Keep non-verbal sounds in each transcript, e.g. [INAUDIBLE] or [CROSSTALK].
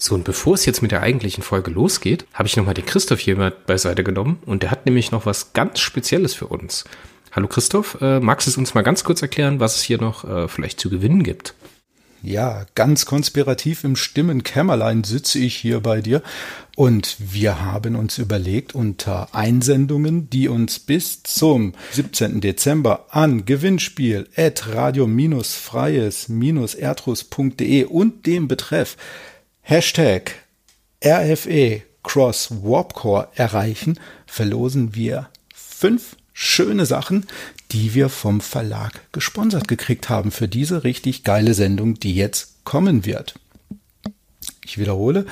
So, und bevor es jetzt mit der eigentlichen Folge losgeht, habe ich nochmal den Christoph hier mal beiseite genommen und der hat nämlich noch was ganz Spezielles für uns. Hallo Christoph, äh, magst du es uns mal ganz kurz erklären, was es hier noch äh, vielleicht zu gewinnen gibt? Ja, ganz konspirativ im Stimmenkämmerlein sitze ich hier bei dir und wir haben uns überlegt, unter Einsendungen, die uns bis zum 17. Dezember an Gewinnspiel at radio-freies-erdrus.de und dem Betreff Hashtag RFE Cross Warpcore erreichen, verlosen wir fünf schöne Sachen, die wir vom Verlag gesponsert gekriegt haben für diese richtig geile Sendung, die jetzt kommen wird. Ich wiederhole,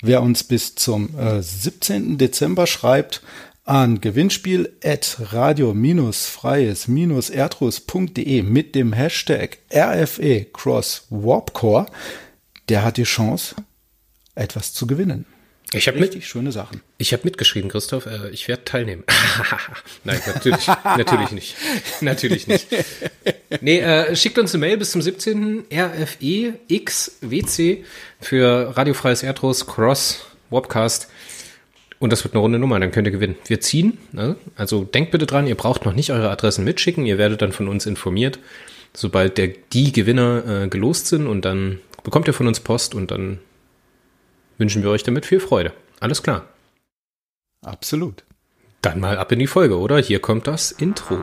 wer uns bis zum äh, 17. Dezember schreibt an Gewinnspiel at radio-freies-erdrus.de mit dem Hashtag RFE Cross Warpcore, der hat die Chance, etwas zu gewinnen. Ich habe mit schöne Sachen. Ich habe mitgeschrieben, Christoph. Äh, ich werde teilnehmen. [LAUGHS] Nein, natürlich, [LAUGHS] natürlich nicht. Natürlich nicht. Nee, äh, schickt uns eine Mail bis zum 17. RFEXWC für radiofreies Erdros Cross Webcast. Und das wird eine runde Nummer, dann könnt ihr gewinnen. Wir ziehen, ne? also denkt bitte dran, ihr braucht noch nicht eure Adressen mitschicken, ihr werdet dann von uns informiert, sobald der, die Gewinner äh, gelost sind und dann bekommt ihr von uns Post und dann wünschen wir euch damit viel Freude. Alles klar. Absolut. Dann mal ab in die Folge, oder? Hier kommt das Intro.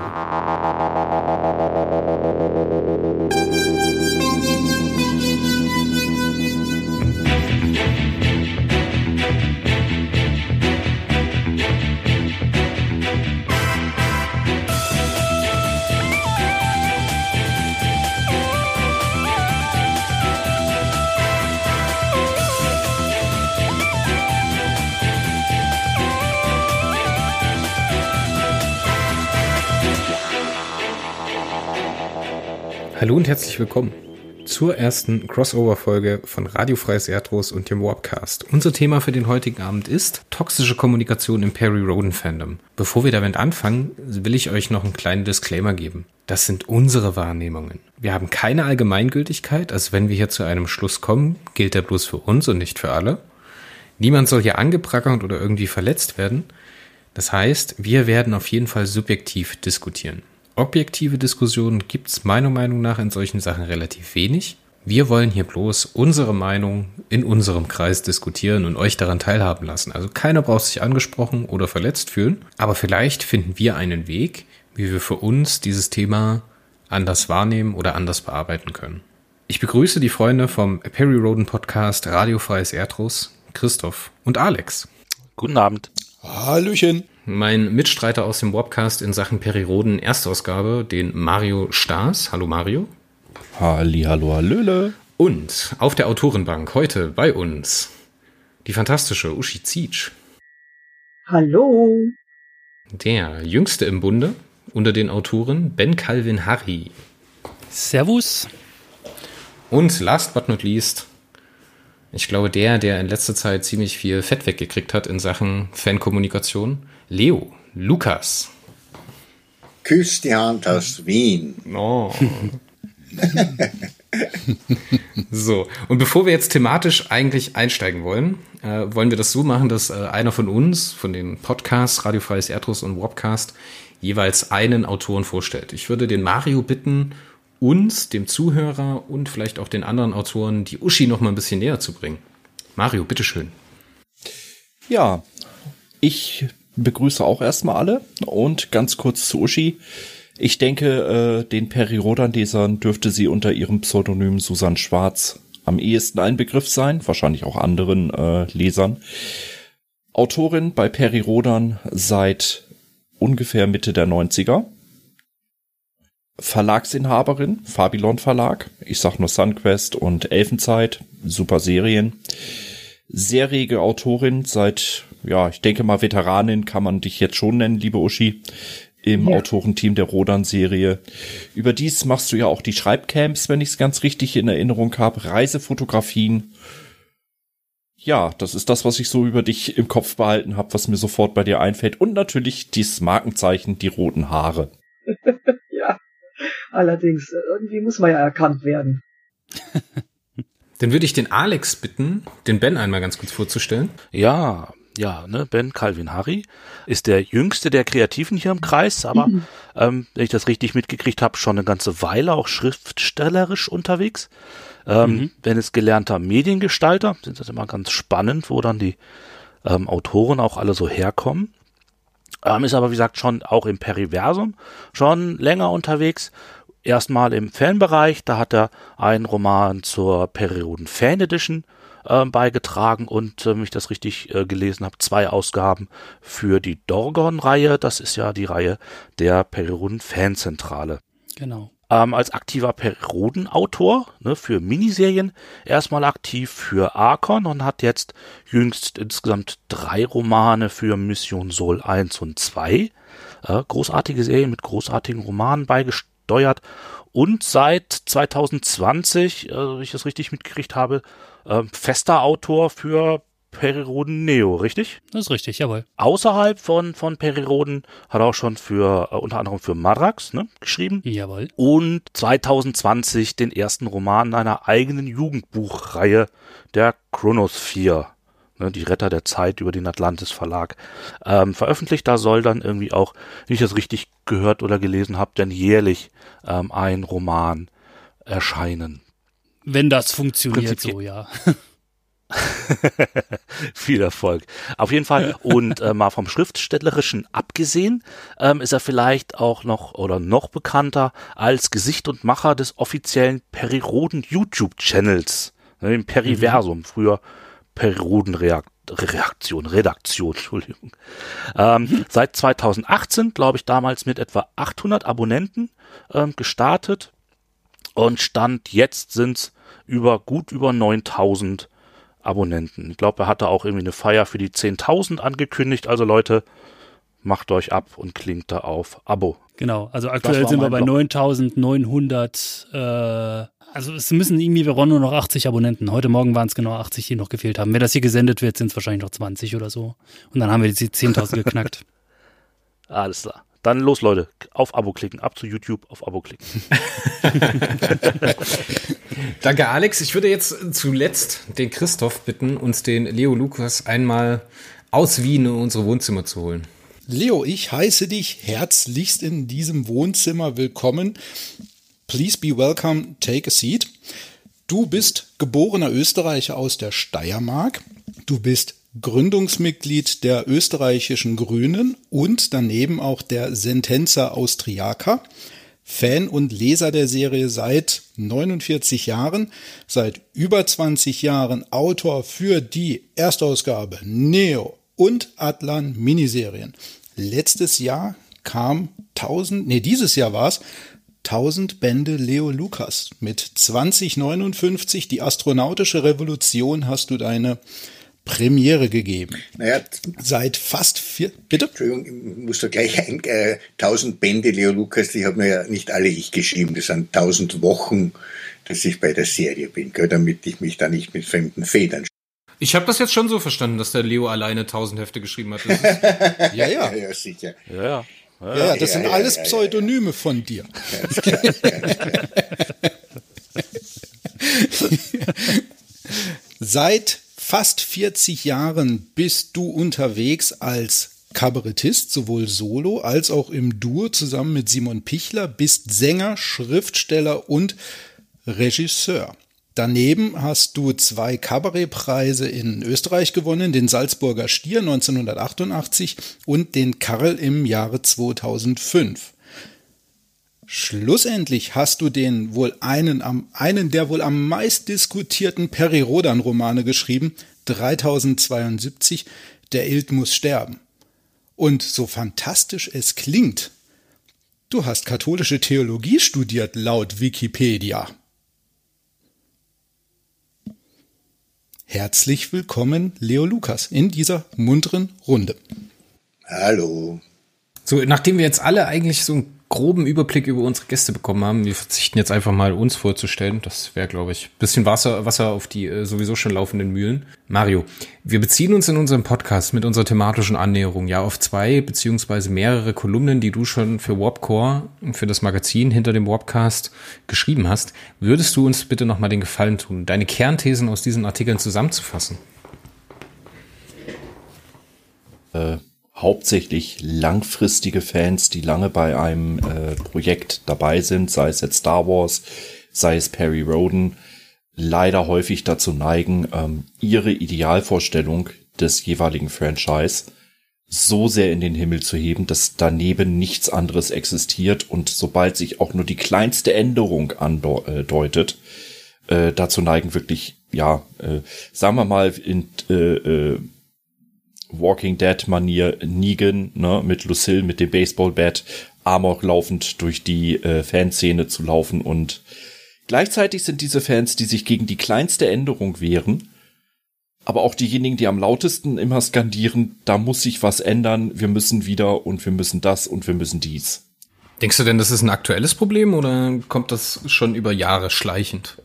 Hallo und herzlich willkommen zur ersten Crossover-Folge von Radio Freies Erdros und dem Warpcast. Unser Thema für den heutigen Abend ist toxische Kommunikation im Perry Roden Fandom. Bevor wir damit anfangen, will ich euch noch einen kleinen Disclaimer geben. Das sind unsere Wahrnehmungen. Wir haben keine Allgemeingültigkeit, also wenn wir hier zu einem Schluss kommen, gilt der bloß für uns und nicht für alle. Niemand soll hier angeprackert oder irgendwie verletzt werden. Das heißt, wir werden auf jeden Fall subjektiv diskutieren. Objektive Diskussionen gibt es meiner Meinung nach in solchen Sachen relativ wenig. Wir wollen hier bloß unsere Meinung in unserem Kreis diskutieren und euch daran teilhaben lassen. Also keiner braucht sich angesprochen oder verletzt fühlen, aber vielleicht finden wir einen Weg, wie wir für uns dieses Thema anders wahrnehmen oder anders bearbeiten können. Ich begrüße die Freunde vom Perry Roden Podcast Radiofreies Erdros, Christoph und Alex. Guten Abend. Hallöchen mein Mitstreiter aus dem Wobcast in Sachen Periroden Erstausgabe, den Mario Staas. Hallo Mario. Halli, hallo, hallöle. Und auf der Autorenbank heute bei uns die fantastische Uschi Zietsch. Hallo. Der jüngste im Bunde unter den Autoren Ben Calvin Harry. Servus. Und last but not least ich glaube, der, der in letzter Zeit ziemlich viel Fett weggekriegt hat in Sachen Fankommunikation, Leo, Lukas. Küss die Hand aus Wien. Oh. [LAUGHS] so, und bevor wir jetzt thematisch eigentlich einsteigen wollen, äh, wollen wir das so machen, dass äh, einer von uns, von den Podcasts, Radiofreies Erdrus und Wobcast, jeweils einen Autoren vorstellt. Ich würde den Mario bitten, uns, dem Zuhörer und vielleicht auch den anderen Autoren die Uschi noch mal ein bisschen näher zu bringen. Mario, bitteschön. Ja, ich begrüße auch erstmal alle und ganz kurz zu Uschi. Ich denke, äh, den Peri-Rodan-Lesern dürfte sie unter ihrem Pseudonym Susan Schwarz am ehesten ein Begriff sein, wahrscheinlich auch anderen äh, Lesern. Autorin bei Peri Rodan seit ungefähr Mitte der 90er Verlagsinhaberin, Fabilon Verlag. Ich sag nur Sunquest und Elfenzeit, super Serien. Sehr rege Autorin, seit, ja, ich denke mal Veteranin kann man dich jetzt schon nennen, liebe Uschi, im ja. Autorenteam der Rodan-Serie. Überdies machst du ja auch die Schreibcamps, wenn ich es ganz richtig in Erinnerung habe, Reisefotografien. Ja, das ist das, was ich so über dich im Kopf behalten habe, was mir sofort bei dir einfällt. Und natürlich dieses Markenzeichen, die roten Haare. [LAUGHS] ja. Allerdings, irgendwie muss man ja erkannt werden. Dann würde ich den Alex bitten, den Ben einmal ganz kurz vorzustellen. Ja, ja, ne, Ben Calvin Harry ist der jüngste der Kreativen hier im Kreis, aber mhm. ähm, wenn ich das richtig mitgekriegt habe, schon eine ganze Weile auch schriftstellerisch unterwegs. Ähm, mhm. Wenn es gelernter Mediengestalter, sind das immer ganz spannend, wo dann die ähm, Autoren auch alle so herkommen. Ähm, ist aber, wie gesagt, schon auch im Periversum schon länger unterwegs. Erstmal im Fanbereich, da hat er einen Roman zur Perioden Fan Edition äh, beigetragen und, äh, wenn ich das richtig äh, gelesen habe, zwei Ausgaben für die Dorgon-Reihe. Das ist ja die Reihe der Perioden Fanzentrale. Genau ähm, als aktiver Periodenautor ne, für Miniserien erstmal aktiv für Archon und hat jetzt jüngst insgesamt drei Romane für Mission Sol 1 und 2. Äh, großartige Serien mit großartigen Romanen beigesteuert und seit 2020, äh, wenn ich das richtig mitgekriegt habe, äh, fester Autor für Periroden Neo, richtig? Das ist richtig, jawohl. Außerhalb von, von Periroden hat er auch schon für, äh, unter anderem für Marax, ne, geschrieben. Jawohl. Und 2020 den ersten Roman einer eigenen Jugendbuchreihe, der Chronosphere. Ne, die Retter der Zeit über den Atlantis Verlag ähm, veröffentlicht. Da soll dann irgendwie auch, wenn ich das richtig gehört oder gelesen habe, denn jährlich ähm, ein Roman erscheinen. Wenn das funktioniert so, ja. [LAUGHS] Viel Erfolg. Auf jeden Fall. Und äh, mal vom Schriftstellerischen abgesehen, ähm, ist er vielleicht auch noch oder noch bekannter als Gesicht und Macher des offiziellen Periroden YouTube-Channels. Ne, Im Periversum, mhm. früher Periroden-Reaktion, Redaktion, [LAUGHS] Entschuldigung. Ähm, mhm. Seit 2018, glaube ich, damals mit etwa 800 Abonnenten ähm, gestartet. Und Stand jetzt sind über gut über 9000 Abonnenten. Ich glaube, er hatte auch irgendwie eine Feier für die 10.000 angekündigt. Also Leute, macht euch ab und klingt da auf Abo. Genau, also aktuell sind wir bei 9.900. Äh, also es müssen irgendwie, wir brauchen nur noch 80 Abonnenten. Heute Morgen waren es genau 80, die noch gefehlt haben. Wenn das hier gesendet wird, sind es wahrscheinlich noch 20 oder so. Und dann haben wir die 10.000 geknackt. [LAUGHS] Alles klar. Dann los, Leute. Auf Abo klicken. Ab zu YouTube, auf Abo klicken. [LAUGHS] Danke, Alex. Ich würde jetzt zuletzt den Christoph bitten, uns den Leo Lukas einmal aus Wien in unsere Wohnzimmer zu holen. Leo, ich heiße dich herzlichst in diesem Wohnzimmer willkommen. Please be welcome, take a seat. Du bist geborener Österreicher aus der Steiermark. Du bist Gründungsmitglied der österreichischen Grünen und daneben auch der Sentenza Austriaca. Fan und Leser der Serie seit 49 Jahren, seit über 20 Jahren Autor für die Erstausgabe Neo und Atlan Miniserien. Letztes Jahr kam 1000, nee, dieses Jahr war's 1000 Bände Leo Lukas. Mit 2059 die astronautische Revolution hast du deine Premiere gegeben. Naja, seit fast vier, bitte? Entschuldigung, ich muss da gleich ein, äh, 1000 Bände Leo Lukas, die haben ja nicht alle ich geschrieben, das sind 1000 Wochen, dass ich bei der Serie bin, gell, damit ich mich da nicht mit fremden Federn ich habe das jetzt schon so verstanden, dass der Leo alleine 1000 Hefte geschrieben hat. [LAUGHS] ja, ja. Ja, sicher. Ja, ja. Ja, ja das sind alles Pseudonyme von dir. [LAUGHS] [LAUGHS] Seit fast 40 Jahren bist du unterwegs als Kabarettist, sowohl solo als auch im Duo zusammen mit Simon Pichler, bist Sänger, Schriftsteller und Regisseur. Daneben hast du zwei Kabarettpreise in Österreich gewonnen, den Salzburger Stier 1988 und den Karl im Jahre 2005. Schlussendlich hast du den wohl einen, am, einen der wohl am meist diskutierten Peri Rodan Romane geschrieben, 3072, Der Ild muss sterben. Und so fantastisch es klingt, du hast katholische Theologie studiert laut Wikipedia. Herzlich willkommen, Leo Lukas, in dieser munteren Runde. Hallo. So, nachdem wir jetzt alle eigentlich so ein groben Überblick über unsere Gäste bekommen haben. Wir verzichten jetzt einfach mal uns vorzustellen. Das wäre, glaube ich, bisschen Wasser, Wasser auf die äh, sowieso schon laufenden Mühlen. Mario, wir beziehen uns in unserem Podcast mit unserer thematischen Annäherung ja auf zwei beziehungsweise mehrere Kolumnen, die du schon für Warpcore für das Magazin hinter dem Warpcast geschrieben hast. Würdest du uns bitte nochmal den Gefallen tun, deine Kernthesen aus diesen Artikeln zusammenzufassen? Äh hauptsächlich langfristige Fans, die lange bei einem äh, Projekt dabei sind, sei es jetzt Star Wars, sei es Perry Roden, leider häufig dazu neigen, ähm, ihre Idealvorstellung des jeweiligen Franchise so sehr in den Himmel zu heben, dass daneben nichts anderes existiert und sobald sich auch nur die kleinste Änderung andeutet, äh, dazu neigen wirklich, ja, äh, sagen wir mal, in äh, äh, Walking Dead Manier Negan, ne, mit Lucille, mit dem Baseballbat, Amok laufend durch die äh, Fanszene zu laufen und gleichzeitig sind diese Fans, die sich gegen die kleinste Änderung wehren, aber auch diejenigen, die am lautesten immer skandieren, da muss sich was ändern, wir müssen wieder und wir müssen das und wir müssen dies. Denkst du denn, das ist ein aktuelles Problem oder kommt das schon über Jahre schleichend?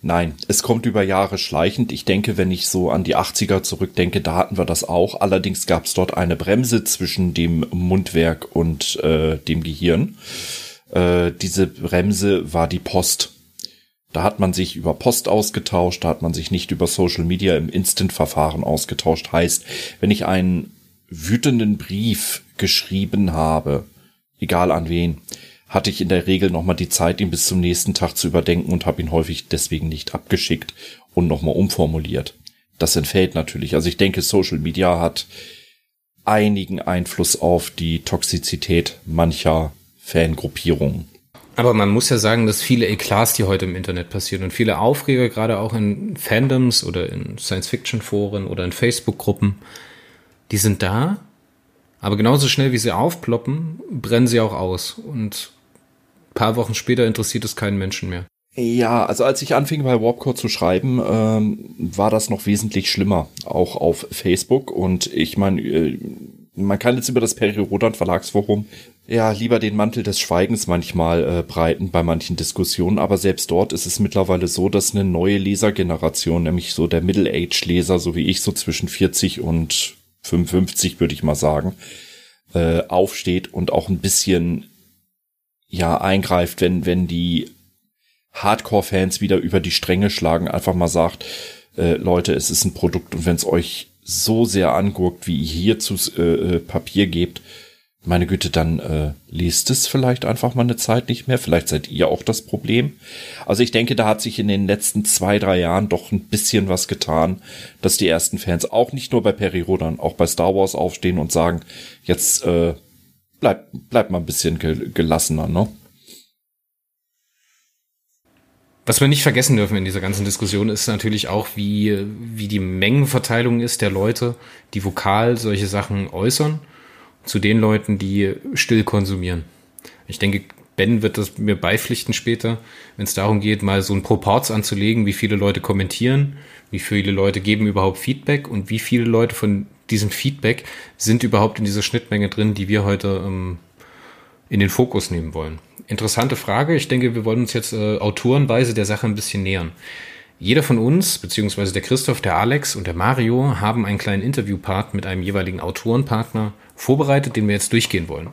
Nein, es kommt über Jahre schleichend. Ich denke, wenn ich so an die 80er zurückdenke, da hatten wir das auch. Allerdings gab es dort eine Bremse zwischen dem Mundwerk und äh, dem Gehirn. Äh, diese Bremse war die Post. Da hat man sich über Post ausgetauscht, da hat man sich nicht über Social Media im Instant-Verfahren ausgetauscht. Heißt, wenn ich einen wütenden Brief geschrieben habe, egal an wen, hatte ich in der Regel nochmal die Zeit, ihn bis zum nächsten Tag zu überdenken und habe ihn häufig deswegen nicht abgeschickt und nochmal umformuliert. Das entfällt natürlich. Also ich denke, Social Media hat einigen Einfluss auf die Toxizität mancher Fangruppierungen. Aber man muss ja sagen, dass viele Eklats, die heute im Internet passieren und viele Aufreger, gerade auch in Fandoms oder in Science-Fiction-Foren oder in Facebook-Gruppen, die sind da, aber genauso schnell wie sie aufploppen, brennen sie auch aus. Und paar Wochen später interessiert es keinen Menschen mehr. Ja, also als ich anfing bei Warpcore zu schreiben, ähm, war das noch wesentlich schlimmer, auch auf Facebook. Und ich meine, äh, man kann jetzt über das Peri Rodan Verlagsforum ja lieber den Mantel des Schweigens manchmal äh, breiten bei manchen Diskussionen, aber selbst dort ist es mittlerweile so, dass eine neue Lesergeneration, nämlich so der Middle-Age-Leser, so wie ich, so zwischen 40 und 55 würde ich mal sagen, äh, aufsteht und auch ein bisschen ja eingreift, wenn, wenn die Hardcore-Fans wieder über die Stränge schlagen, einfach mal sagt, äh, Leute, es ist ein Produkt und wenn es euch so sehr anguckt, wie ihr hier zu äh, äh, Papier gebt, meine Güte, dann äh, liest es vielleicht einfach mal eine Zeit nicht mehr. Vielleicht seid ihr auch das Problem. Also ich denke, da hat sich in den letzten zwei, drei Jahren doch ein bisschen was getan, dass die ersten Fans auch nicht nur bei Perry Rodan, auch bei Star Wars aufstehen und sagen, jetzt äh, bleibt bleib mal ein bisschen gelassener, ne? Was wir nicht vergessen dürfen in dieser ganzen Diskussion ist natürlich auch, wie, wie die Mengenverteilung ist der Leute, die vokal solche Sachen äußern, zu den Leuten, die still konsumieren. Ich denke, Ben wird das mir beipflichten später, wenn es darum geht, mal so ein Proports anzulegen, wie viele Leute kommentieren, wie viele Leute geben überhaupt Feedback und wie viele Leute von diesem Feedback sind überhaupt in dieser Schnittmenge drin, die wir heute ähm, in den Fokus nehmen wollen. Interessante Frage. Ich denke, wir wollen uns jetzt äh, autorenweise der Sache ein bisschen nähern. Jeder von uns, beziehungsweise der Christoph, der Alex und der Mario, haben einen kleinen Interviewpart mit einem jeweiligen Autorenpartner vorbereitet, den wir jetzt durchgehen wollen.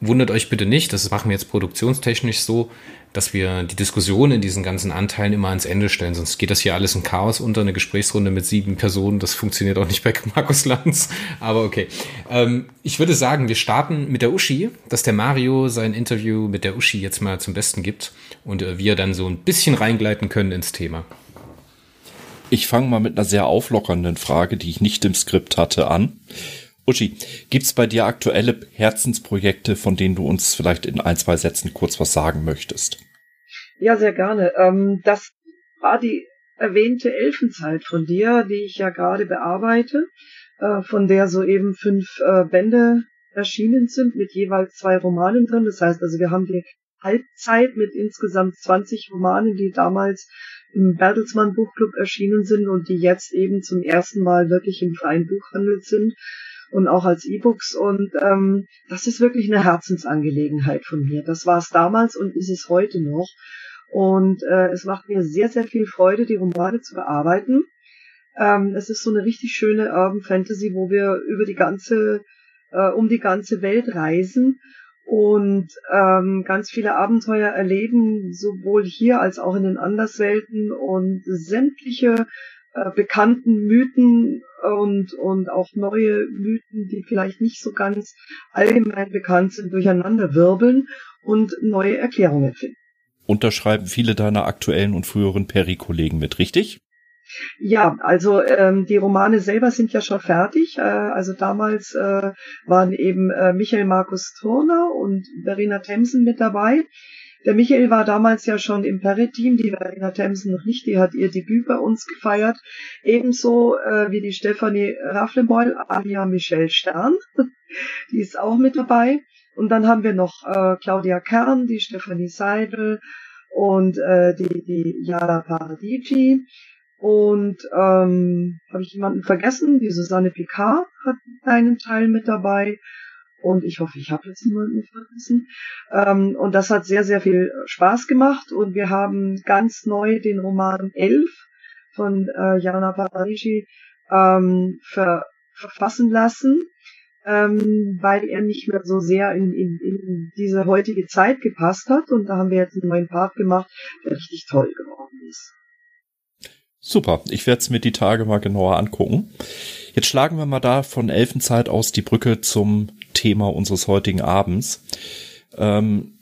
Wundert euch bitte nicht, das machen wir jetzt produktionstechnisch so, dass wir die Diskussion in diesen ganzen Anteilen immer ans Ende stellen, sonst geht das hier alles in Chaos unter, eine Gesprächsrunde mit sieben Personen, das funktioniert auch nicht bei [LAUGHS] Markus Lanz, aber okay. Ähm, ich würde sagen, wir starten mit der Uschi, dass der Mario sein Interview mit der Uschi jetzt mal zum Besten gibt und äh, wir dann so ein bisschen reingleiten können ins Thema. Ich fange mal mit einer sehr auflockernden Frage, die ich nicht im Skript hatte, an. Uschi, gibt's bei dir aktuelle Herzensprojekte, von denen du uns vielleicht in ein, zwei Sätzen kurz was sagen möchtest? Ja, sehr gerne. Ähm, das war die erwähnte Elfenzeit von dir, die ich ja gerade bearbeite, äh, von der soeben fünf äh, Bände erschienen sind mit jeweils zwei Romanen drin. Das heißt also, wir haben die Halbzeit mit insgesamt 20 Romanen, die damals im Bertelsmann Buchclub erschienen sind und die jetzt eben zum ersten Mal wirklich im freien Buchhandel sind und auch als E-Books. Und ähm, das ist wirklich eine Herzensangelegenheit von mir. Das war es damals und ist es heute noch. Und äh, es macht mir sehr, sehr viel Freude, die Romane zu bearbeiten. Ähm, es ist so eine richtig schöne Urban Fantasy, wo wir über die ganze, äh, um die ganze Welt reisen und ähm, ganz viele Abenteuer erleben, sowohl hier als auch in den Anderswelten und sämtliche äh, bekannten Mythen und, und auch neue Mythen, die vielleicht nicht so ganz allgemein bekannt sind, durcheinander wirbeln und neue Erklärungen finden. Unterschreiben viele deiner aktuellen und früheren Peri-Kollegen mit, richtig? Ja, also ähm, die Romane selber sind ja schon fertig. Äh, also damals äh, waren eben äh, Michael Markus Turner und Verena Themsen mit dabei. Der Michael war damals ja schon im Perry-Team, die Verena Themsen noch nicht, die hat ihr Debüt bei uns gefeiert. Ebenso äh, wie die Stefanie Rafflebeul, alia Michelle Stern, [LAUGHS] die ist auch mit dabei. Und dann haben wir noch äh, Claudia Kern, die Stefanie Seidel und äh, die, die Yara Paradici. Und ähm, habe ich jemanden vergessen? Die Susanne Picard hat einen Teil mit dabei. Und ich hoffe, ich habe jetzt niemanden vergessen. Ähm, und das hat sehr, sehr viel Spaß gemacht. Und wir haben ganz neu den Roman Elf von äh, Jana Paradici ähm, ver verfassen lassen, ähm, weil er nicht mehr so sehr in, in, in diese heutige Zeit gepasst hat. Und da haben wir jetzt einen neuen Part gemacht, der richtig toll geworden ist. Super, ich werde es mir die Tage mal genauer angucken. Jetzt schlagen wir mal da von Elfenzeit aus die Brücke zum Thema unseres heutigen Abends. Ähm,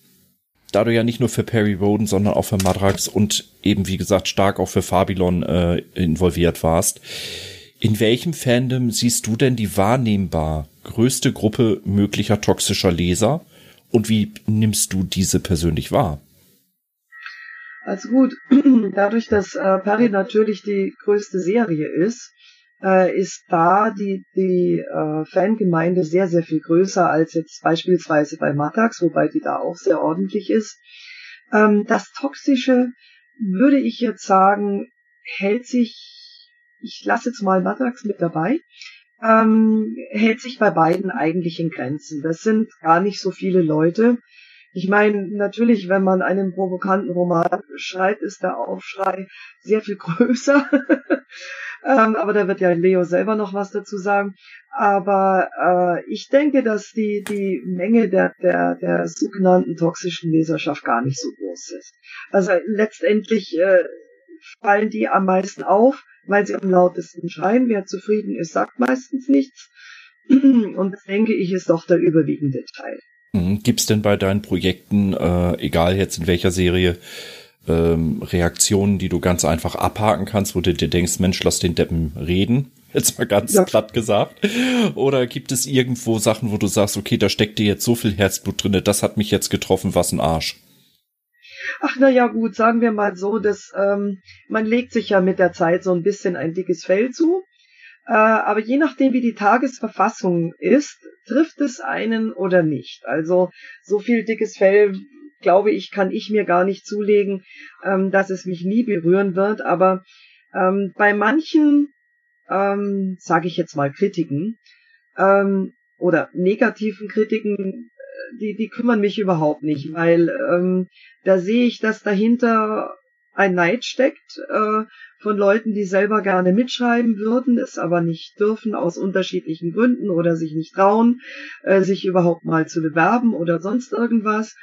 da du ja nicht nur für Perry Roden, sondern auch für Madrax und eben wie gesagt stark auch für Fabilon äh, involviert warst. In welchem Fandom siehst du denn die wahrnehmbar größte Gruppe möglicher toxischer Leser und wie nimmst du diese persönlich wahr? Also gut, [CLEARS THROAT] dadurch, dass äh, Perry natürlich die größte Serie ist, äh, ist da die, die äh, Fangemeinde sehr, sehr viel größer als jetzt beispielsweise bei Matax, wobei die da auch sehr ordentlich ist. Ähm, das Toxische würde ich jetzt sagen, hält sich, ich lasse jetzt mal Matax mit dabei, ähm, hält sich bei beiden eigentlich in Grenzen. Das sind gar nicht so viele Leute. Ich meine, natürlich, wenn man einen provokanten Roman schreibt, ist der Aufschrei sehr viel [LAUGHS] größer. ähm, aber da wird ja Leo selber noch was dazu sagen. Aber äh, ich denke, dass die, die Menge der, der, der sogenannten toxischen Leserschaft gar nicht so groß ist. Also letztendlich äh, fallen die am meisten auf, weil sie am lautesten schreien. Wer zufrieden ist, sagt meistens nichts. [CLEARS THROAT] Und das denke ich ist doch der überwiegende Teil. Mhm. Gibt's denn bei deinen Projekten, äh, egal jetzt in welcher Serie, ähm, Reaktionen, die du ganz einfach abhaken kannst, wo du dir denkst, Mensch, lass den Deppen reden? [LAUGHS] Jetzt mal ganz ja. platt gesagt. Oder gibt es irgendwo Sachen, wo du sagst, okay, da steckt dir jetzt so viel Herzblut drinne, das hat mich jetzt getroffen, was ein Arsch? Ach na ja, gut, sagen wir mal so, dass ähm, man legt sich ja mit der Zeit so ein bisschen ein dickes Fell zu. Äh, aber je nachdem, wie die Tagesverfassung ist, trifft es einen oder nicht. Also so viel dickes Fell, glaube ich, kann ich mir gar nicht zulegen, ähm, dass es mich nie berühren wird. Aber ähm, bei manchen, ähm, sage ich jetzt mal, Kritiken ähm, oder negativen Kritiken, äh, die, die kümmern mich überhaupt nicht, weil da sehe ich, dass dahinter ein Neid steckt äh, von Leuten, die selber gerne mitschreiben würden, es aber nicht dürfen aus unterschiedlichen Gründen oder sich nicht trauen, äh, sich überhaupt mal zu bewerben oder sonst irgendwas.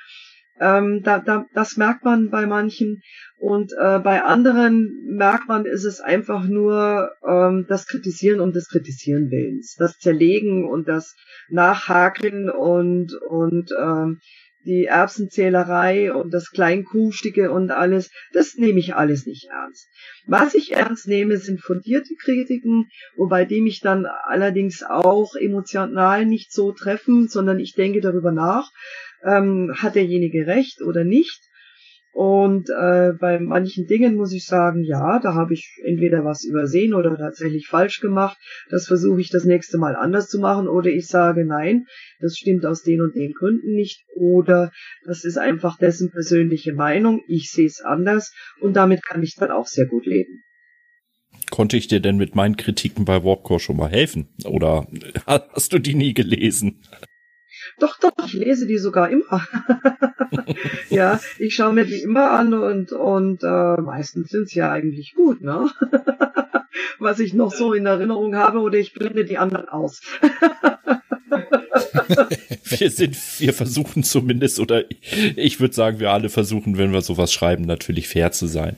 Ähm, da, da, das merkt man bei manchen und äh, bei anderen merkt man, ist es einfach nur ähm, das Kritisieren und des Kritisieren Willens, das Zerlegen und das Nachhaken und und ähm, die Erbsenzählerei und das Kleinkuhstige und alles, das nehme ich alles nicht ernst. Was ich ernst nehme, sind fundierte Kritiken, wobei die mich dann allerdings auch emotional nicht so treffen, sondern ich denke darüber nach, ähm, hat derjenige recht oder nicht. Und äh, bei manchen Dingen muss ich sagen, ja, da habe ich entweder was übersehen oder tatsächlich falsch gemacht. Das versuche ich das nächste Mal anders zu machen. Oder ich sage, nein, das stimmt aus den und den Gründen nicht. Oder das ist einfach dessen persönliche Meinung. Ich sehe es anders und damit kann ich dann auch sehr gut leben. Konnte ich dir denn mit meinen Kritiken bei Warpcore schon mal helfen? Oder [LAUGHS] hast du die nie gelesen? Doch, doch, ich lese die sogar immer. [LAUGHS] ja, ich schaue mir die immer an und, und äh, meistens sind sie ja eigentlich gut, ne? [LAUGHS] Was ich noch so in Erinnerung habe, oder ich blende die anderen aus. [LAUGHS] wir sind, wir versuchen zumindest, oder ich würde sagen, wir alle versuchen, wenn wir sowas schreiben, natürlich fair zu sein.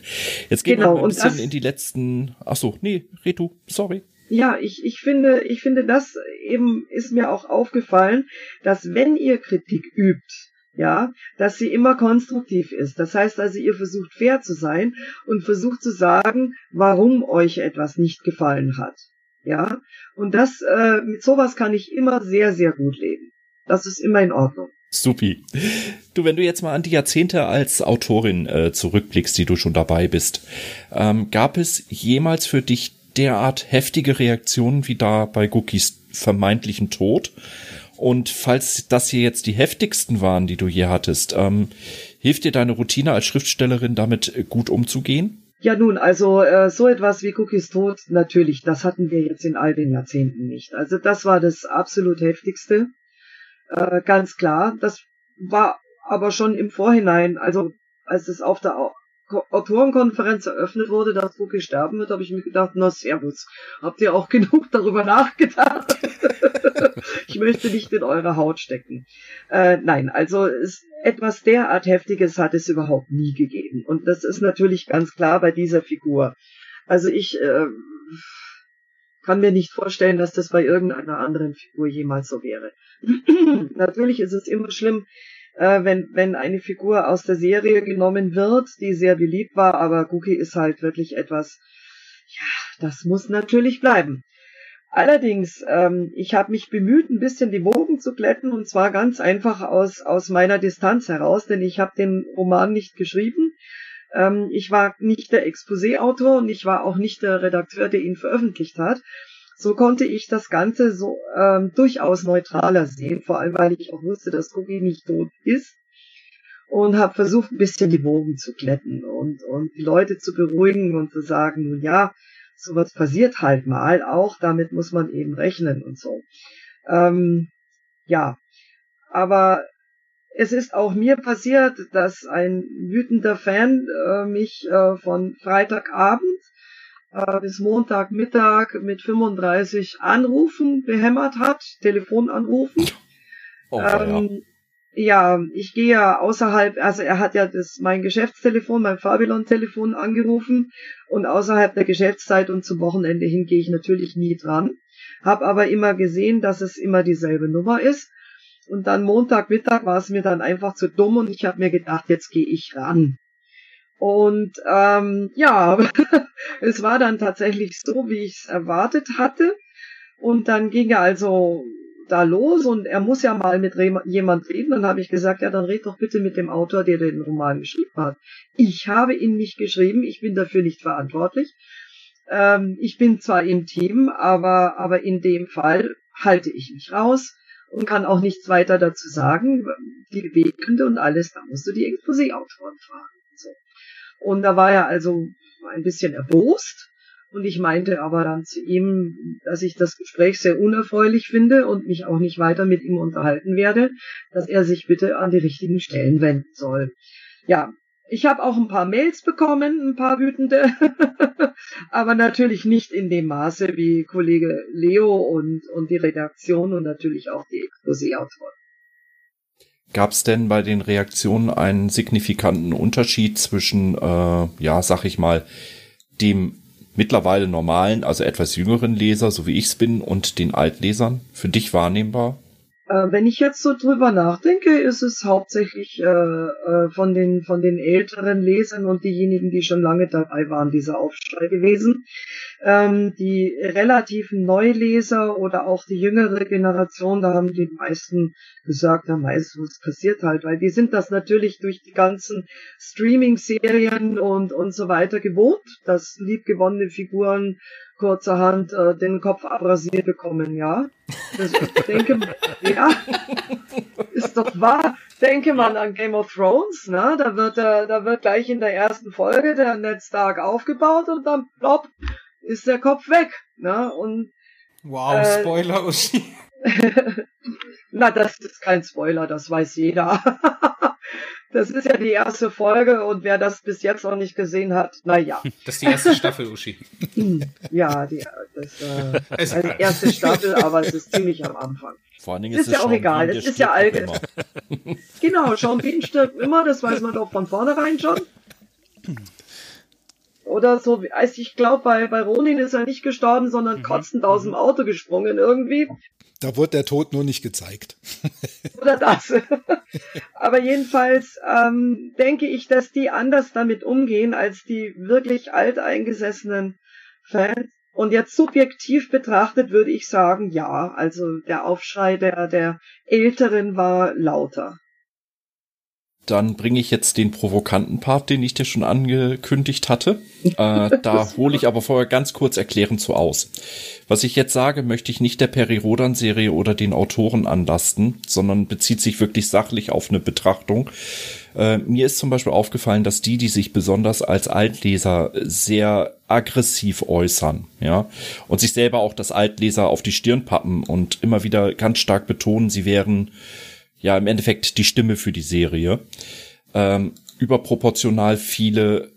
Jetzt gehen genau, wir ein bisschen in die letzten, ach so, nee, Retu, sorry. Ja, ich, ich finde, ich finde, das eben ist mir auch aufgefallen, dass wenn ihr Kritik übt, ja, dass sie immer konstruktiv ist. Das heißt also, ihr versucht fair zu sein und versucht zu sagen, warum euch etwas nicht gefallen hat. Ja, und das, äh, mit sowas kann ich immer sehr, sehr gut leben. Das ist immer in Ordnung. Supi. Du, wenn du jetzt mal an die Jahrzehnte als Autorin äh, zurückblickst, die du schon dabei bist, ähm, gab es jemals für dich derart heftige Reaktionen wie da bei Gookies vermeintlichen Tod? Und falls das hier jetzt die heftigsten waren, die du je hattest, ähm, hilft dir deine Routine als Schriftstellerin damit äh, gut umzugehen? Ja, nun, also äh, so etwas wie Cookies Tod, natürlich, das hatten wir jetzt in all den Jahrzehnten nicht. Also das war das absolut heftigste, äh, ganz klar. Das war aber schon im Vorhinein, also als es auf der Autorenkonferenz eröffnet wurde, dass Cookie sterben wird, habe ich mir gedacht, na servus, habt ihr auch [LAUGHS] genug darüber nachgedacht? [LAUGHS] ich möchte nicht in eure Haut stecken. Äh, nein, also es, etwas derart Heftiges hat es überhaupt nie gegeben. Und das ist natürlich ganz klar bei dieser Figur. Also ich äh, kann mir nicht vorstellen, dass das bei irgendeiner anderen Figur jemals so wäre. [CLEARS THROAT] natürlich ist es immer schlimm, äh, wenn, wenn eine Figur aus der Serie genommen wird, die sehr beliebt war, aber Cookie ist halt wirklich etwas, ja, das muss natürlich bleiben. Allerdings, ähm, ich habe mich bemüht, ein bisschen die Wogen zu glätten und zwar ganz einfach aus, aus meiner Distanz heraus, denn ich habe den Roman nicht geschrieben. Ähm, ich war nicht der Exposé-Autor und ich war auch nicht der Redakteur, der ihn veröffentlicht hat. So konnte ich das Ganze so ähm, durchaus neutraler sehen, vor allem weil ich auch wusste, dass Cookie nicht tot ist und habe versucht, ein bisschen die Wogen zu glätten und, und die Leute zu beruhigen und zu sagen, nun ja, sowas passiert halt mal auch, damit muss man eben rechnen und so. Ähm, ja, aber es ist auch mir passiert, dass ein wütender Fan äh, mich äh, von Freitagabend bis Montagmittag mit 35 Anrufen behämmert hat, Telefonanrufen. Oh, ähm, ja. ja, ich gehe ja außerhalb, also er hat ja das mein Geschäftstelefon, mein Fabilon-Telefon angerufen und außerhalb der Geschäftszeit und zum Wochenende hin gehe ich natürlich nie dran. Hab aber immer gesehen, dass es immer dieselbe Nummer ist. Und dann Montagmittag war es mir dann einfach zu dumm und ich habe mir gedacht, jetzt gehe ich ran. Und ähm, ja, [LAUGHS] es war dann tatsächlich so, wie ich es erwartet hatte. Und dann ging er also da los und er muss ja mal mit jemand reden. Dann habe ich gesagt, ja, dann red doch bitte mit dem Autor, der den Roman geschrieben hat. Ich habe ihn nicht geschrieben, ich bin dafür nicht verantwortlich. Ähm, ich bin zwar im Team, aber, aber in dem Fall halte ich mich raus und kann auch nichts weiter dazu sagen. Die Beweggründe und alles, da musst du die Exposé-Autoren fragen. Und da war er also ein bisschen erbost. Und ich meinte aber dann zu ihm, dass ich das Gespräch sehr unerfreulich finde und mich auch nicht weiter mit ihm unterhalten werde, dass er sich bitte an die richtigen Stellen wenden soll. Ja, ich habe auch ein paar Mails bekommen, ein paar wütende, [LAUGHS] aber natürlich nicht in dem Maße wie Kollege Leo und, und die Redaktion und natürlich auch die Exposé-Autoren. Gab es denn bei den Reaktionen einen signifikanten Unterschied zwischen, äh, ja, sag ich mal, dem mittlerweile normalen, also etwas jüngeren Leser, so wie ich's bin, und den Altlesern für dich wahrnehmbar? Äh, wenn ich jetzt so drüber nachdenke, ist es hauptsächlich äh, äh, von den von den älteren Lesern und diejenigen, die schon lange dabei waren, dieser Aufschrei gewesen. Ähm, die relativen Neuleser oder auch die jüngere Generation, da haben die meisten gesagt, ja, meistens was passiert halt, weil die sind das natürlich durch die ganzen Streaming-Serien und und so weiter gewohnt, dass liebgewonnene Figuren kurzerhand äh, den Kopf abrasiert bekommen, ja. Das, ich denke, ja, ist doch wahr. Denke man an Game of Thrones, ne? Da wird, äh, da wird gleich in der ersten Folge der Ned Stark aufgebaut und dann plopp ist der Kopf weg. Ne? Und Wow, äh, Spoiler, Uschi. [LAUGHS] Na, das ist kein Spoiler, das weiß jeder. Das ist ja die erste Folge und wer das bis jetzt noch nicht gesehen hat, na ja. [LAUGHS] Das ist die erste Staffel, Uschi. [LAUGHS] ja, die, das äh, [LAUGHS] ist eine erste Staffel, aber es ist ziemlich am Anfang. Vor allen Dingen ist, ist ja auch egal, es ist ja allgemein. genau, Sean Bean stirbt immer, das weiß man doch von vornherein schon. Oder so, also ich glaube, bei, bei Ronin ist er nicht gestorben, sondern mhm. kotzend aus dem Auto gesprungen irgendwie. Da wurde der Tod nur nicht gezeigt. [LAUGHS] Oder das. Aber jedenfalls ähm, denke ich, dass die anders damit umgehen als die wirklich alteingesessenen Fans. Und jetzt subjektiv betrachtet würde ich sagen, ja, also der Aufschrei der, der Älteren war lauter. Dann bringe ich jetzt den provokanten Part, den ich dir schon angekündigt hatte. Äh, [LAUGHS] da hole ich aber vorher ganz kurz erklärend zu aus. Was ich jetzt sage, möchte ich nicht der Peri-Rodan-Serie oder den Autoren anlasten, sondern bezieht sich wirklich sachlich auf eine Betrachtung. Äh, mir ist zum Beispiel aufgefallen, dass die, die sich besonders als Altleser sehr aggressiv äußern, ja, und sich selber auch das Altleser auf die Stirn pappen und immer wieder ganz stark betonen, sie wären ja im Endeffekt die Stimme für die Serie, ähm, überproportional viele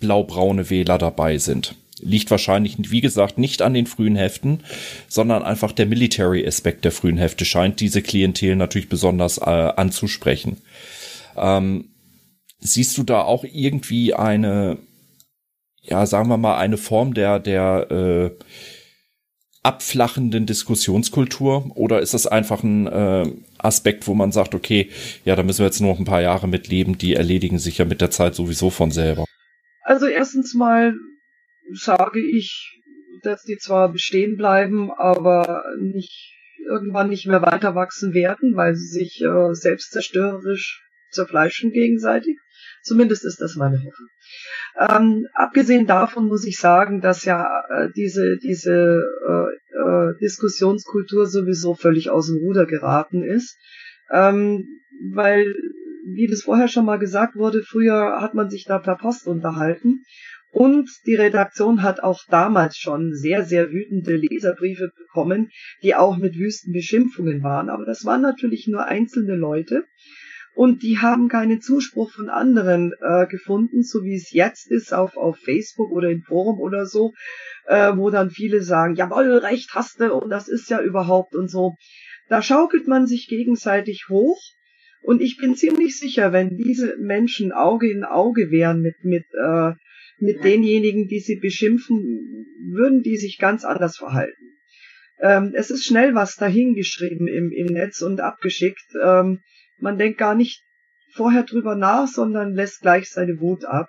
blau-braune Wähler dabei sind. Liegt wahrscheinlich, wie gesagt, nicht an den frühen Heften, sondern einfach der Military-Aspekt der frühen Hefte scheint diese Klientel natürlich besonders äh, anzusprechen. Ähm, siehst du da auch irgendwie eine, ja, sagen wir mal, eine Form der, der äh, abflachenden Diskussionskultur oder ist das einfach ein äh, Aspekt, wo man sagt, okay, ja, da müssen wir jetzt nur noch ein paar Jahre mitleben, die erledigen sich ja mit der Zeit sowieso von selber? Also erstens mal sage ich, dass die zwar bestehen bleiben, aber nicht irgendwann nicht mehr weiter wachsen werden, weil sie sich äh, selbstzerstörerisch zerfleischen gegenseitig. Zumindest ist das meine Hoffnung. Ähm, abgesehen davon muss ich sagen, dass ja äh, diese, diese äh, äh, Diskussionskultur sowieso völlig aus dem Ruder geraten ist. Ähm, weil, wie das vorher schon mal gesagt wurde, früher hat man sich da per Post unterhalten. Und die Redaktion hat auch damals schon sehr, sehr wütende Leserbriefe bekommen, die auch mit wüsten Beschimpfungen waren. Aber das waren natürlich nur einzelne Leute und die haben keinen Zuspruch von anderen äh, gefunden, so wie es jetzt ist auf, auf Facebook oder im Forum oder so, äh, wo dann viele sagen, jawohl, recht hast du und das ist ja überhaupt und so. Da schaukelt man sich gegenseitig hoch und ich bin ziemlich sicher, wenn diese Menschen Auge in Auge wären mit, mit, äh, mit denjenigen, die sie beschimpfen, würden die sich ganz anders verhalten. Ähm, es ist schnell was dahingeschrieben im, im Netz und abgeschickt. Ähm, man denkt gar nicht vorher drüber nach, sondern lässt gleich seine Wut ab.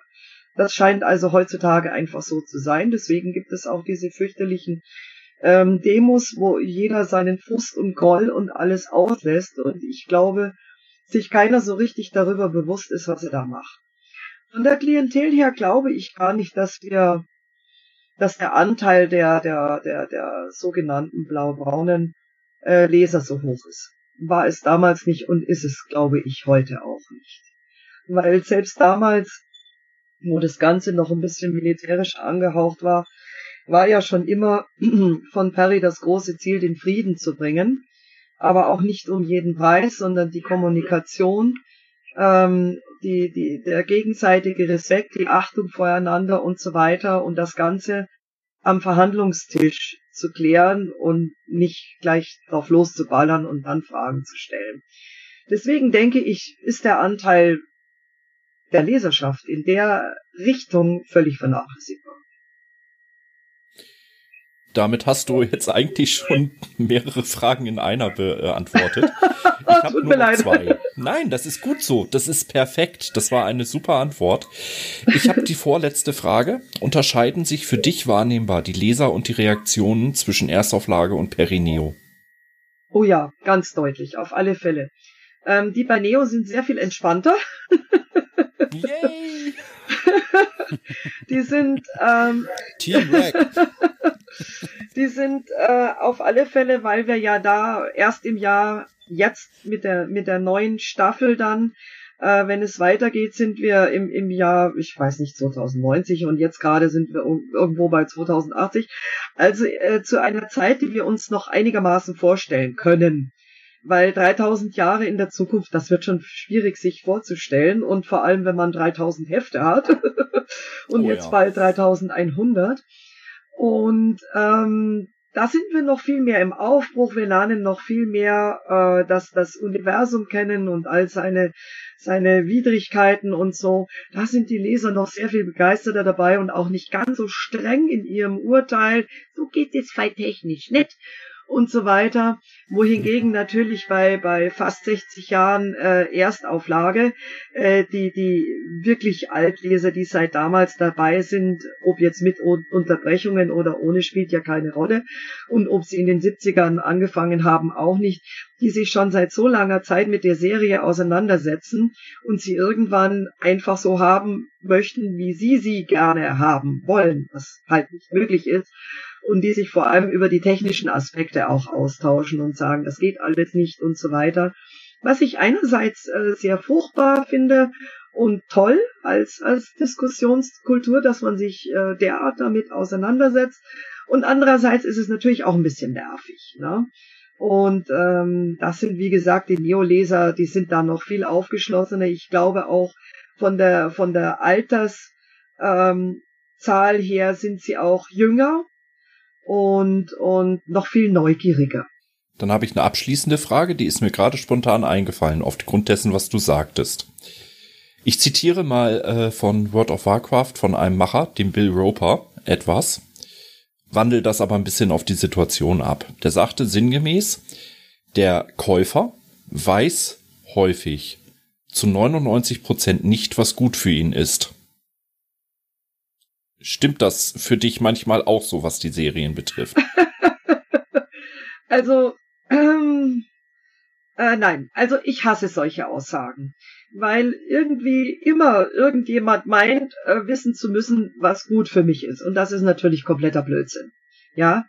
Das scheint also heutzutage einfach so zu sein. Deswegen gibt es auch diese fürchterlichen ähm, Demos, wo jeder seinen Frust und Groll und alles auslässt. Und ich glaube, sich keiner so richtig darüber bewusst ist, was er da macht. Von der Klientel her glaube ich gar nicht, dass wir, dass der Anteil der, der, der, der sogenannten blau-braunen äh, Leser so hoch ist war es damals nicht und ist es, glaube ich, heute auch nicht. Weil selbst damals, wo das Ganze noch ein bisschen militärisch angehaucht war, war ja schon immer [CLEARS THROAT] von Perry das große Ziel, den Frieden zu bringen, aber auch nicht um jeden Preis, sondern die Kommunikation, ähm, die, die, der gegenseitige Respekt, die Achtung voreinander und so weiter und das Ganze am Verhandlungstisch zu klären und nicht gleich drauf loszuballern und dann Fragen zu stellen. Deswegen denke ich, ist der Anteil der Leserschaft in der Richtung völlig vernachlässigbar. Damit hast du jetzt eigentlich schon mehrere Fragen in einer beantwortet. Ich [LAUGHS] habe nur noch zwei. Nein, das ist gut so. Das ist perfekt. Das war eine super Antwort. Ich habe die vorletzte Frage. Unterscheiden sich für dich wahrnehmbar die Leser und die Reaktionen zwischen Erstauflage und Perineo? Oh ja, ganz deutlich, auf alle Fälle. Ähm, die bei Neo sind sehr viel entspannter. Yay! [LAUGHS] die sind ähm, Team [LAUGHS] die sind äh, auf alle Fälle, weil wir ja da erst im Jahr jetzt mit der mit der neuen Staffel dann Äh, wenn es weitergeht, sind wir im, im Jahr, ich weiß nicht, 2090 und jetzt gerade sind wir irgendwo bei 2080. Also äh, zu einer Zeit, die wir uns noch einigermaßen vorstellen können weil 3000 Jahre in der Zukunft, das wird schon schwierig sich vorzustellen und vor allem, wenn man 3000 Hefte hat [LAUGHS] und oh, jetzt ja. bald 3100. Und ähm, da sind wir noch viel mehr im Aufbruch. Wir lernen noch viel mehr äh, das, das Universum kennen und all seine, seine Widrigkeiten und so. Da sind die Leser noch sehr viel begeisterter dabei und auch nicht ganz so streng in ihrem Urteil. So geht es fei technisch nicht und so weiter. Wohingegen natürlich bei, bei fast 60 Jahren äh, Erstauflage äh, die, die wirklich Altleser, die seit damals dabei sind, ob jetzt mit Unterbrechungen oder ohne, spielt ja keine Rolle. Und ob sie in den 70ern angefangen haben, auch nicht, die sich schon seit so langer Zeit mit der Serie auseinandersetzen und sie irgendwann einfach so haben möchten, wie sie sie gerne haben wollen, was halt nicht möglich ist und die sich vor allem über die technischen Aspekte auch austauschen und sagen, das geht alles nicht und so weiter. Was ich einerseits äh, sehr furchtbar finde und toll als, als Diskussionskultur, dass man sich äh, derart damit auseinandersetzt. Und andererseits ist es natürlich auch ein bisschen nervig. Ne? Und ähm, das sind, wie gesagt, die Neoleser, die sind da noch viel aufgeschlossener. Ich glaube auch von der, von der Alterszahl ähm, her sind sie auch jünger und, und noch viel neugieriger. Dann habe ich eine abschließende Frage, die ist mir gerade spontan eingefallen, aufgrund dessen, was du sagtest. Ich zitiere mal äh, von World of Warcraft von einem Macher, dem Bill Roper, etwas, wandel das aber ein bisschen auf die Situation ab. Der sagte sinngemäß, der Käufer weiß häufig zu 99 Prozent nicht, was gut für ihn ist. Stimmt das für dich manchmal auch so, was die Serien betrifft? [LAUGHS] also, ähm, äh, nein, also ich hasse solche Aussagen, weil irgendwie immer irgendjemand meint, äh, wissen zu müssen, was gut für mich ist. Und das ist natürlich kompletter Blödsinn. Ja,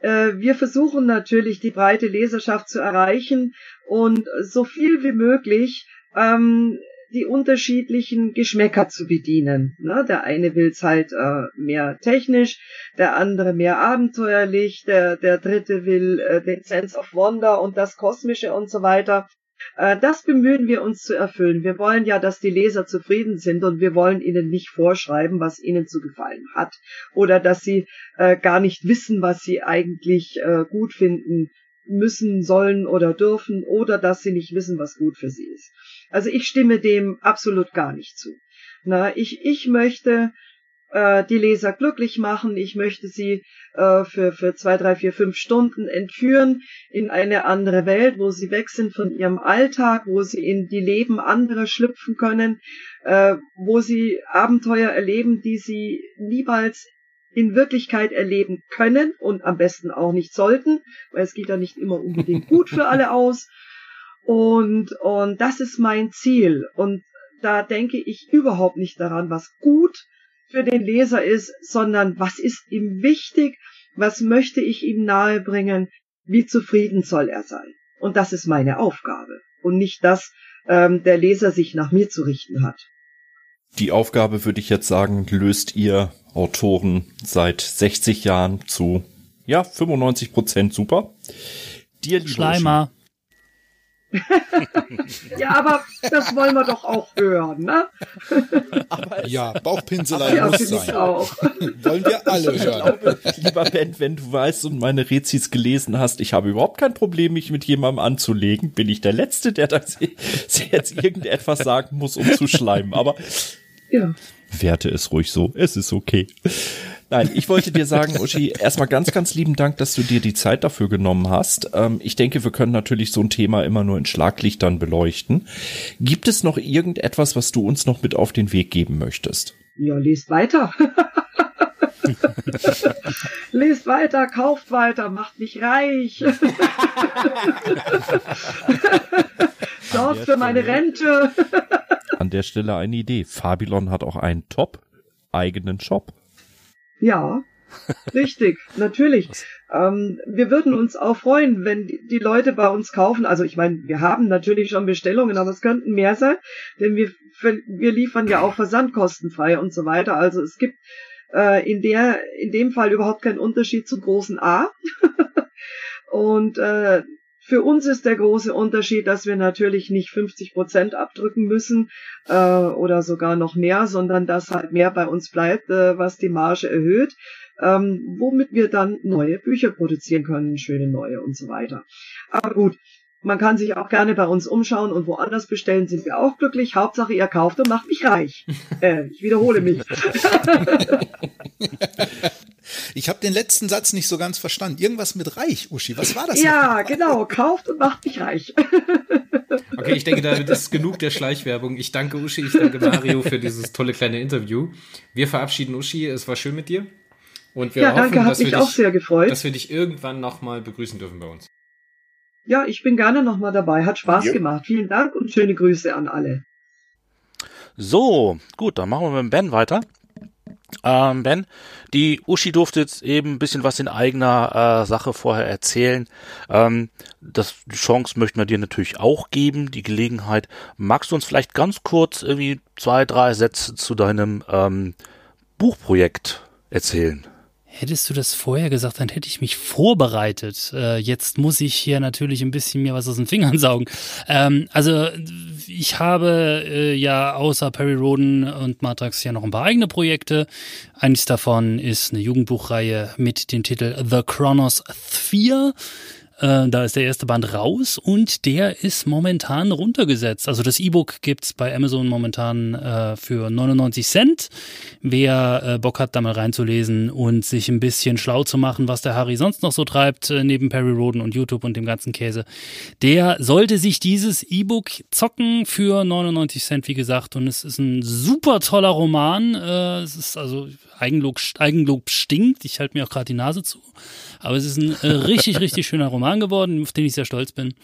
äh, wir versuchen natürlich die breite Leserschaft zu erreichen und so viel wie möglich ähm, die unterschiedlichen Geschmäcker zu bedienen. Ne? Der eine will's halt äh, mehr technisch, der andere mehr abenteuerlich, der, der dritte will äh, den Sense of Wonder und das Kosmische und so weiter. Äh, das bemühen wir uns zu erfüllen. Wir wollen ja, dass die Leser zufrieden sind und wir wollen ihnen nicht vorschreiben, was ihnen zu gefallen hat oder dass sie äh, gar nicht wissen, was sie eigentlich äh, gut finden müssen, sollen oder dürfen oder dass sie nicht wissen, was gut für sie ist. Also ich stimme dem absolut gar nicht zu. Na, ich, ich möchte äh, die Leser glücklich machen, ich möchte sie äh, für, für zwei, drei, vier, fünf Stunden entführen in eine andere Welt, wo sie weg sind von ihrem Alltag, wo sie in die Leben anderer schlüpfen können, äh, wo sie Abenteuer erleben, die sie niemals in Wirklichkeit erleben können und am besten auch nicht sollten, weil es geht ja nicht immer unbedingt gut für alle [LAUGHS] aus. Und, und das ist mein Ziel. Und da denke ich überhaupt nicht daran, was gut für den Leser ist, sondern was ist ihm wichtig, was möchte ich ihm nahebringen, wie zufrieden soll er sein. Und das ist meine Aufgabe und nicht das, ähm, der Leser sich nach mir zu richten hat. Die Aufgabe, würde ich jetzt sagen, löst ihr Autoren seit 60 Jahren zu, ja, 95 Prozent super. Dir, Schleimer. Ja, aber das wollen wir doch auch hören, ne? ja, Bauchpinselei ja, muss sein. Auch. [LAUGHS] wollen wir alle ich hören. Glaube, lieber Ben, wenn du weißt und meine Rezis gelesen hast, ich habe überhaupt kein Problem, mich mit jemandem anzulegen, bin ich der Letzte, der das [LAUGHS] jetzt irgendetwas sagen muss, um zu schleimen. Aber ja. werte es ruhig so. Es ist okay. Nein, ich wollte dir sagen, Uschi, erstmal ganz, ganz lieben Dank, dass du dir die Zeit dafür genommen hast. Ähm, ich denke, wir können natürlich so ein Thema immer nur in Schlaglichtern beleuchten. Gibt es noch irgendetwas, was du uns noch mit auf den Weg geben möchtest? Ja, liest weiter. [LAUGHS] Lest weiter, kauft weiter, macht mich reich. [LAUGHS] Sorgt für meine Rente. An der Stelle eine Idee. Fabilon hat auch einen top eigenen Shop. Ja, richtig, [LAUGHS] natürlich. Ähm, wir würden uns auch freuen, wenn die, Leute bei uns kaufen. Also ich meine, wir haben natürlich schon Bestellungen, aber es könnten mehr sein, denn wir, wir liefern ja auch versandkostenfrei und so weiter. Also es gibt äh, in der in dem Fall überhaupt keinen Unterschied zum großen A. [LAUGHS] und äh, für uns ist der große Unterschied, dass wir natürlich nicht 50 Prozent abdrücken müssen äh, oder sogar noch mehr, sondern dass halt mehr bei uns bleibt, äh, was die Marge erhöht, ähm, womit wir dann neue Bücher produzieren können, schöne neue und so weiter. Aber gut, man kann sich auch gerne bei uns umschauen und woanders bestellen, sind wir auch glücklich. Hauptsache, ihr kauft und macht mich reich. [LAUGHS] Äh, ich wiederhole mich. [LAUGHS] Ich habe den letzten Satz nicht so ganz verstanden. Irgendwas mit reich, Uschi. Was war das? Ja, genau. Kauft und macht mich reich. [LAUGHS] Okay, ich denke, das ist genug der Schleichwerbung. Ich danke Uschi, ich danke Mario für dieses tolle kleine Interview. Wir verabschieden Uschi. Es war schön mit dir. Und wir ja, hoffen, danke, hat dass, mich wir auch dich, sehr gefreut. dass wir dich irgendwann nochmal begrüßen dürfen bei uns. Ja, ich bin gerne nochmal dabei. Hat Spaß Ja. gemacht. Vielen Dank und schöne Grüße an alle. So, gut, dann machen wir mit Ben weiter. Ähm, ben, die Uschi durfte jetzt eben ein bisschen was in eigener äh, Sache vorher erzählen. Ähm, das, die Chance möchten wir dir natürlich auch geben, die Gelegenheit. Magst du uns vielleicht ganz kurz irgendwie zwei, drei Sätze zu deinem ähm, Buchprojekt erzählen? Hättest du das vorher gesagt, dann hätte ich mich vorbereitet. Äh, jetzt muss ich hier natürlich ein bisschen mir was aus den Fingern saugen. Ähm, also ich habe äh, ja außer Perry Roden und Matrax ja noch ein paar eigene Projekte. Eines davon ist eine Jugendbuchreihe mit dem Titel The Chronos 4. Äh, da ist der erste Band raus und der ist momentan runtergesetzt. Also das E-Book gibt's bei Amazon momentan äh, für 99 Cent. Wer äh, Bock hat, da mal reinzulesen und sich ein bisschen schlau zu machen, was der Harry sonst noch so treibt, äh, neben Perry Roden und YouTube und dem ganzen Käse, der sollte sich dieses E-Book zocken für 99 Cent, wie gesagt. Und es ist ein super toller Roman. Äh, es ist also Eigenlob, Eigenlob stinkt. Ich halte mir auch gerade die Nase zu. Aber es ist ein richtig, richtig schöner Roman geworden, auf den ich sehr stolz bin.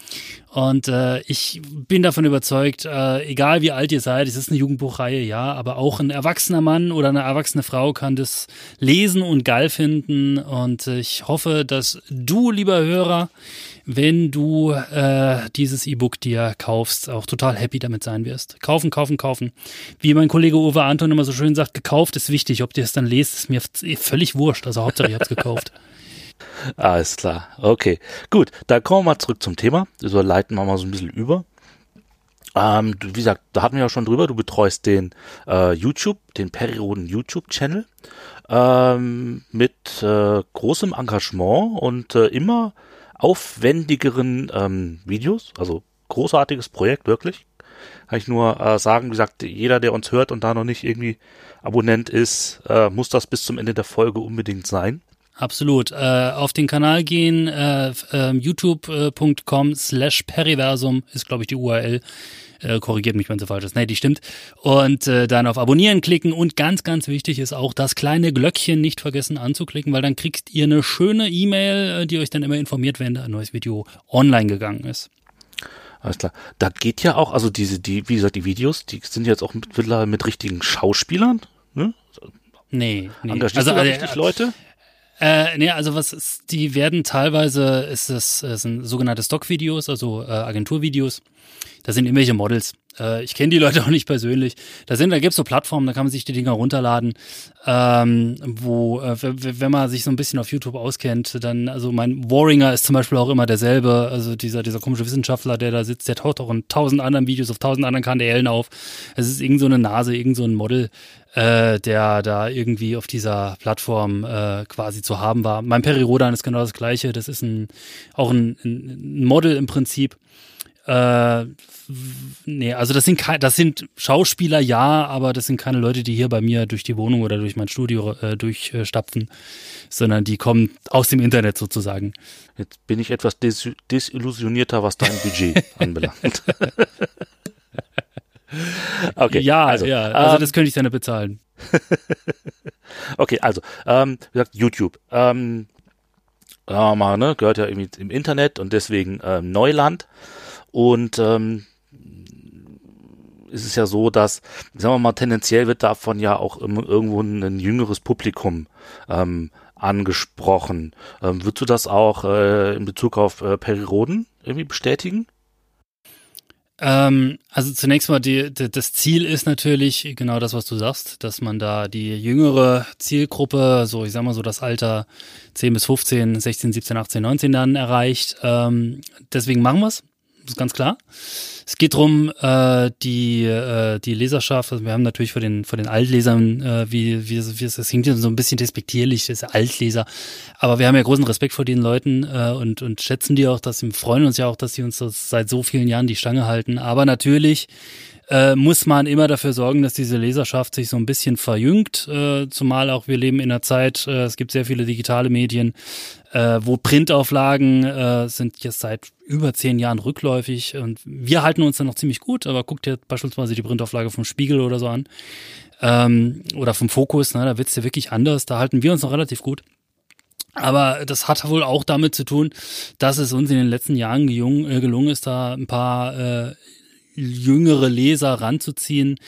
Und äh, ich bin davon überzeugt, äh, egal wie alt ihr seid, es ist eine Jugendbuchreihe, ja, aber auch ein erwachsener Mann oder eine erwachsene Frau kann das lesen und geil finden. Und ich hoffe, dass du, lieber Hörer, wenn du äh, dieses E-Book dir kaufst, auch total happy damit sein wirst. Kaufen, kaufen, kaufen. Wie mein Kollege Uwe Anton immer so schön sagt, gekauft ist wichtig. Ob ihr es dann lest, ist mir völlig wurscht. Also Hauptsache, ihr habt es gekauft. [LAUGHS] Alles klar. Okay. Gut, dann kommen wir mal zurück zum Thema. So leiten wir mal so ein bisschen über. Ähm, wie gesagt, da hatten wir ja schon drüber, du betreust den äh, YouTube, den Perioden YouTube-Channel ähm, mit äh, großem Engagement und äh, immer aufwendigeren ähm, Videos. Also großartiges Projekt, wirklich. Kann ich nur äh, sagen, wie gesagt, jeder, der uns hört und da noch nicht irgendwie Abonnent ist, äh, muss das bis zum Ende der Folge unbedingt sein. Absolut. Äh, auf den Kanal gehen, äh, äh, youtube.com slash periversum ist, glaube ich, die URL. Äh, korrigiert mich, wenn sie falsch ist. Nee, die stimmt. Und äh, dann auf Abonnieren klicken. Und ganz, ganz wichtig ist auch das kleine Glöckchen nicht vergessen anzuklicken, weil dann kriegt ihr eine schöne E-Mail, äh, die euch dann immer informiert, wenn da ein neues Video online gegangen ist. Alles klar. Da geht ja auch, also diese, die, wie gesagt, die Videos, die sind jetzt auch mittlerweile mit richtigen Schauspielern, ne? Nee, nee. Engagierst Also, du da äh, richtig Leute? Äh, nee, also was ist, die werden teilweise, ist es sind sogenannte Stockvideos, also äh, Agenturvideos. Da sind irgendwelche Models. Äh, ich kenne die Leute [LAUGHS] auch nicht persönlich. Da sind, da gibt's so Plattformen, da kann man sich die Dinger runterladen, ähm, wo, äh, wenn man sich so ein bisschen auf YouTube auskennt, dann, also mein Warringer ist zum Beispiel auch immer derselbe, also dieser, dieser komische Wissenschaftler, der da sitzt, der taucht auch in tausend anderen Videos auf tausend anderen Kanälen auf. Es ist irgend so eine Nase, irgend so ein Model, äh, der da irgendwie auf dieser Plattform äh, quasi zu haben war. Mein Peri Rodan ist genau das gleiche. Das ist ein auch ein, ein Model im Prinzip. Äh, nee, also das sind das sind Schauspieler, ja, aber das sind keine Leute, die hier bei mir durch die Wohnung oder durch mein Studio äh, durchstapfen, sondern die kommen aus dem Internet sozusagen. Jetzt bin ich etwas des desillusionierter, was dein Budget [LAUGHS] anbelangt. [LAUGHS] okay, ja, also, ja, also ähm, das könnte ich dann bezahlen. [LAUGHS] Okay, also, ähm, wie gesagt, YouTube. Ähm, wir mal, ne, gehört ja irgendwie im Internet und deswegen ähm, Neuland. Und ähm, ist es ja so, dass, sagen wir mal, tendenziell wird davon ja auch irgendwo ein jüngeres Publikum ähm, angesprochen. Ähm, würdest du das auch äh, in Bezug auf äh, Periroden irgendwie bestätigen? Ähm, also zunächst mal, die, die, das Ziel ist natürlich genau das, was du sagst, dass man da die jüngere Zielgruppe, so ich sag mal so das Alter 10 bis 15, 16, 17, 18, 19 dann erreicht. Ähm, deswegen machen wir's ist ganz klar. Es geht drum äh, die, äh, die Leserschaft, also wir haben natürlich für den, für den Altlesern, äh, wie, wie, wie es klingt so ein bisschen despektierlich, das Altleser, aber wir haben ja großen Respekt vor den Leuten äh, und, und schätzen die auch, dass sie freuen uns ja auch, dass sie uns seit so vielen Jahren die Stange halten. Aber natürlich äh, muss man immer dafür sorgen, dass diese Leserschaft sich so ein bisschen verjüngt, äh, zumal auch wir leben in einer Zeit, äh, es gibt sehr viele digitale Medien, äh, wo Printauflagen äh, sind jetzt seit über zehn Jahren rückläufig und wir halten uns da noch ziemlich gut, aber guckt dir beispielsweise die Printauflage vom Spiegel oder so an ähm, oder vom Fokus, ne, da wird's ja wirklich anders, da halten wir uns noch relativ gut. Aber das hat wohl auch damit zu tun, dass es uns in den letzten Jahren äh, gelungen ist, da ein paar äh, jüngere Leser ranzuziehen,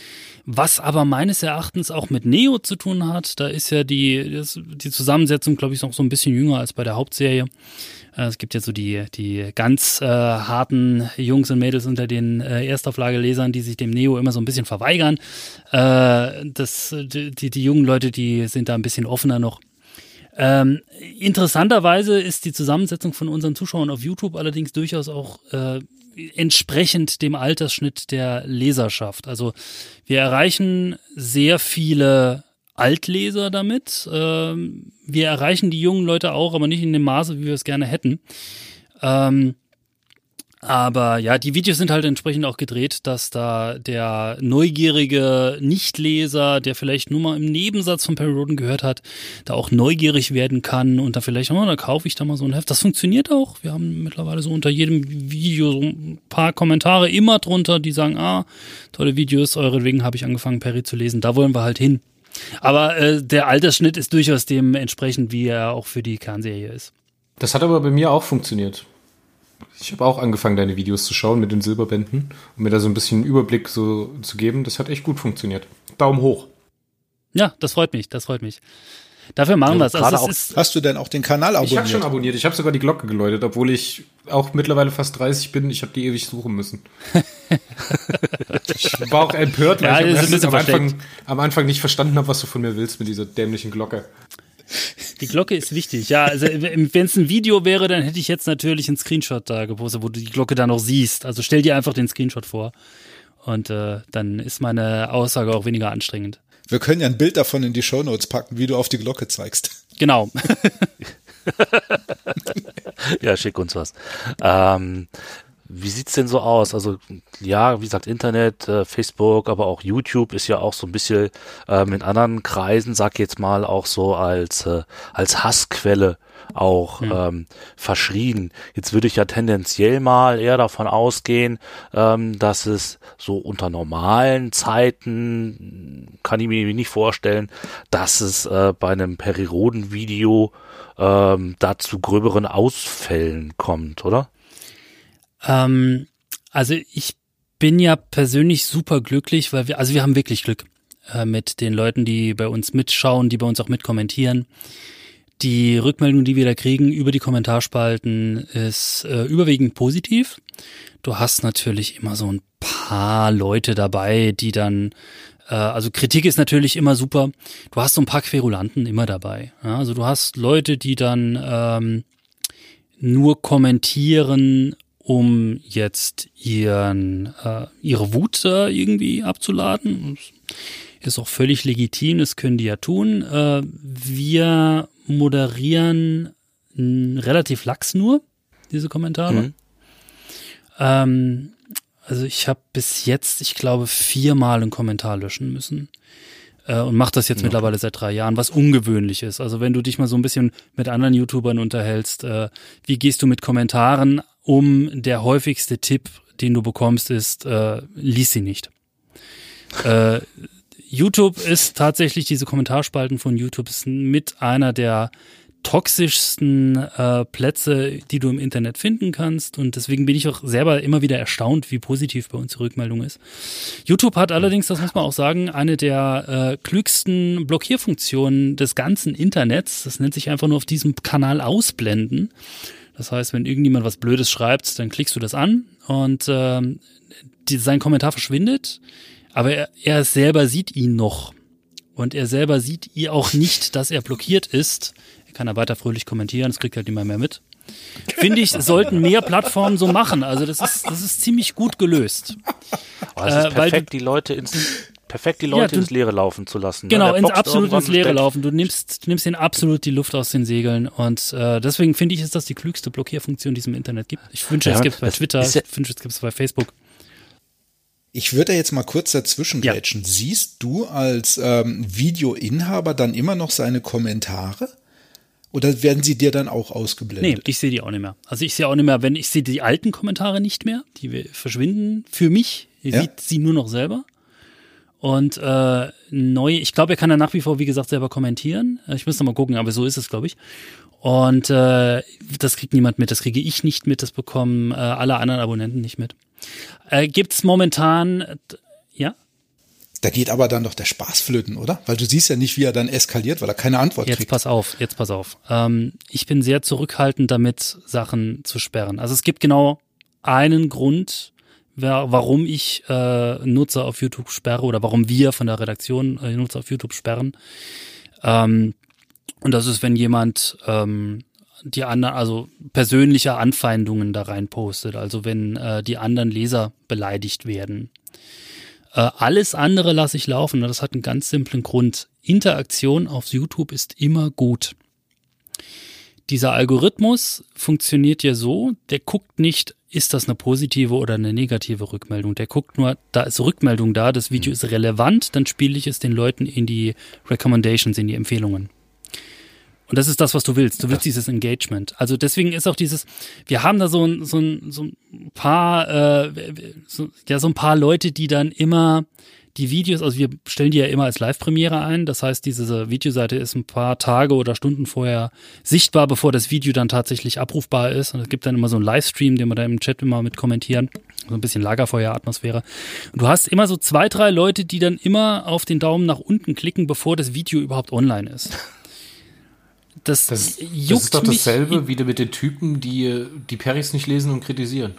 was aber meines Erachtens auch mit Neo zu tun hat. Da ist ja die, die Zusammensetzung, glaube ich, noch so ein bisschen jünger als bei der Hauptserie. Äh, es gibt ja so die, die ganz äh, harten Jungs und Mädels unter den äh, Erstauflagelesern, die sich dem Neo immer so ein bisschen verweigern. Äh, das, die, die jungen Leute, die sind da ein bisschen offener noch. Ähm, interessanterweise ist die Zusammensetzung von unseren Zuschauern auf YouTube allerdings durchaus auch äh, entsprechend dem Altersschnitt der Leserschaft. Also wir erreichen sehr viele Altleser damit. Ähm, wir erreichen die jungen Leute auch, aber nicht in dem Maße, wie wir es gerne hätten. Ähm, aber ja, die Videos sind halt entsprechend auch gedreht, dass da der neugierige Nichtleser, der vielleicht nur mal im Nebensatz von Perry Roden gehört hat, da auch neugierig werden kann und da vielleicht, oh, da kaufe ich da mal so ein Heft. Das funktioniert auch. Wir haben mittlerweile so unter jedem Video so ein paar Kommentare immer drunter, die sagen, ah, tolle Videos, euretwegen habe ich angefangen, Perry zu lesen. Da wollen wir halt hin. Aber äh, der Altersschnitt ist durchaus dementsprechend, wie er auch für die Kernserie ist. Das hat aber bei mir auch funktioniert. Ich habe auch angefangen, deine Videos zu schauen mit den Silberbänden um mir da so ein bisschen Überblick so zu geben. Das hat echt gut funktioniert. Daumen hoch. Ja, das freut mich, das freut mich. Dafür machen wir es. Also es hast du denn auch den Kanal abonniert? Ich habe schon abonniert. Ich habe sogar die Glocke geläutet, obwohl ich auch mittlerweile fast 30 bin. Ich habe die ewig suchen müssen. ich war auch empört, weil ja, ich am Anfang, am Anfang nicht verstanden habe, was du von mir willst mit dieser dämlichen Glocke. Die Glocke ist wichtig. Ja, also wenn es ein Video wäre, dann hätte ich jetzt natürlich einen Screenshot da gepostet, wo du die Glocke da noch siehst. Also stell dir einfach den Screenshot vor. Und äh, dann ist meine Aussage auch weniger anstrengend. Wir können ja ein Bild davon in die Shownotes packen, wie du auf die Glocke zeigst. Genau. [LAUGHS] ja, schick uns was. Ähm, wie sieht's denn so aus? Also ja, wie gesagt, Internet, äh, Facebook, aber auch YouTube ist ja auch so ein bisschen ähm, in anderen Kreisen, sag ich jetzt mal, auch so als äh, als Hassquelle auch mhm. ähm, verschrien. Jetzt würde ich ja tendenziell mal eher davon ausgehen, ähm, dass es so unter normalen Zeiten, kann ich mir nicht vorstellen, dass es äh, bei einem Periroden-Video ähm, da zu gröberen Ausfällen kommt, oder? Ähm, also ich bin ja persönlich super glücklich, weil wir, also wir haben wirklich Glück äh, mit den Leuten, die bei uns mitschauen, die bei uns auch mitkommentieren. Die Rückmeldung, die wir da kriegen über die Kommentarspalten, ist äh, überwiegend positiv. Du hast natürlich immer so ein paar Leute dabei, die dann, äh, also Kritik ist natürlich immer super. Du hast so ein paar Querulanten immer dabei. Ja? Also du hast Leute, die dann ähm, nur kommentieren, um jetzt ihren, äh, ihre Wut äh, irgendwie abzuladen. Ist auch völlig legitim, das können die ja tun. Äh, wir moderieren relativ lax nur, diese Kommentare. Mhm. Ähm, also ich habe bis jetzt, ich glaube, viermal einen Kommentar löschen müssen äh, und mache das jetzt okay. mittlerweile seit drei Jahren, was ungewöhnlich ist. Also wenn du dich mal so ein bisschen mit anderen YouTubern unterhältst, äh, wie gehst du mit Kommentaren um? Der häufigste Tipp, den du bekommst, ist, äh, lies sie nicht. Äh, YouTube ist tatsächlich, diese Kommentarspalten von YouTube ist mit einer der toxischsten äh, Plätze, die du im Internet finden kannst. Und deswegen bin ich auch selber immer wieder erstaunt, wie positiv bei uns die Rückmeldung ist. YouTube hat allerdings, das muss man auch sagen, eine der äh, klügsten Blockierfunktionen des ganzen Internets. Das nennt sich einfach nur auf diesem Kanal ausblenden. Das heißt, wenn irgendjemand was Blödes schreibt, dann klickst du das an und ähm, die, sein Kommentar verschwindet, aber er, er selber sieht ihn noch. Und er selber sieht ihr auch nicht, dass er blockiert ist. Er kann er weiter fröhlich kommentieren, das kriegt halt niemand mehr mit. Finde ich, sollten mehr Plattformen so machen. Also das ist, das ist ziemlich gut gelöst. Oh, es ist äh, perfekt, die Leute ins, perfekt die Leute ja, du, ins Leere laufen zu lassen. Ne? Genau, ins absolut ins Leere laufen. Du nimmst, du nimmst ihnen absolut die Luft aus den Segeln. Und äh, deswegen finde ich, ist das die klügste Blockierfunktion, die es im Internet gibt. Ich wünsche, ja, es gibt es bei Twitter, ja, ich wünsche, es gibt es bei Facebook. Ich würde jetzt mal kurz dazwischen grätschen. Ja. Siehst du als ähm, Videoinhaber dann immer noch seine Kommentare? Oder werden sie dir dann auch ausgeblendet? Nee, ich sehe die auch nicht mehr. Also ich sehe auch nicht mehr, wenn ich sehe die alten Kommentare nicht mehr, die verschwinden für mich. Ich ja? sieht sie nur noch selber. Und äh, neu, ich glaube, er kann ja nach wie vor, wie gesagt, selber kommentieren. Ich muss noch mal gucken, aber so ist es, glaube ich. Und äh, das kriegt niemand mit, das kriege ich nicht mit, das bekommen äh, alle anderen Abonnenten nicht mit. Äh, Gibt momentan, ja? Da geht aber dann doch der Spaß flöten, oder? Weil du siehst ja nicht, wie er dann eskaliert, weil er keine Antwort jetzt kriegt. Jetzt pass auf, jetzt pass auf. Ähm, ich bin sehr zurückhaltend damit, Sachen zu sperren. Also es gibt genau einen Grund, warum ich äh, Nutzer auf YouTube sperre oder warum wir von der Redaktion äh, Nutzer auf YouTube sperren. Ähm, und das ist, wenn jemand ähm, die anderen, also persönliche Anfeindungen da rein postet, also wenn äh, die anderen Leser beleidigt werden. Äh, alles andere lasse ich laufen. Das hat einen ganz simplen Grund. Interaktion auf YouTube ist immer gut. Dieser Algorithmus funktioniert ja so, der guckt nicht, ist das eine positive oder eine negative Rückmeldung. Der guckt nur, da ist Rückmeldung da, das Video ist relevant, dann spiele ich es den Leuten in die Recommendations, in die Empfehlungen. Und das ist das, was du willst. Du willst dieses Engagement. Also deswegen ist auch dieses, wir haben da so ein, so ein, so ein paar, äh, so, ja, so ein paar Leute, die dann immer die Videos, also wir stellen die ja immer als Live-Premiere ein. Das heißt, diese Videoseite ist ein paar Tage oder Stunden vorher sichtbar, bevor das Video dann tatsächlich abrufbar ist. Und es gibt dann immer so einen Livestream, den wir da im Chat immer mit kommentieren. So ein bisschen Lagerfeuer-Atmosphäre. Und du hast immer so zwei, drei Leute, die dann immer auf den Daumen nach unten klicken, bevor das Video überhaupt online ist. Das, das, juckt das ist doch dasselbe wie mit den Typen, die die Perrys nicht lesen und kritisieren.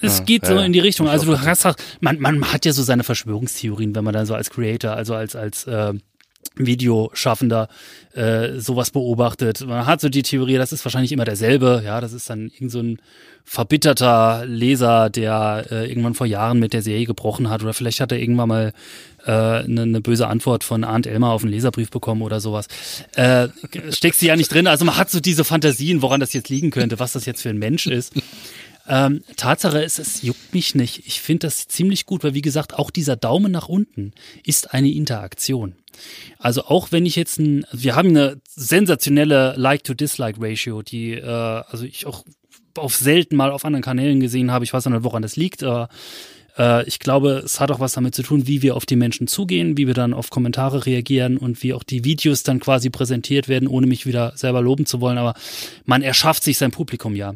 Es ja, geht so ja, in die Richtung. Also du hast man, man hat ja so seine Verschwörungstheorien, wenn man dann so als Creator, also als, als äh, Videoschaffender äh, sowas beobachtet. Man hat so die Theorie, das ist wahrscheinlich immer derselbe. Ja, das ist dann irgend so ein verbitterter Leser, der äh, irgendwann vor Jahren mit der Serie gebrochen hat. Oder vielleicht hat er irgendwann mal äh, eine, eine böse Antwort von Arndt Elmer auf einen Leserbrief bekommen oder sowas. Äh, [LAUGHS] steckst du ja nicht drin. Also man hat so diese Fantasien, woran das jetzt liegen könnte, was das jetzt für ein Mensch ist. Ähm, Tatsache ist, es juckt mich nicht. Ich finde das ziemlich gut, weil wie gesagt, auch dieser Daumen nach unten ist eine Interaktion. Also auch wenn ich jetzt ein, wir haben eine sensationelle Like-to-Dislike-Ratio, die äh, also ich auch auf selten mal auf anderen Kanälen gesehen habe. Ich weiß nicht, woran das liegt, aber äh, ich glaube, es hat auch was damit zu tun, wie wir auf die Menschen zugehen, wie wir dann auf Kommentare reagieren und wie auch die Videos dann quasi präsentiert werden, ohne mich wieder selber loben zu wollen. Aber man erschafft sich sein Publikum ja.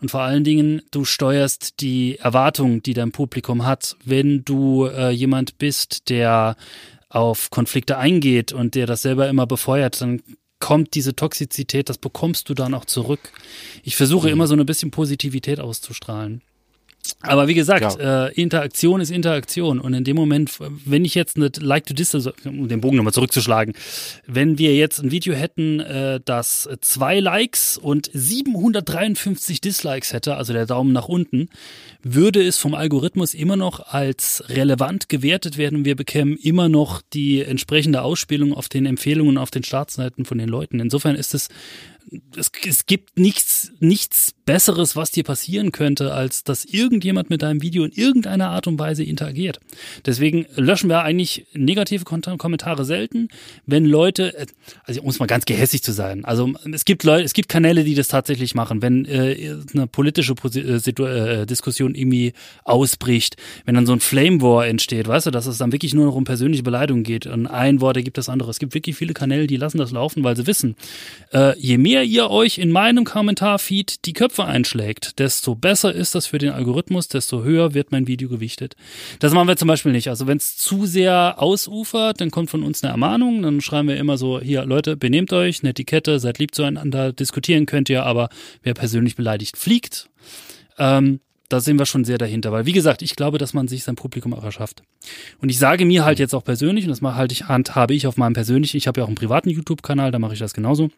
Und vor allen Dingen, du steuerst die Erwartungen, die dein Publikum hat. Wenn du äh, jemand bist, der auf Konflikte eingeht und der das selber immer befeuert, dann kommt diese Toxizität, das bekommst du dann auch zurück. Ich versuche mhm. immer so ein bisschen Positivität auszustrahlen. Aber wie gesagt, ja. äh, Interaktion ist Interaktion. Und in dem Moment, wenn ich jetzt eine Like to Dis, also, um den Bogen nochmal zurückzuschlagen, wenn wir jetzt ein Video hätten, äh, das zwei Likes und 753 Dislikes hätte, also der Daumen nach unten, würde es vom Algorithmus immer noch als relevant gewertet werden. Wir bekämen immer noch die entsprechende Ausspielung auf den Empfehlungen auf den Startseiten von den Leuten. Insofern ist es es, es gibt nichts, nichts Besseres, was dir passieren könnte, als dass irgendjemand mit deinem Video in irgendeiner Art und Weise interagiert. Deswegen löschen wir eigentlich negative Kommentare selten, wenn Leute, äh, also um es mal ganz gehässig zu sein, also es gibt Leute, es gibt Kanäle, die das tatsächlich machen, wenn äh, eine politische äh, äh, Diskussion irgendwie ausbricht, wenn dann so ein Flame War entsteht, weißt du, dass es dann wirklich nur noch um persönliche Beleidigung geht und ein Wort ergibt das andere. Es gibt wirklich viele Kanäle, die lassen das laufen, weil sie wissen, äh, je mehr ihr euch in meinem Kommentarfeed die Köpfe einschlägt, desto besser ist das für den Algorithmus, desto höher wird mein Video gewichtet. Das machen wir zum Beispiel nicht. Also wenn es zu sehr ausufert, dann kommt von uns eine Ermahnung, dann schreiben wir immer so, hier Leute, benehmt euch, eine Etikette, seid lieb zueinander, diskutieren könnt ihr, aber wer persönlich beleidigt, fliegt. Ähm, da sind wir schon sehr dahinter. Weil, wie gesagt, ich glaube, dass man sich sein Publikum auch erschafft. Und ich sage mir halt jetzt auch persönlich, und das mal halt ich, handhabe ich auf meinem persönlichen, ich habe ja auch einen privaten YouTube-Kanal, da mache ich das genauso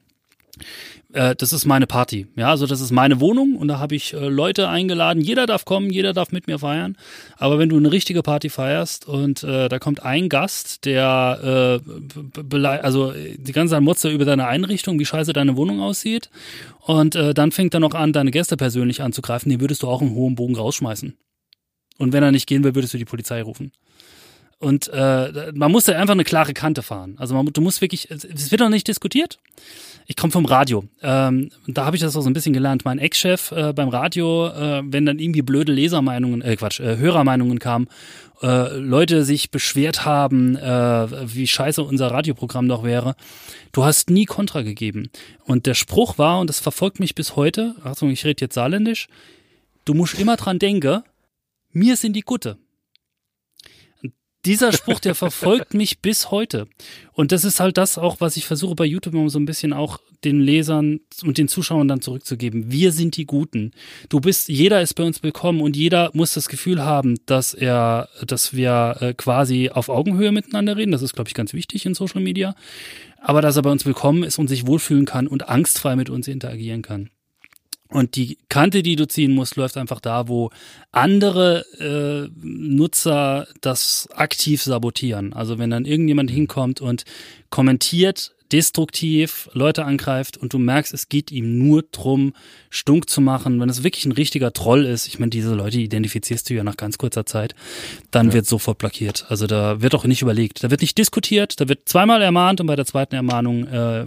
äh, das ist meine Party. Ja, also das ist meine Wohnung und da habe ich äh, Leute eingeladen. Jeder darf kommen, jeder darf mit mir feiern. Aber wenn du eine richtige Party feierst und äh, da kommt ein Gast, der äh, also die ganze Zeit motzt über deine Einrichtung, wie scheiße deine Wohnung aussieht und äh, dann fängt er noch an, deine Gäste persönlich anzugreifen, den würdest du auch im hohen Bogen rausschmeißen. Und wenn er nicht gehen will, würdest du die Polizei rufen. Und äh, man muss da einfach eine klare Kante fahren. Also man, du musst wirklich, es wird doch nicht diskutiert. Ich komme vom Radio. Ähm, da habe ich das auch so ein bisschen gelernt. Mein Ex-Chef äh, beim Radio, äh, wenn dann irgendwie blöde Lesermeinungen, äh, Quatsch, äh, Hörermeinungen kamen, äh, Leute sich beschwert haben, äh, wie scheiße unser Radioprogramm doch wäre. Du hast nie Kontra gegeben. Und der Spruch war, und das verfolgt mich bis heute, Achtung, ich rede jetzt saarländisch, du musst immer dran denken, mir sind die Gutte dieser Spruch, der verfolgt mich bis heute. Und das ist halt das auch, was ich versuche bei YouTube immer so ein bisschen auch den Lesern und den Zuschauern dann zurückzugeben. Wir sind die Guten. Du bist, jeder ist bei uns willkommen und jeder muss das Gefühl haben, dass er, dass wir äh, quasi auf Augenhöhe miteinander reden. Das ist, glaube ich, ganz wichtig in Social Media. Aber dass er bei uns willkommen ist und sich wohlfühlen kann und angstfrei mit uns interagieren kann. Und die Kante, die du ziehen musst, läuft einfach da, wo andere äh, Nutzer das aktiv sabotieren. Also wenn dann irgendjemand hinkommt und kommentiert, destruktiv Leute angreift und du merkst, es geht ihm nur drum, stunk zu machen, wenn es wirklich ein richtiger Troll ist, ich meine, diese Leute identifizierst du ja nach ganz kurzer Zeit, dann ja. wird sofort blockiert. Also da wird auch nicht überlegt, da wird nicht diskutiert, da wird zweimal ermahnt und bei der zweiten Ermahnung äh,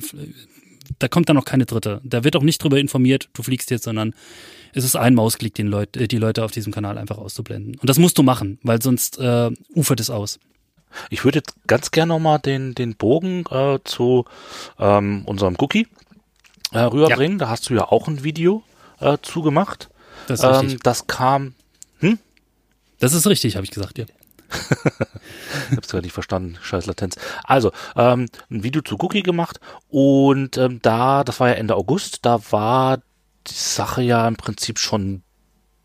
da kommt dann noch keine dritte. Da wird auch nicht drüber informiert, du fliegst jetzt, sondern es ist ein Mausklick, den Leut, äh, die Leute auf diesem Kanal einfach auszublenden. Und das musst du machen, weil sonst äh, ufert es aus. Ich würde jetzt ganz gerne nochmal den, den Bogen äh, zu ähm, unserem Cookie äh, rüberbringen. Ja. Da hast du ja auch ein Video äh, zugemacht. Das ist richtig. Ähm, das kam. Hm? Das ist richtig, habe ich gesagt, ja [LAUGHS] ich hab's gar nicht verstanden, scheiß Latenz. Also, ähm, ein Video zu Cookie gemacht und ähm, da, das war ja Ende August, da war die Sache ja im Prinzip schon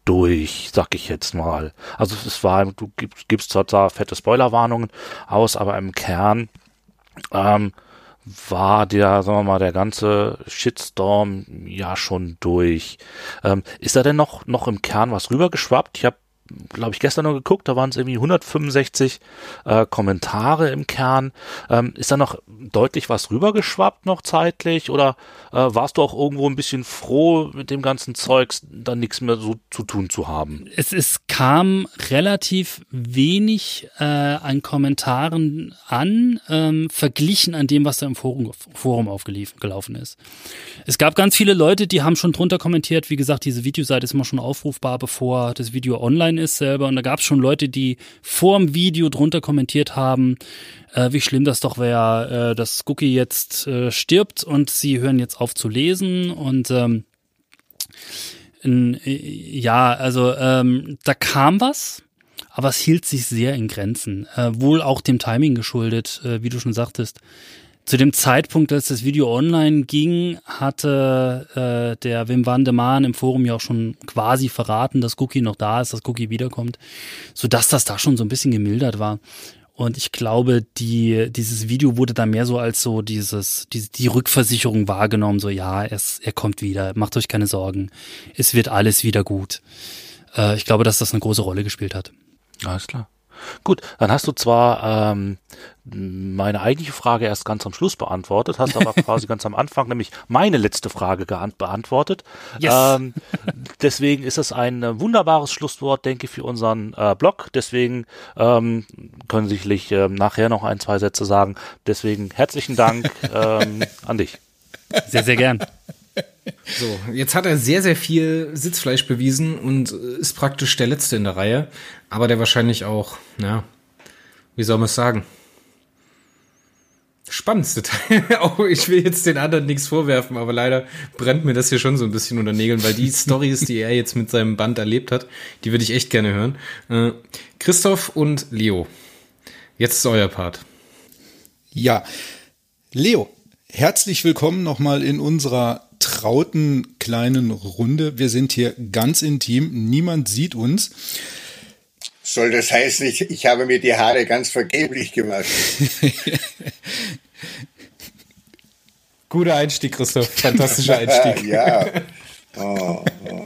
durch, sag ich jetzt mal. Also es war, du gibst, gibst zwar da fette Spoilerwarnungen aus, aber im Kern ähm, war der, sagen wir mal, der ganze Shitstorm ja schon durch. Ähm, ist da denn noch, noch im Kern was rübergeschwappt? Ich habe glaube ich, gestern noch geguckt, da waren es irgendwie 165 äh, Kommentare im Kern. Ähm, ist da noch deutlich was rübergeschwappt noch zeitlich oder äh, warst du auch irgendwo ein bisschen froh mit dem ganzen Zeugs, dann nichts mehr so zu tun zu haben? Es, es kam relativ wenig äh, an Kommentaren an, ähm, verglichen an dem, was da im Forum, Forum aufgelaufen ist. Es gab ganz viele Leute, die haben schon drunter kommentiert. Wie gesagt, diese Videoseite ist immer schon aufrufbar, bevor das Video online ist selber. Und da gab es schon Leute, die vor dem Video drunter kommentiert haben, äh, wie schlimm das doch wäre, äh, dass Cookie jetzt äh, stirbt und sie hören jetzt auf zu lesen. Und ähm, in, ja, also ähm, da kam was. Aber es hielt sich sehr in Grenzen. Äh, wohl auch dem Timing geschuldet, äh, wie du schon sagtest. Zu dem Zeitpunkt, als das Video online ging, hatte äh, der Wim van de Maan im Forum ja auch schon quasi verraten, dass Cookie noch da ist, dass Cookie wiederkommt, sodass das da schon so ein bisschen gemildert war. Und ich glaube, die, dieses Video wurde da mehr so als so dieses, die, die Rückversicherung wahrgenommen, so ja, es, er kommt wieder, macht euch keine Sorgen, es wird alles wieder gut. Äh, ich glaube, dass das eine große Rolle gespielt hat. Alles klar. Gut, dann hast du zwar ähm, meine eigentliche Frage erst ganz am Schluss beantwortet, hast aber [LAUGHS] quasi ganz am Anfang nämlich meine letzte Frage beantwortet. Yes. Ähm, deswegen ist es ein äh, wunderbares Schlusswort, denke ich, für unseren äh, Blog. Deswegen ähm, können sicherlich äh, nachher noch ein, zwei Sätze sagen. Deswegen herzlichen Dank [LAUGHS] ähm, an dich. Sehr, sehr gern. So, jetzt hat er sehr, sehr viel Sitzfleisch bewiesen und ist praktisch der Letzte in der Reihe, aber der wahrscheinlich auch, ja, wie soll man es sagen? Spannendste [LAUGHS] Teil. auch ich will jetzt den anderen nichts vorwerfen, aber leider brennt mir das hier schon so ein bisschen unter Nägeln, weil die [LAUGHS] Stories, die er jetzt mit seinem Band erlebt hat, die würde ich echt gerne hören. Äh, Christoph und Leo, jetzt ist euer Part. Ja, Leo, herzlich willkommen nochmal in unserer trauten kleinen Runde. Wir sind hier ganz intim, niemand sieht uns. Soll das heißen, ich, ich habe mir die Haare ganz vergeblich gewaschen? [LAUGHS] Guter Einstieg, Christoph. Fantastischer [LAUGHS] Einstieg. ja. Oh, oh.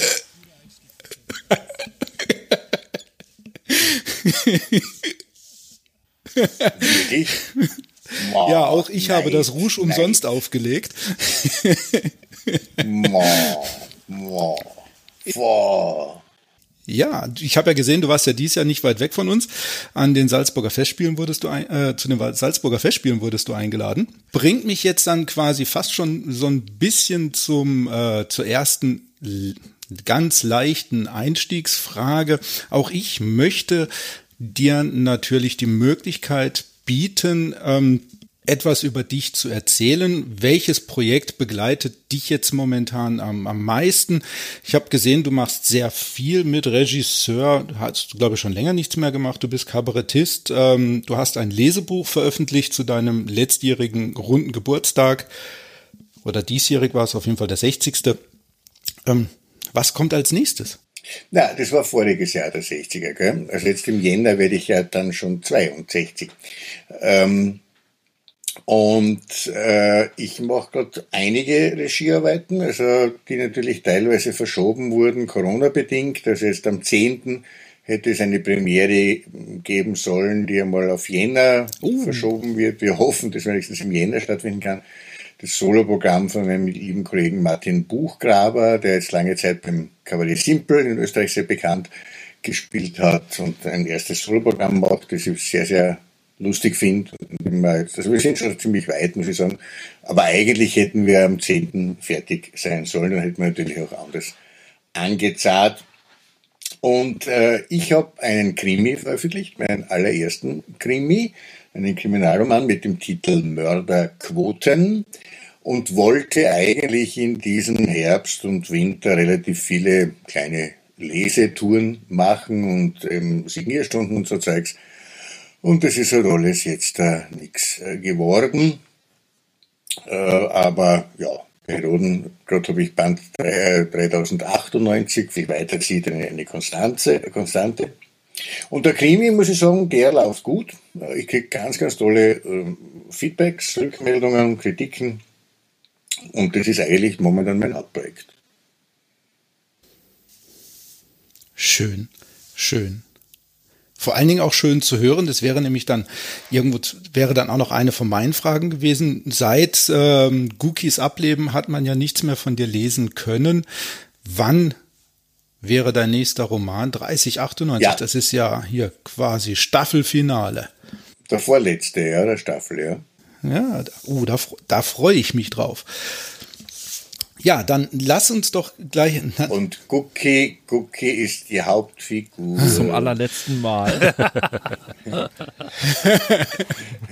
Wow, ja, auch ich habe das Rouge umsonst nice. aufgelegt. Ja, ich habe ja gesehen, du warst ja dies Jahr nicht weit weg von uns. An den Salzburger Festspielen wurdest du ein, äh, zu den Salzburger Festspielen wurdest du eingeladen. Bringt mich jetzt dann quasi fast schon so ein bisschen zum äh, zur ersten ganz leichten Einstiegsfrage. Auch ich möchte dir natürlich die Möglichkeit bieten, ähm, etwas über dich zu erzählen. Welches Projekt begleitet dich jetzt momentan am, am meisten? Ich habe gesehen, du machst sehr viel mit Regisseur. Hast du, glaube ich, schon länger nichts mehr gemacht. Du bist Kabarettist. Ähm, du hast ein Lesebuch veröffentlicht zu deinem letztjährigen runden Geburtstag. Oder diesjährig war es auf jeden Fall der 60. Ähm, was kommt als nächstes? Na, das war voriges Jahr, der 60er, gell? Also jetzt im Jänner werde ich ja dann schon 62. Ähm, und äh, ich mache gerade einige Regiearbeiten, also die natürlich teilweise verschoben wurden, Corona-bedingt. Also jetzt am 10. hätte es eine Premiere geben sollen, die einmal auf Jänner uh. verschoben wird. Wir hoffen, dass wenigstens im Jänner stattfinden kann. Das Soloprogramm von meinem lieben Kollegen Martin Buchgraber, der jetzt lange Zeit beim Cavalier Simple in Österreich sehr bekannt gespielt hat und ein erstes Soloprogramm macht. Das ist sehr, sehr lustig finde. Also wir sind schon ziemlich weit, muss ich sagen. Aber eigentlich hätten wir am 10. fertig sein sollen. Dann hätten wir natürlich auch anders angezahlt. Und äh, ich habe einen Krimi veröffentlicht, meinen allerersten Krimi, einen Kriminalroman mit dem Titel Mörderquoten und wollte eigentlich in diesem Herbst und Winter relativ viele kleine Lesetouren machen und ähm, Signierstunden und so Zeugs und das ist halt alles jetzt äh, nichts äh, geworden. Äh, aber ja, bei Roden, gerade habe ich Band 3098, viel weiter zieht eine, eine Konstanze, Konstante. Und der Krimi, muss ich sagen, der läuft gut. Äh, ich kriege ganz, ganz tolle äh, Feedbacks, Rückmeldungen, Kritiken. Und das ist eigentlich momentan mein Hauptprojekt. Schön, schön vor allen Dingen auch schön zu hören. Das wäre nämlich dann irgendwo wäre dann auch noch eine von meinen Fragen gewesen. Seit ähm, Gookies Ableben hat man ja nichts mehr von dir lesen können. Wann wäre dein nächster Roman? 3098. Ja. Das ist ja hier quasi Staffelfinale. Der vorletzte, ja, der Staffel, ja. Ja, uh, da, da freue ich mich drauf. Ja, dann lass uns doch gleich. Und Cookie, Cookie ist die Hauptfigur. [LAUGHS] Zum allerletzten Mal. nein,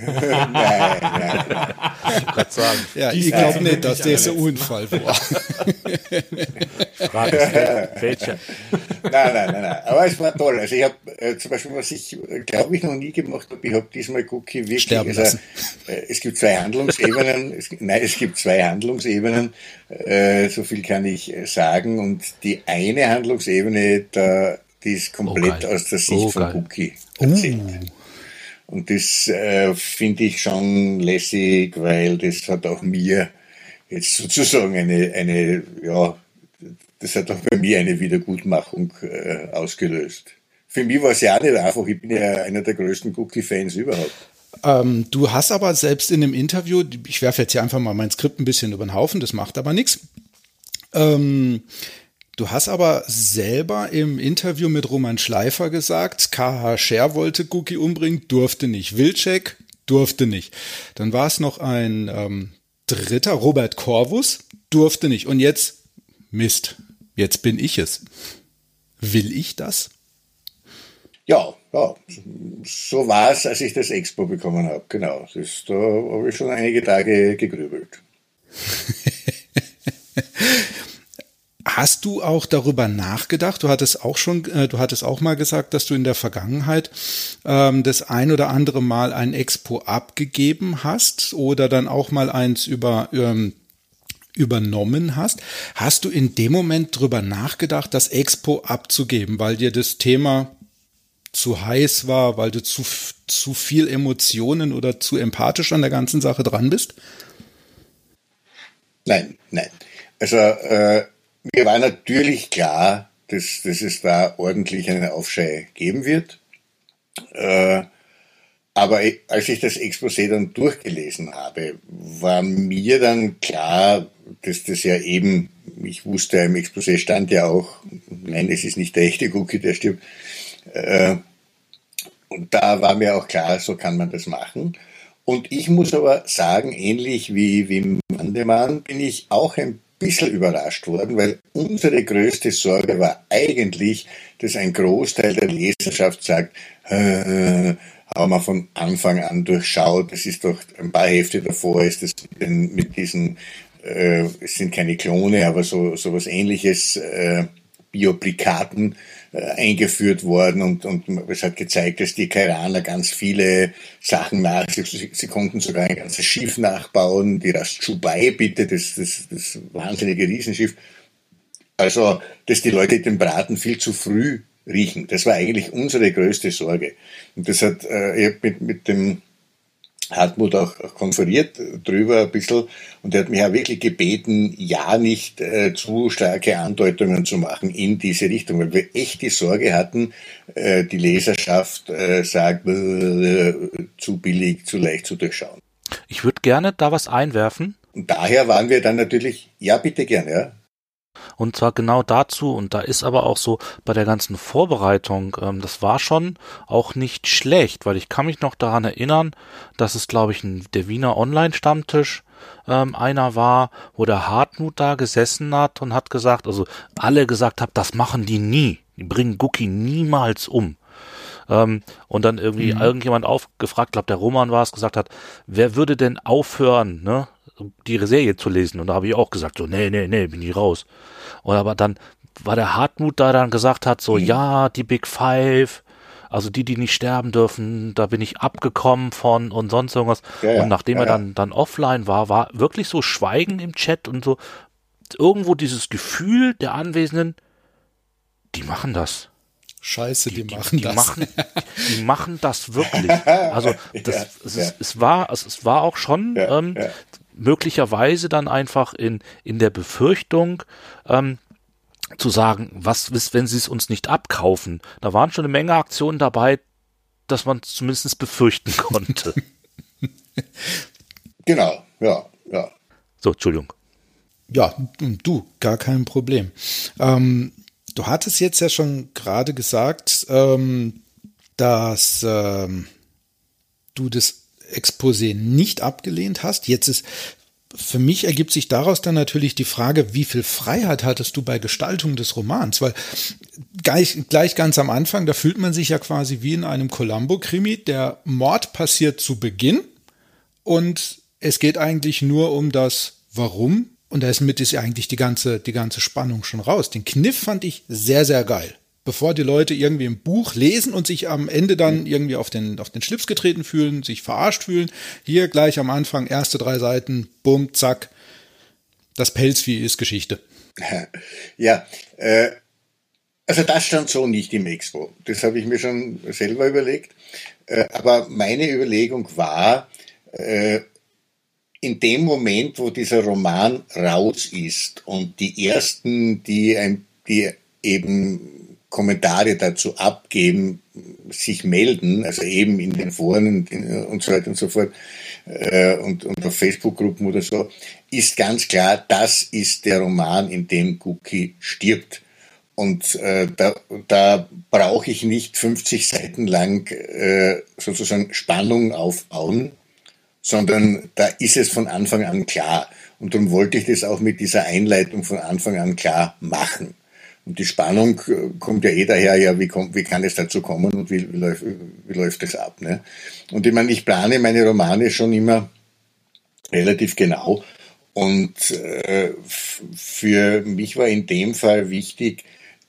[LAUGHS] nein, nein. Ja, ich glaube nicht, dass der so ein Unfall war. [LAUGHS] Frage ist, welcher? Nein, nein, nein, nein. Aber es war toll. Also ich habe äh, zum Beispiel, was ich glaube ich noch nie gemacht habe, ich habe diesmal Cookie wirklich. Sterben also, äh, es gibt zwei Handlungsebenen. es, nein, es gibt zwei Handlungsebenen. Äh, so viel kann ich äh, sagen. Und die eine Handlungsebene, da, die ist komplett oh, aus der Sicht oh, von Cookie erzählt. Uh. Und das äh, finde ich schon lässig, weil das hat auch mir jetzt sozusagen eine, eine ja, das hat auch bei mir eine Wiedergutmachung äh, ausgelöst. für mich war es ja auch nicht einfach. Ich bin ja einer der größten Cookie-Fans überhaupt. Ähm, du hast aber selbst in dem Interview, ich werfe jetzt hier einfach mal mein Skript ein bisschen über den Haufen, das macht aber nichts. Ähm, du hast aber selber im Interview mit Roman Schleifer gesagt, KH Scher wollte Cookie umbringen, durfte nicht. Wilczek durfte nicht. Dann war es noch ein ähm, dritter, Robert Corvus, durfte nicht. Und jetzt, Mist, jetzt bin ich es. Will ich das? Ja, ja, so war es, als ich das Expo bekommen habe. Genau, das, da habe ich schon einige Tage gegrübelt. [LAUGHS] Hast du auch darüber nachgedacht? Du hattest auch schon, äh, du hattest auch mal gesagt, dass du in der Vergangenheit ähm, das ein oder andere Mal ein Expo abgegeben hast oder dann auch mal eins über ähm, übernommen hast. Hast du in dem Moment drüber nachgedacht, das Expo abzugeben, weil dir das Thema zu heiß war, weil du zu, zu viel Emotionen oder zu empathisch an der ganzen Sache dran bist? Nein, nein. Also äh, mir war natürlich klar, dass, dass es da ordentlich einen Aufschrei geben wird. Äh, aber als ich das Exposé dann durchgelesen habe, war mir dann klar, dass das ja eben, ich wusste, im Exposé stand ja auch, nein, es ist nicht der echte Cookie, der stirbt, äh, und da war mir auch klar, so kann man das machen. Und ich muss aber sagen, ähnlich wie Wim Mandemann bin ich auch ein bisschen überrascht worden, weil unsere größte Sorge war eigentlich, dass ein Großteil der Leserschaft sagt, haben wir von Anfang an durchschaut, das ist doch ein paar Hefte davor, ist das mit, diesen, äh, es sind keine Klone, aber so, so was ähnliches, äh, Bioplikaten eingeführt worden und, und es hat gezeigt, dass die Kairaner ganz viele Sachen nach, sie, sie konnten sogar ein ganzes Schiff nachbauen, die Rastchubai bitte, das, das, das wahnsinnige Riesenschiff. Also, dass die Leute den Braten viel zu früh riechen. Das war eigentlich unsere größte Sorge. Und das hat äh, mit, mit dem Hartmut auch, auch konferiert drüber ein bisschen und er hat mich auch wirklich gebeten, ja nicht äh, zu starke Andeutungen zu machen in diese Richtung, weil wir echt die Sorge hatten, äh, die Leserschaft äh, sagt, äh, zu billig, zu leicht zu durchschauen. Ich würde gerne da was einwerfen. Und daher waren wir dann natürlich, ja bitte gerne, ja. Und zwar genau dazu, und da ist aber auch so bei der ganzen Vorbereitung, ähm, das war schon auch nicht schlecht, weil ich kann mich noch daran erinnern, dass es, glaube ich, ein, der Wiener Online-Stammtisch ähm, einer war, wo der Hartmut da gesessen hat und hat gesagt, also alle gesagt haben, das machen die nie. Die bringen Gucki niemals um. Ähm, und dann irgendwie mhm. irgendjemand aufgefragt, glaube der Roman war es, gesagt hat, wer würde denn aufhören, ne, die Serie zu lesen. Und da habe ich auch gesagt, so, nee, nee, nee, bin ich raus. Und aber dann war der Hartmut da dann gesagt hat, so, mhm. ja, die Big Five, also die, die nicht sterben dürfen, da bin ich abgekommen von und sonst irgendwas. Ja, ja, und nachdem ja, er dann, dann offline war, war wirklich so Schweigen im Chat und so irgendwo dieses Gefühl der Anwesenden, die machen das. Scheiße, die, die machen die, das. Machen, die machen das [LAUGHS] wirklich. Also das, es, es, es, war, es, es war auch schon ähm, möglicherweise dann einfach in, in der Befürchtung, ähm, zu sagen, was ist, wenn sie es uns nicht abkaufen? Da waren schon eine Menge Aktionen dabei, dass man zumindest befürchten [LAUGHS] konnte. [LAUGHS] genau, ja, ja. So, Entschuldigung. Ja, du, gar kein Problem. Ähm, du hattest jetzt ja schon gerade gesagt, ähm, dass ähm, du das Exposé nicht abgelehnt hast. Jetzt ist für mich ergibt sich daraus dann natürlich die Frage, wie viel Freiheit hattest du bei Gestaltung des Romans? Weil gleich, gleich ganz am Anfang, da fühlt man sich ja quasi wie in einem Columbo-Krimi. Der Mord passiert zu Beginn und es geht eigentlich nur um das Warum. Und da ist mit ist ja eigentlich die ganze, die ganze Spannung schon raus. Den Kniff fand ich sehr, sehr geil bevor die Leute irgendwie ein Buch lesen und sich am Ende dann irgendwie auf den, auf den Schlips getreten fühlen, sich verarscht fühlen. Hier gleich am Anfang, erste drei Seiten, bumm, zack. Das Pelzvieh ist Geschichte. [LAUGHS] Ja, äh, also das stand so nicht im Expo. Das habe ich mir schon selber überlegt. Äh, aber meine Überlegung war, äh, in dem Moment, wo dieser Roman raus ist und die ersten, die, ein, die eben Kommentare dazu abgeben, sich melden, also eben in den Foren und so weiter und so fort äh, und, und auf Facebook-Gruppen oder so, ist ganz klar, das ist der Roman, in dem Cookie stirbt. Und äh, da, da brauche ich nicht 50 Seiten lang äh, sozusagen Spannung aufbauen, sondern da ist es von Anfang an klar. Und darum wollte ich das auch mit dieser Einleitung von Anfang an klar machen. Und die Spannung äh, kommt ja eh daher, ja, wie, kommt, wie kann es dazu kommen und wie, wie, läuft, wie läuft das ab. Ne? Und ich meine, ich plane meine Romane schon immer relativ genau. Und äh, für mich war in dem Fall wichtig,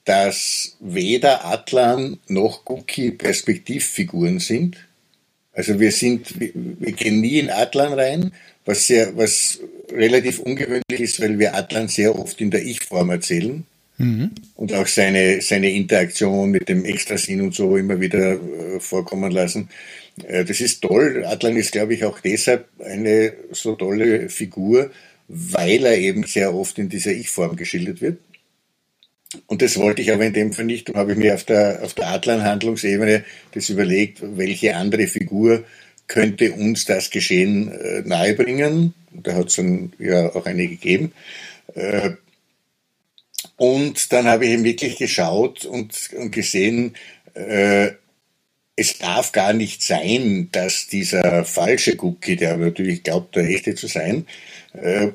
dass weder Atlan noch Guki Perspektivfiguren sind. Also wir sind, wir gehen nie in Atlan rein, was sehr, was relativ ungewöhnlich ist, weil wir Atlan sehr oft in der Ich-Form erzählen. Mhm. Und auch seine, seine Interaktion mit dem Extrasinn und so immer wieder äh, vorkommen lassen. Äh, das ist toll. Atlan ist, glaube ich, auch deshalb eine so tolle Figur, weil er eben sehr oft in dieser Ich-Form geschildert wird. Und das wollte ich aber in dem Fall nicht. Und habe ich mir auf der, auf der Atlan-Handlungsebene das überlegt, welche andere Figur könnte uns das Geschehen äh, nahebringen. Da hat es dann ja auch eine gegeben. Äh, und dann habe ich eben wirklich geschaut und, und gesehen, äh, es darf gar nicht sein, dass dieser falsche Cookie, der natürlich glaubt, der echte zu sein, äh,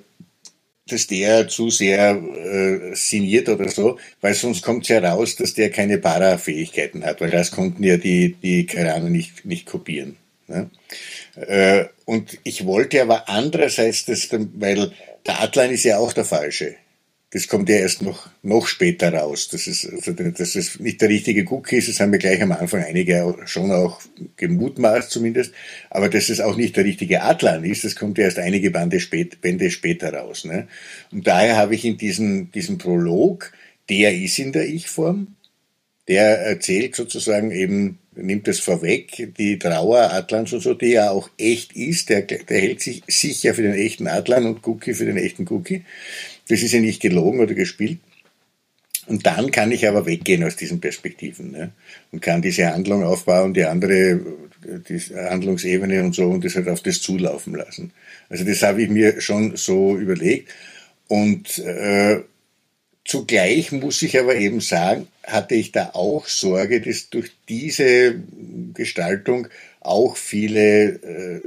dass der zu sehr äh, signiert oder so, weil sonst kommt es ja raus, dass der keine Para-Fähigkeiten hat, weil das konnten ja die, die Karaner nicht, nicht kopieren. Ne? Äh, und ich wollte aber andererseits, das, weil der Atlan ist ja auch der Falsche. Das kommt ja erst noch, noch später raus. Das ist, also, dass es nicht der richtige Cookie ist, das haben wir gleich am Anfang einige schon auch gemutmaßt zumindest. Aber dass es auch nicht der richtige Atlan ist, das kommt ja erst einige Bande spät, Bände später raus. Ne? Und daher habe ich in diesem, diesem Prolog, der ist in der Ich-Form, der erzählt sozusagen eben, nimmt es vorweg, die Trauer Atlans und so, die ja auch echt ist, der, der hält sich sicher für den echten Atlan und Cookie für den echten Cookie. Das ist ja nicht gelogen oder gespielt. Und dann kann ich aber weggehen aus diesen Perspektiven ne? und kann diese Handlung aufbauen, die andere die Handlungsebene und so und das halt auf das zulaufen lassen. Also das habe ich mir schon so überlegt. Und äh, zugleich muss ich aber eben sagen, hatte ich da auch Sorge, dass durch diese Gestaltung auch viele äh,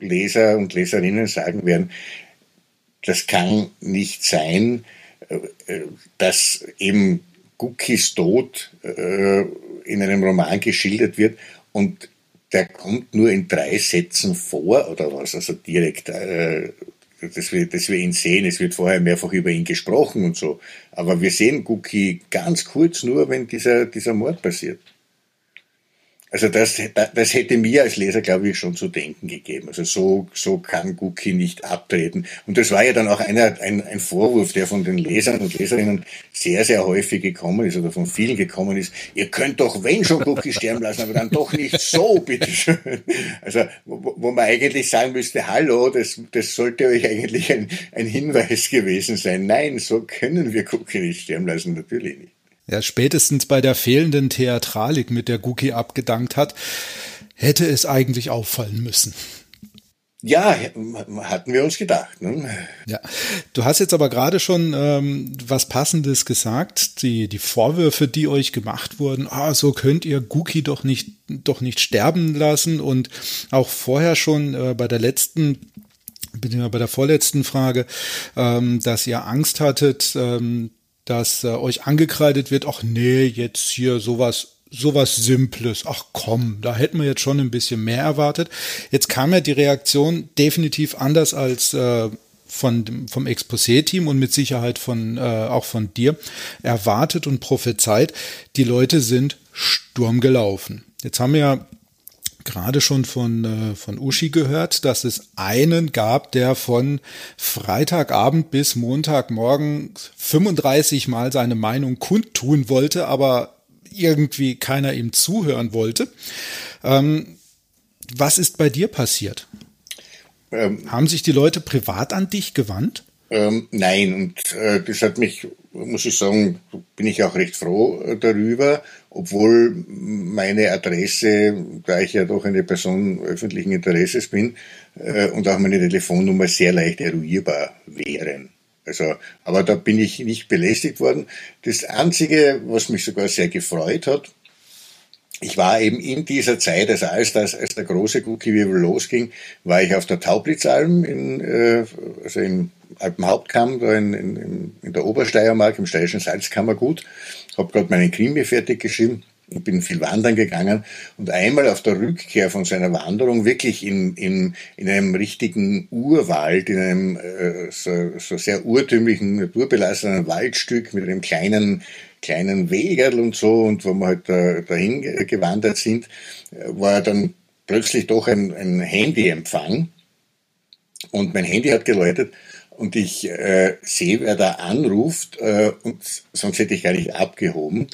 Leser und Leserinnen sagen werden, das kann nicht sein, äh, dass eben Cookies Tod äh, in einem Roman geschildert wird und der kommt nur in drei Sätzen vor oder was, also direkt, äh, dass, wir, dass wir ihn sehen. Es wird vorher mehrfach über ihn gesprochen und so. Aber wir sehen Cookie ganz kurz nur, wenn dieser, dieser Mord passiert. Also das, das hätte mir als Leser, glaube ich, schon zu denken gegeben. Also so, so kann Cookie nicht abtreten. Und das war ja dann auch einer, ein, ein Vorwurf, der von den Lesern und Leserinnen sehr, sehr häufig gekommen ist oder von vielen gekommen ist. Ihr könnt doch, wenn schon Cookie sterben lassen, aber dann doch nicht so, bitteschön. Also wo, wo man eigentlich sagen müsste, hallo, das, das sollte euch eigentlich ein, ein Hinweis gewesen sein. Nein, so können wir Cookie nicht sterben lassen, natürlich nicht ja, spätestens bei der fehlenden Theatralik, mit der Guki abgedankt hat, hätte es eigentlich auffallen müssen. Ja, hatten wir uns gedacht. Ne? Ja, du hast jetzt aber gerade schon ähm, was Passendes gesagt. Die die Vorwürfe, die euch gemacht wurden, ah, so könnt ihr Guki doch nicht doch nicht sterben lassen und auch vorher schon äh, bei der letzten bei der vorletzten Frage, ähm, dass ihr Angst hattet, ähm, dass äh, euch angekreidet wird, ach nee, jetzt hier sowas sowas Simples. Ach komm, da hätten wir jetzt schon ein bisschen mehr erwartet. Jetzt kam ja die Reaktion definitiv anders als äh, von vom Exposé-Team und mit Sicherheit von äh, auch von dir erwartet und prophezeit. Die Leute sind Sturm gelaufen. Jetzt haben wir ja gerade schon von, äh, von Uschi gehört, dass es einen gab, der von Freitagabend bis Montagmorgen 35 Mal seine Meinung kundtun wollte, aber irgendwie keiner ihm zuhören wollte. Ähm, was ist bei dir passiert? Ähm, Haben sich die Leute privat an dich gewandt? Ähm, nein, und äh, das hat mich, muss ich sagen, bin ich auch recht froh darüber, obwohl meine Adresse, da ich ja doch eine Person öffentlichen Interesses bin, äh, und auch meine Telefonnummer sehr leicht eruierbar wären. Also, aber da bin ich nicht belästigt worden. Das Einzige, was mich sogar sehr gefreut hat, ich war eben in dieser Zeit, also als, das, als der große Cookie-Wirbel losging, war ich auf der Taublitzalm, in, äh, also im Alpenhauptkamm, da in, in, in der Obersteiermark, im steirischen Salzkammergut, habe gerade meinen Krimi fertig geschrieben. Ich bin viel wandern gegangen. Und einmal auf der Rückkehr von seiner Wanderung wirklich in, in, in einem richtigen Urwald, in einem äh, so, so sehr urtümlichen, naturbelassenen Waldstück mit einem kleinen kleinen Wegerl und so und wo wir halt da, dahin gewandert sind, war dann plötzlich doch ein, ein Handyempfang und mein Handy hat geläutet und ich äh, sehe, wer da anruft äh, und sonst hätte ich gar nicht abgehoben.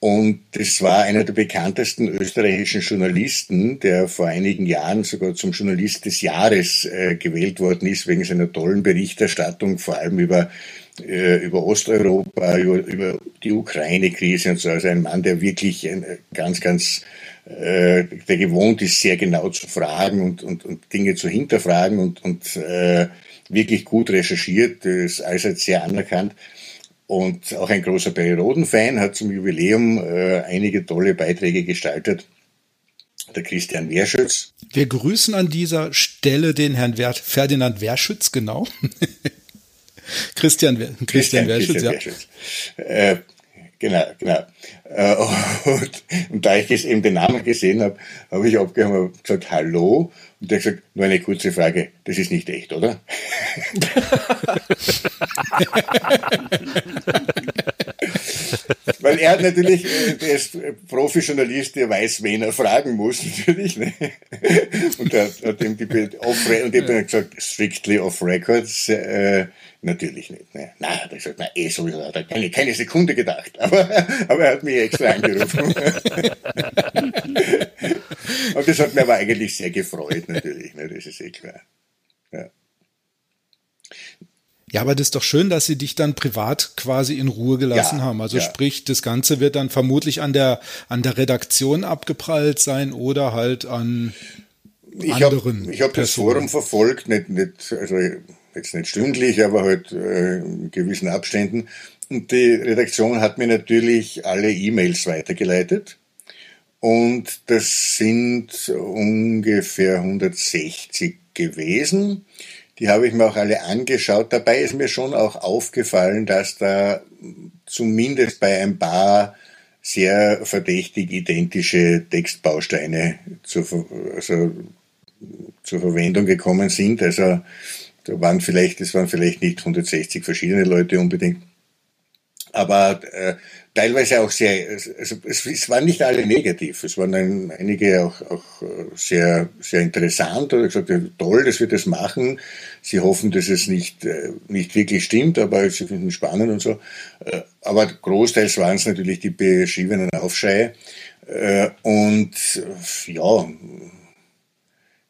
Und das war einer der bekanntesten österreichischen Journalisten, der vor einigen Jahren sogar zum Journalist des Jahres äh, gewählt worden ist, wegen seiner tollen Berichterstattung, vor allem über, über Osteuropa, über, über die Ukraine-Krise und so. Also ein Mann, der wirklich ein, ganz, ganz, äh, der gewohnt ist, sehr genau zu fragen und, und, und Dinge zu hinterfragen und, und äh, wirklich gut recherchiert, ist allseits sehr anerkannt. Und auch ein großer Perioden-Fan hat zum Jubiläum äh, einige tolle Beiträge gestaltet. Der Christian Wehrschütz. Wir grüßen an dieser Stelle den Herrn Ferdinand Wehrschütz, genau. [LAUGHS] Christian, Christian, [LAUGHS] Christian Christian ja. Äh, genau, genau. Äh, und, und, da ich jetzt eben den Namen gesehen habe, habe ich abgehoben und gesagt, hallo. Und der hat gesagt, nur eine kurze Frage, das ist nicht echt, oder? [LAUGHS] Weil er hat natürlich, äh, der ist Profi-Journalist, der weiß, wen er fragen muss, [LAUGHS] natürlich. Ne? Und er hat ihm die off und ich habe gesagt, strictly off records, äh, natürlich nicht. Ne? Nein, hat er gesagt, na eh so, hat er keine, keine Sekunde gedacht. [LAUGHS] Aber, aber er hat mich extra angerufen. [LAUGHS] und das hat mir aber eigentlich sehr gefreut, natürlich, ne? das ist eh klar. Ja. Ja, aber das ist doch schön, dass sie dich dann privat quasi in Ruhe gelassen ja, haben. Also ja. sprich, das Ganze wird dann vermutlich an der, an der Redaktion abgeprallt sein oder halt an ich anderen. Hab, ich habe das Forum verfolgt, nicht, nicht, also jetzt nicht stündlich, aber halt äh, in gewissen Abständen. Und die Redaktion hat mir natürlich alle E-Mails weitergeleitet. Und das sind ungefähr 160 gewesen. Die habe ich mir auch alle angeschaut. Dabei ist mir schon auch aufgefallen, dass da zumindest bei ein paar sehr verdächtig identische Textbausteine zur, also, zur Verwendung gekommen sind. Also da waren vielleicht, es waren vielleicht nicht 160 verschiedene Leute unbedingt, aber äh, teilweise auch sehr, also es, es waren nicht alle negativ, es waren ein, einige auch, auch äh, sehr, sehr interessant oder gesagt, toll, dass wir das machen. Sie hoffen, dass es nicht, äh, nicht wirklich stimmt, aber sie finden es spannend und so. Äh, aber großteils waren es natürlich die beschriebenen Aufschreie. Und ja,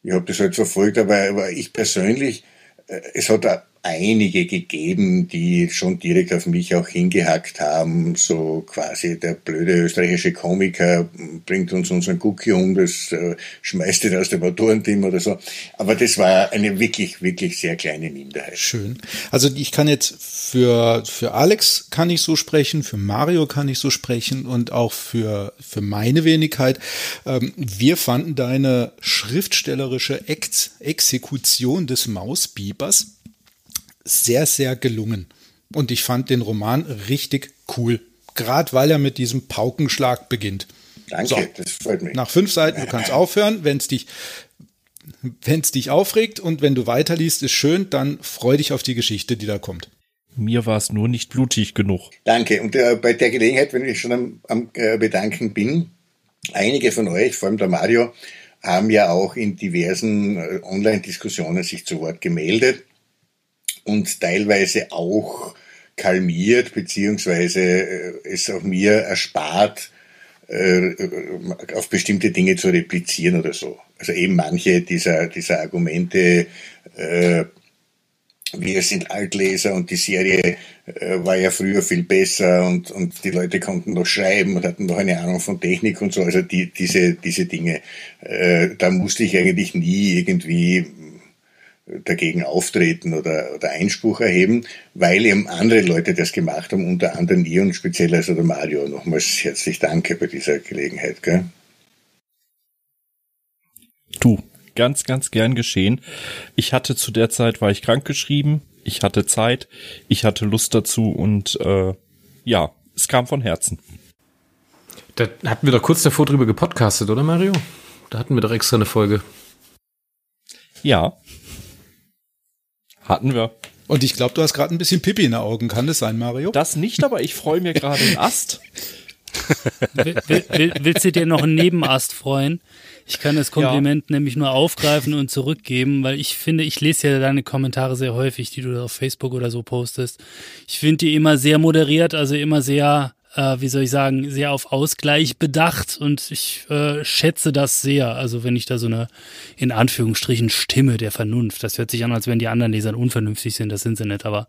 ich habe das halt verfolgt, aber, aber ich persönlich, es hat einige gegeben, die schon direkt auf mich auch hingehackt haben, so quasi der blöde österreichische Komiker bringt uns unseren Cookie um, das äh, schmeißt ihn aus dem Autorenteam oder so. Aber das war eine wirklich, wirklich sehr kleine Minderheit. Schön. Also ich kann jetzt für, für Alex kann ich so sprechen, für Mario kann ich so sprechen und auch für, für meine Wenigkeit. Ähm, wir fanden deine schriftstellerische Ex Exekution des Mausbiebers sehr, sehr gelungen. Und ich fand den Roman richtig cool. Gerade weil er mit diesem Paukenschlag beginnt. Danke, so, das freut mich. Nach fünf Seiten, du kannst aufhören, wenn es dich, wenn es dich aufregt und wenn du weiterliest, ist schön, dann freu dich auf die Geschichte, die da kommt. Mir war es nur nicht blutig genug. Danke. Und äh, bei der Gelegenheit, wenn ich schon am, am äh, Bedanken bin, einige von euch, vor allem der Mario, haben ja auch in diversen äh, Online-Diskussionen sich zu Wort gemeldet und teilweise auch kalmiert, beziehungsweise äh, es auch mir erspart, äh, auf bestimmte Dinge zu replizieren oder so. Also eben manche dieser, dieser Argumente äh, wir sind Altleser und die Serie äh, war ja früher viel besser und, und die Leute konnten noch schreiben und hatten noch eine Ahnung von Technik und so. Also die, diese, diese Dinge, äh, da musste ich eigentlich nie irgendwie dagegen auftreten oder, oder Einspruch erheben, weil eben andere Leute das gemacht haben, unter anderem ihr und speziell also der Mario. Nochmals herzlich danke bei dieser Gelegenheit. Gell? Du, ganz, ganz gern geschehen. Ich hatte zu der Zeit, war ich krankgeschrieben, ich hatte Zeit, ich hatte Lust dazu und äh, ja, es kam von Herzen. Da hatten wir doch kurz davor drüber gepodcastet, oder Mario? Da hatten wir doch extra eine Folge. Ja. Hatten wir. Und ich glaube, du hast gerade ein bisschen Pipi in den Augen. Kann das sein, Mario? Das nicht, aber ich freue mir gerade einen Ast. will, will, willst du dir noch einen Nebenast freuen? Ich kann das Kompliment ja. nämlich nur aufgreifen und zurückgeben, weil ich finde, ich lese ja deine Kommentare sehr häufig, die du auf Facebook oder so postest. Ich finde die immer sehr moderiert, also immer sehr, äh, wie soll ich sagen, sehr auf Ausgleich bedacht und ich äh, schätze das sehr. Also wenn ich da so eine, in Anführungsstrichen, Stimme der Vernunft, das hört sich an, als wenn die anderen Leser unvernünftig sind, das sind sie nicht, aber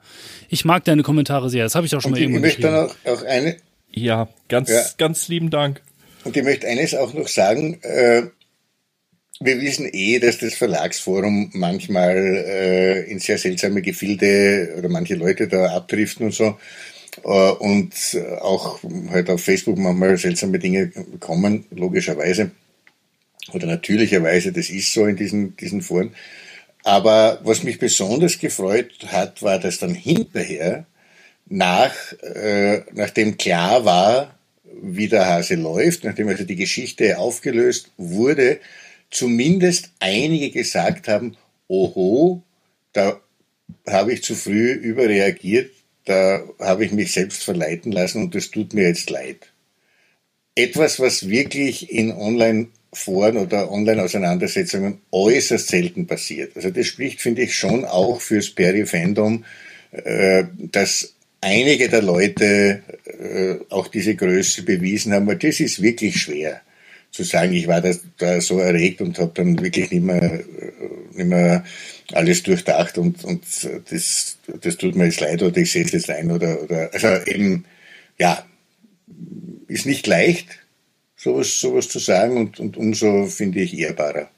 ich mag deine Kommentare sehr, das habe ich auch schon und mal irgendwo geschrieben. Ich möchte dann auch, auch eine... Ja, ganz, ja. ganz lieben Dank. Und ich möchte eines auch noch sagen, äh, wir wissen eh, dass das Verlagsforum manchmal äh, in sehr seltsame Gefilde oder manche Leute da abdriften und so. Äh, und auch halt auf Facebook manchmal seltsame Dinge kommen, logischerweise. Oder natürlicherweise, das ist so in diesen, diesen Foren. Aber was mich besonders gefreut hat, war, dass dann hinterher, nach, äh, nachdem klar war, wie der Hase läuft, nachdem also die Geschichte aufgelöst wurde, zumindest einige gesagt haben, oho, da habe ich zu früh überreagiert, da habe ich mich selbst verleiten lassen und das tut mir jetzt leid. Etwas, was wirklich in Online-Foren oder Online-Auseinandersetzungen äußerst selten passiert. Also das spricht, finde ich, schon auch fürs Perry-Fandom, äh, dass einige der Leute äh, auch diese Größe bewiesen haben, weil das ist wirklich schwer zu sagen, ich war da, da so erregt und habe dann wirklich nicht mehr, nicht mehr alles durchdacht und, und das, das tut mir jetzt leid oder ich sehe es jetzt ein oder, oder also eben, ja, ist nicht leicht, sowas, sowas zu sagen und, und umso finde ich ehrbarer.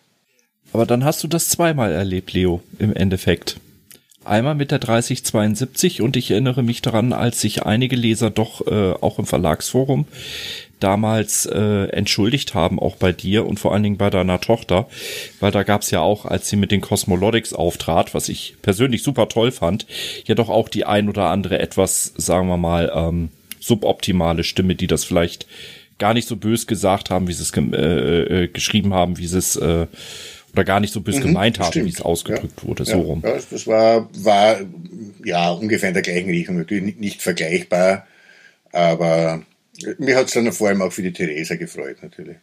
Aber dann hast du das zweimal erlebt, Leo, im Endeffekt. Einmal mit der 3072 und ich erinnere mich daran, als sich einige Leser doch äh, auch im Verlagsforum damals äh, entschuldigt haben, auch bei dir und vor allen Dingen bei deiner Tochter, weil da gab's ja auch, als sie mit den Cosmologics auftrat, was ich persönlich super toll fand, ja doch auch die ein oder andere etwas, sagen wir mal, ähm, suboptimale Stimme, die das vielleicht gar nicht so bös gesagt haben, wie sie es äh, äh, geschrieben haben, wie sie es äh, oder gar nicht so bös mhm, gemeint haben, wie es ausgedrückt ja, wurde, so ja, rum. Ja, das war, war ja ungefähr in der gleichen Richtung, natürlich nicht vergleichbar, aber mir hat es dann vor allem auch für die Theresa gefreut, natürlich.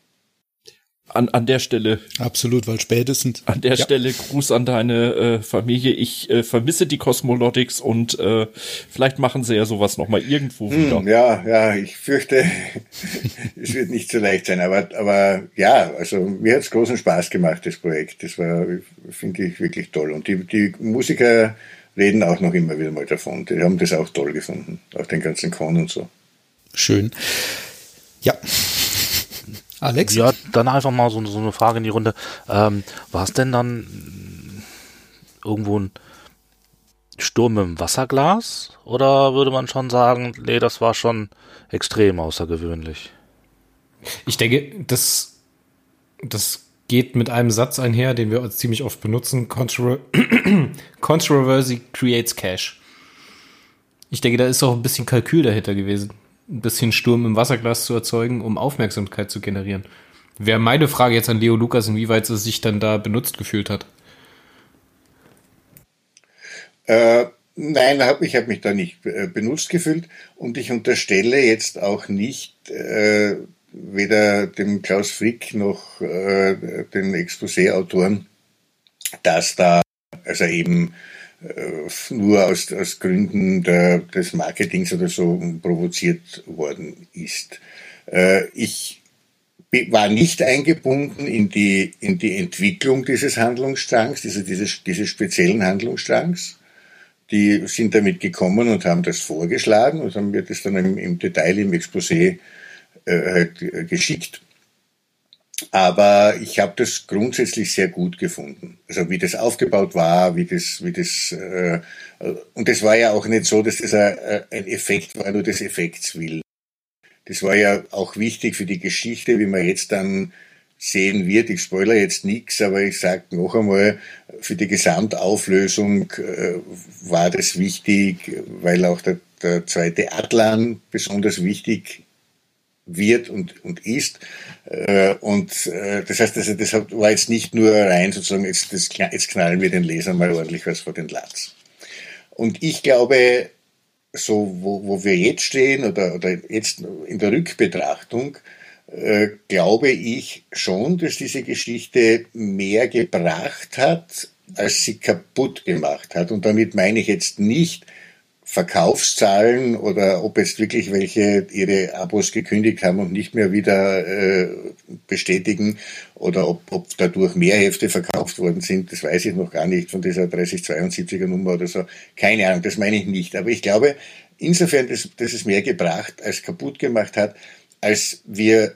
An, an der Stelle. Absolut, weil spätestens. An der ja. Stelle Gruß an deine äh, Familie. Ich äh, vermisse die Cosmolotics und äh, vielleicht machen sie ja sowas nochmal irgendwo hm, wieder. Ja, ja, ich fürchte, [LAUGHS] es wird nicht so leicht sein. Aber, aber ja, also mir hat es großen Spaß gemacht, das Projekt. Das war, finde ich, wirklich toll. Und die, die Musiker reden auch noch immer wieder mal davon. Die haben das auch toll gefunden. Auch den ganzen Con und so. Schön. Ja. Alex? Ja, dann einfach mal so, so eine Frage in die Runde. Ähm, war es denn dann irgendwo ein Sturm im Wasserglas? Oder würde man schon sagen, nee, das war schon extrem außergewöhnlich? Ich denke, das, das geht mit einem Satz einher, den wir ziemlich oft benutzen. Contro [CLEARS THROAT] Controversy creates cash. Ich denke, da ist auch ein bisschen Kalkül dahinter gewesen ein bisschen Sturm im Wasserglas zu erzeugen, um Aufmerksamkeit zu generieren. Wäre meine Frage jetzt an Leo Lukas, inwieweit er sich dann da benutzt gefühlt hat. Äh, nein, ich habe mich da nicht äh, benutzt gefühlt und ich unterstelle jetzt auch nicht äh, weder dem Klaus Frick noch äh, den Exposé-Autoren, dass da also eben nur aus, aus Gründen der, des Marketings oder so provoziert worden ist. Äh, ich war nicht eingebunden in die, in die Entwicklung dieses Handlungsstrangs, dieses, dieses, dieses speziellen Handlungsstrangs. die sind damit gekommen und haben das vorgeschlagen und haben mir das dann im, im Detail im Exposé äh, halt, äh, geschickt. Aber ich habe das grundsätzlich sehr gut gefunden. Also wie das aufgebaut war, wie das, wie das äh, und es war ja auch nicht so, dass das ein, Effekt war, nur des Effekts willen. Das war ja auch wichtig für die Geschichte, wie man jetzt dann sehen wird. Ich spoilere jetzt nichts, aber ich sage noch einmal, für die Gesamtauflösung äh, war das wichtig, weil auch der, der zweite Atlan besonders wichtig wird und, und ist. Äh, und äh, das heißt, also, das war jetzt nicht nur rein sozusagen, jetzt, das, jetzt knallen wir den Lesern mal ordentlich was vor den Latz. Und ich glaube, so wo, wo wir jetzt stehen oder, oder jetzt in der Rückbetrachtung, äh, glaube ich schon, dass diese Geschichte mehr gebracht hat, als sie kaputt gemacht hat. Und damit meine ich jetzt nicht Verkaufszahlen oder ob jetzt wirklich welche ihre Abos gekündigt haben und nicht mehr wieder äh, bestätigen oder ob, ob dadurch mehr Hefte verkauft worden sind, das weiß ich noch gar nicht von dieser 3072er Nummer oder so. Keine Ahnung, das meine ich nicht. Aber ich glaube, insofern, dass, dass es mehr gebracht als kaputt gemacht hat, als wir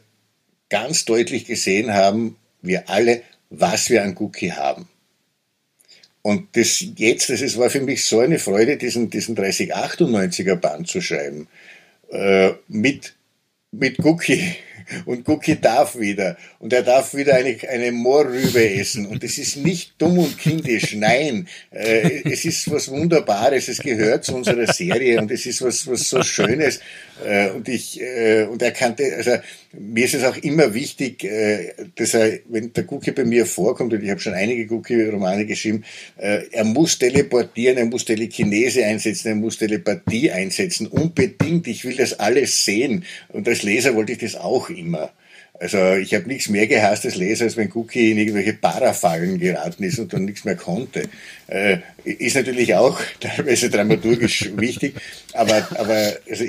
ganz deutlich gesehen haben, wir alle, was wir an Cookie haben. Und das jetzt, das war für mich so eine Freude, diesen, diesen 3098er Band zu schreiben. Äh, mit, mit Cookie. Und Cookie darf wieder. Und er darf wieder eine, eine Moorrübe essen. Und es ist nicht dumm und kindisch. Nein. Äh, es ist was Wunderbares. Es gehört zu unserer Serie. Und es ist was, was so Schönes. Äh, und ich, äh, und er kannte, also, mir ist es auch immer wichtig, äh, dass er, wenn der Cookie bei mir vorkommt, und ich habe schon einige Cookie-Romane geschrieben, äh, er muss teleportieren, er muss Telekinese einsetzen, er muss Telepathie einsetzen, unbedingt. Ich will das alles sehen. Und als Leser wollte ich das auch immer. Also ich habe nichts mehr gehasst als Leser, als wenn Cookie in irgendwelche Parafallen geraten ist und dann nichts mehr konnte. Äh, ist natürlich auch [LAUGHS] teilweise dramaturgisch wichtig, aber, aber also,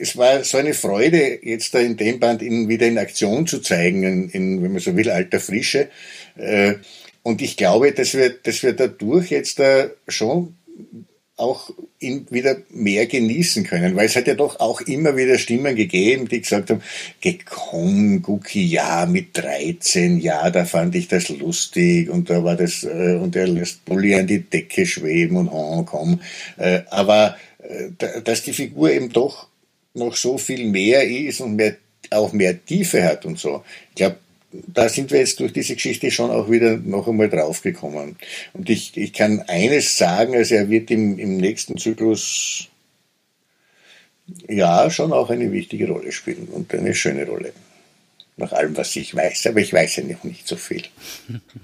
es war so eine Freude, jetzt da in dem Band ihn wieder in Aktion zu zeigen, in, in wenn man so will, alter Frische. Äh, und ich glaube, dass wir, dass wir dadurch jetzt da schon auch wieder mehr genießen können, weil es hat ja doch auch immer wieder Stimmen gegeben, die gesagt haben, gekommen, Guki, ja, mit 13, ja, da fand ich das lustig und da war das, äh, und er lässt Bulli an die Decke schweben und oh, komm. Äh, aber äh, dass die Figur eben doch noch so viel mehr ist und mehr, auch mehr Tiefe hat und so. Ich glaube, da sind wir jetzt durch diese Geschichte schon auch wieder noch einmal draufgekommen. Und ich, ich kann eines sagen, also er wird im, im nächsten Zyklus ja schon auch eine wichtige Rolle spielen und eine schöne Rolle nach allem, was ich weiß. Aber ich weiß ja noch nicht so viel. [LAUGHS]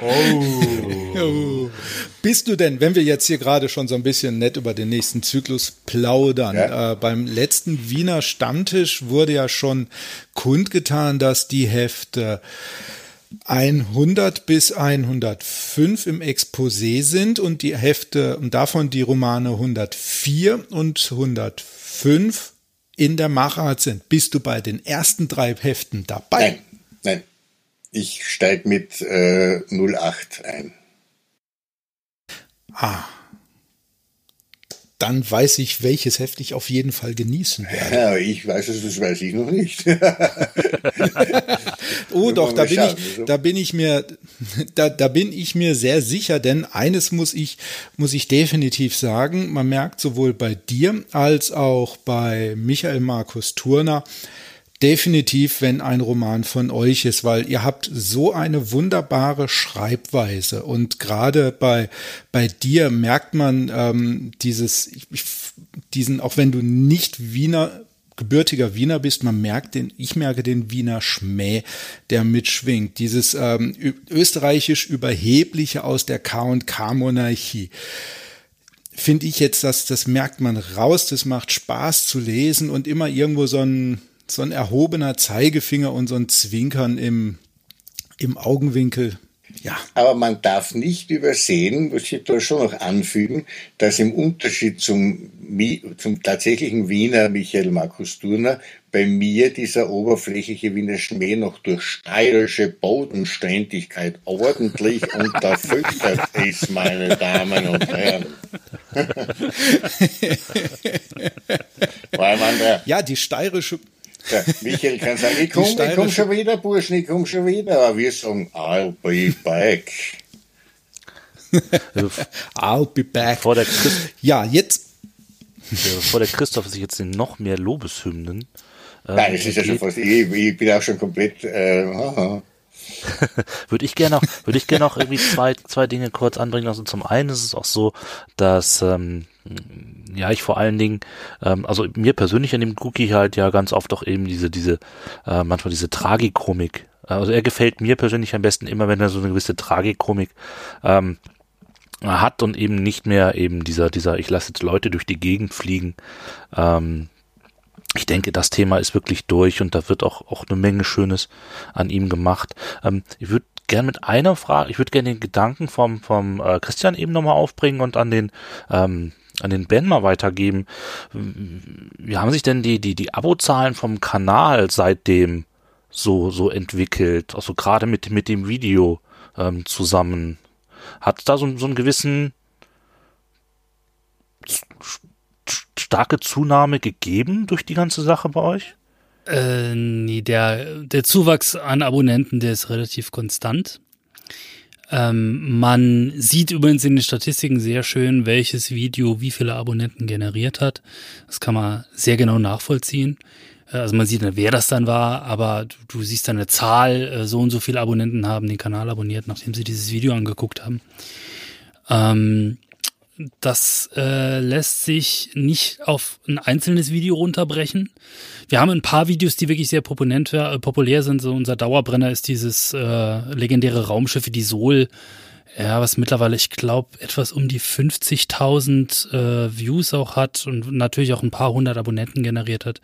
oh. Bist du denn, wenn wir jetzt hier gerade schon so ein bisschen nett über den nächsten Zyklus plaudern, ja. äh, beim letzten Wiener Stammtisch wurde ja schon kundgetan, dass die Hefte 100 bis 105 im Exposé sind und die Hefte und davon die Romane 104 und 105 in der Machart sind. Bist du bei den ersten drei Heften dabei? Nein, nein. Ich steige mit äh, 08 ein. Ah. Dann weiß ich, welches Heft ich auf jeden Fall genießen werde. Ja, ich weiß es, das weiß ich noch nicht. [LAUGHS] oh, doch, da bin ich, da bin ich mir, da, da bin ich mir sehr sicher, denn eines muss ich, muss ich definitiv sagen. Man merkt sowohl bei dir als auch bei Michael Markus Turner, definitiv, wenn ein Roman von euch ist, weil ihr habt so eine wunderbare Schreibweise und gerade bei bei dir merkt man ähm, dieses diesen auch wenn du nicht Wiener gebürtiger Wiener bist, man merkt den, ich merke den Wiener Schmäh, der mitschwingt. Dieses ähm, österreichisch überhebliche aus der K&K-Monarchie finde ich jetzt, dass das merkt man raus, das macht Spaß zu lesen und immer irgendwo so ein so ein erhobener Zeigefinger und so ein Zwinkern im, im Augenwinkel. Ja. Aber man darf nicht übersehen, muss ich da schon noch anfügen, dass im Unterschied zum, zum tatsächlichen Wiener Michael Markus Turner bei mir dieser oberflächliche Wiener Schmäh noch durch steirische Bodenständigkeit ordentlich [LAUGHS] unterfüttert ist, meine Damen und Herren. [LAUGHS] Weil man der, ja, die steirische der Michael kann sagen, ich komme komm schon wieder, Burschen, ich komme schon wieder. Aber wir sagen, I'll be back. I'll be back. Vor der ja, jetzt. Bevor der Christoph sich jetzt in noch mehr Lobeshymnen. Ähm, Nein, es ist ja schon fast, ich, ich, bin auch schon komplett. Äh, [LAUGHS] würde ich gerne noch, würde ich gerne noch irgendwie zwei, zwei Dinge kurz anbringen. Also zum einen ist es auch so, dass ähm, ja, ich vor allen Dingen, ähm, also mir persönlich an dem Cookie halt ja ganz oft auch eben diese, diese, äh, manchmal diese Tragikomik. Also er gefällt mir persönlich am besten immer, wenn er so eine gewisse Tragikomik ähm, hat und eben nicht mehr eben dieser, dieser, ich lasse jetzt Leute durch die Gegend fliegen. Ähm, ich denke, das Thema ist wirklich durch und da wird auch, auch eine Menge Schönes an ihm gemacht. Ähm, ich würde gerne mit einer Frage, ich würde gerne den Gedanken vom, vom äh, Christian eben nochmal aufbringen und an den ähm, an den Ben mal weitergeben. Wie haben sich denn die, die, die Abozahlen vom Kanal seitdem so, so entwickelt? Also gerade mit, mit dem Video ähm, zusammen. Hat da so, so einen gewissen starke Zunahme gegeben durch die ganze Sache bei euch? Äh, nee, der, der Zuwachs an Abonnenten, der ist relativ konstant. Ähm, man sieht übrigens in den Statistiken sehr schön, welches Video wie viele Abonnenten generiert hat. Das kann man sehr genau nachvollziehen. Äh, also man sieht, wer das dann war, aber du, du siehst dann eine Zahl, äh, so und so viele Abonnenten haben den Kanal abonniert, nachdem sie dieses Video angeguckt haben. Ähm, das äh, lässt sich nicht auf ein einzelnes Video runterbrechen. Wir haben ein paar Videos, die wirklich sehr populär, äh, populär sind. So unser Dauerbrenner ist dieses äh, legendäre Raumschiff, die Sol. Ja, was mittlerweile, ich glaube, etwas um die 50.000 äh, Views auch hat und natürlich auch ein paar hundert Abonnenten generiert hat.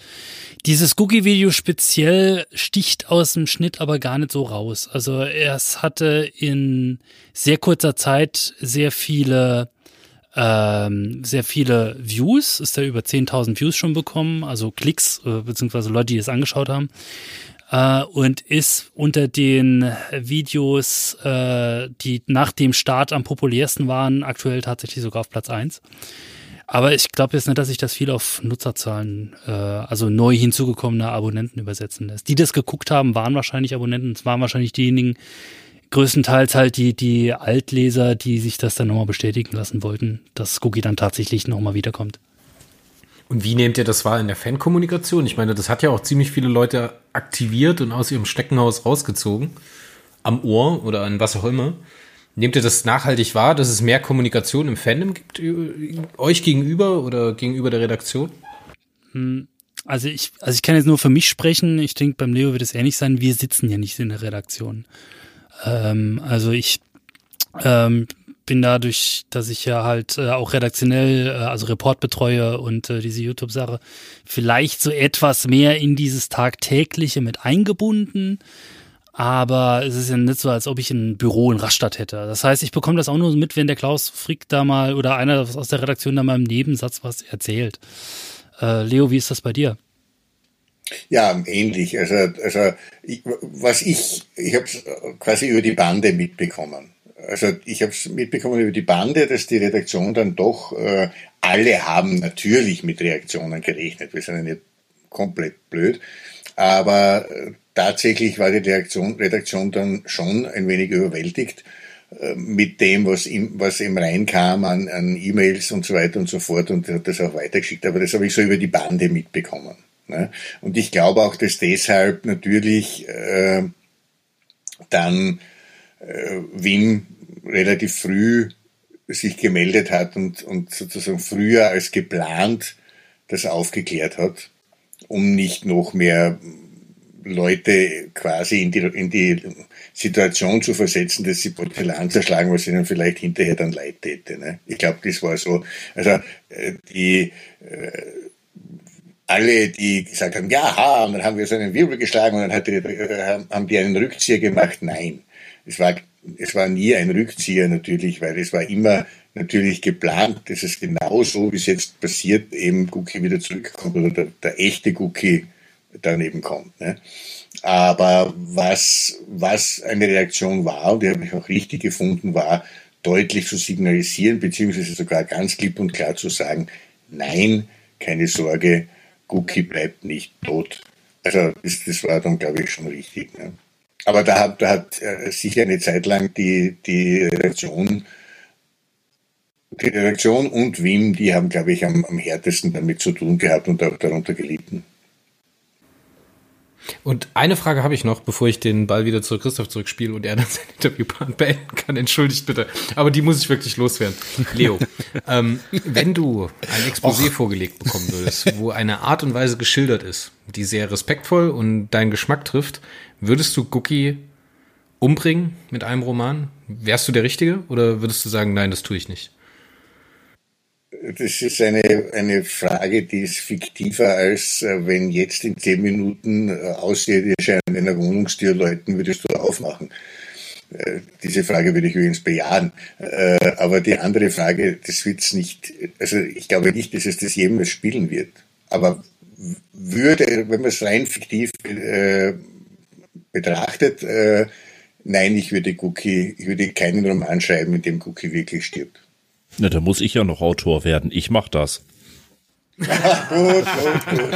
Dieses Googie-Video speziell sticht aus dem Schnitt aber gar nicht so raus. Also es hatte in sehr kurzer Zeit sehr viele ähm, sehr viele Views, ist er über 10.000 Views schon bekommen, also Klicks, äh, beziehungsweise Leute, die es angeschaut haben. Äh, und ist unter den Videos, äh, die nach dem Start am populärsten waren, aktuell tatsächlich sogar auf Platz eins. Aber ich glaube jetzt nicht, dass sich das viel auf Nutzerzahlen, äh, also neu hinzugekommene Abonnenten übersetzen lässt. Die das geguckt haben, waren wahrscheinlich Abonnenten, es waren wahrscheinlich diejenigen, größtenteils halt die, die Altleser, die sich das dann nochmal bestätigen lassen wollten, dass Cookie dann tatsächlich nochmal wiederkommt. Und wie nehmt ihr das wahr in der Fankommunikation? Ich meine, das hat ja auch ziemlich viele Leute aktiviert und aus ihrem Steckenhaus rausgezogen. Am Ohr oder an was auch immer. Nehmt ihr das nachhaltig wahr, dass es mehr Kommunikation im Fandom gibt, euch gegenüber oder gegenüber der Redaktion? Hm, also ich, also ich kann jetzt nur für mich sprechen. Ich denke, beim Leo wird es ähnlich sein. Wir sitzen ja nicht in der Redaktion. Ähm, also ich ähm, bin dadurch, dass ich ja halt äh, auch redaktionell, äh, also Report betreue und äh, diese YouTube-Sache, vielleicht so etwas mehr in dieses Tagtägliche mit eingebunden. Aber es ist ja nicht so, als ob ich ein Büro in Rastatt hätte. Das heißt, ich bekomme das auch nur mit, wenn der Klaus Frick da mal oder einer aus der Redaktion da mal im Nebensatz was erzählt. Äh, Leo, wie ist das bei dir? Ja, ähnlich. Also, also ich, was ich, ich habe es quasi über die Bande mitbekommen. Also ich habe es mitbekommen über die Bande, dass die Redaktion dann doch, äh, alle haben natürlich mit Reaktionen gerechnet. Wir sind ja nicht komplett blöd. Aber äh, tatsächlich war die Reaktion, Redaktion dann schon ein wenig überwältigt äh, mit dem, was ihm, was ihm reinkam an, an E-Mails und so weiter und so fort und hat das auch weitergeschickt. Aber das habe ich so über die Bande mitbekommen. Ne? Und ich glaube auch, dass deshalb natürlich äh, dann äh, Wim relativ früh sich gemeldet hat und, und sozusagen früher als geplant das aufgeklärt hat, um nicht noch mehr Leute quasi in die, in die Situation zu versetzen, dass sie Porzellan zerschlagen, was ihnen vielleicht hinterher dann leid täte. Ne? Ich glaube, das war so. Also äh, die äh, alle, die gesagt haben, ja, ha, und dann haben wir so einen Wirbel geschlagen und dann hat die, äh, haben die einen Rückzieher gemacht. Nein, es war es war nie ein Rückzieher natürlich, weil es war immer natürlich geplant, dass es genau so, wie es jetzt passiert, eben Cookie wieder zurückkommt oder der, der echte Cookie daneben kommt. Ne? Aber was, was eine Reaktion war, und die habe ich auch richtig gefunden, war deutlich zu signalisieren, beziehungsweise sogar ganz klipp und klar zu sagen, nein, keine Sorge, Cookie bleibt nicht tot. Also das, das war dann, glaube ich, schon richtig. Ne? Aber da hat, da hat äh, sicher eine Zeit lang die, die Redaktion, die Redaktion und Wim, die haben, glaube ich, am, am härtesten damit zu tun gehabt und auch darunter gelitten. Und eine Frage habe ich noch, bevor ich den Ball wieder zu Christoph zurückspiele und er dann [LAUGHS] sein Interview beenden kann. Entschuldigt bitte. Aber die muss ich wirklich loswerden. Leo, [LAUGHS] ähm, wenn du ein Exposé Och. vorgelegt bekommen würdest, wo eine Art und Weise geschildert ist, die sehr respektvoll und deinen Geschmack trifft, würdest du Cookie umbringen mit einem Roman? Wärst du der Richtige oder würdest du sagen, nein, das tue ich nicht? Das ist eine, eine Frage, die ist fiktiver, als äh, wenn jetzt in zehn Minuten äh, Außerirdische an einer Wohnungstür läuten, würdest du aufmachen. Äh, diese Frage würde ich übrigens bejahen. Aber die andere Frage, das wird's nicht, also ich glaube nicht, dass es das jemals spielen wird. Aber würde, wenn man es rein fiktiv betrachtet, nein, ich würde Cookie, ich würde keinen Roman schreiben, in dem Cookie wirklich stirbt. Na, da muss ich ja noch Autor werden. Ich mach das. gut, gut, gut.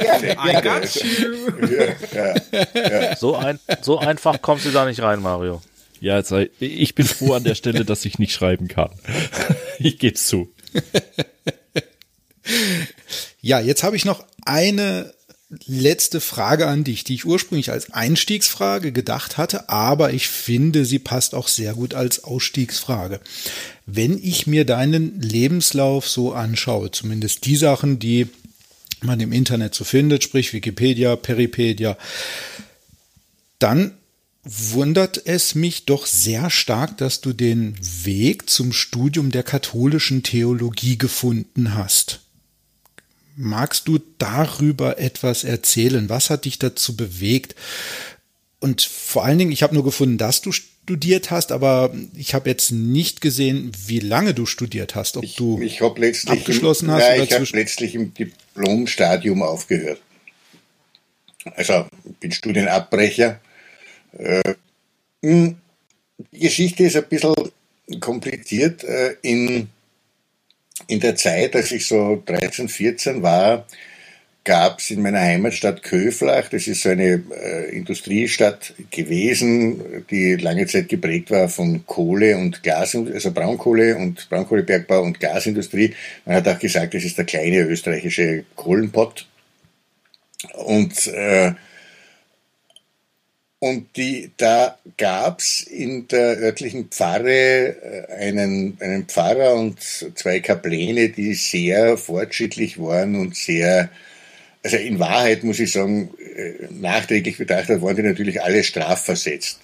I got you. Ja, ja, ja. So, ein, so einfach kommst du da nicht rein, Mario. Ja, also ich bin froh an der Stelle, dass ich nicht schreiben kann. [LAUGHS] Ich gebe zu. Ja, jetzt habe ich noch eine letzte Frage an dich, die ich ursprünglich als Einstiegsfrage gedacht hatte, aber ich finde, sie passt auch sehr gut als Ausstiegsfrage. Wenn ich mir deinen Lebenslauf so anschaue, zumindest die Sachen, die man im Internet so findet, sprich Wikipedia, Peripedia, dann wundert es mich doch sehr stark, dass du den Weg zum Studium der katholischen Theologie gefunden hast. Magst du darüber etwas erzählen? Was hat dich dazu bewegt? Und vor allen Dingen, ich habe nur gefunden, dass du studiert hast, aber ich habe jetzt nicht gesehen, wie lange du studiert hast. Ob ich, du ich abgeschlossen im, hast ja, oder ich habe letztlich im Diplomstadium aufgehört. Also bin Studienabbrecher. Äh, die Geschichte ist ein bisschen kompliziert. Äh, in in der Zeit, als ich so 13, 14 war, gab es in meiner Heimatstadt Köflach, das ist so eine äh, Industriestadt gewesen, die lange Zeit geprägt war von Kohle und Glas, also Braunkohle und Braunkohlebergbau und Glasindustrie. Man hat auch gesagt, das ist der kleine österreichische Kohlenpott. Und äh, und die, da gab's in der örtlichen Pfarre äh, einen, einen Pfarrer und zwei Kapläne, die sehr fortschrittlich waren und sehr, also in Wahrheit muss ich sagen, äh, nachträglich betrachtet waren die natürlich alle strafversetzt.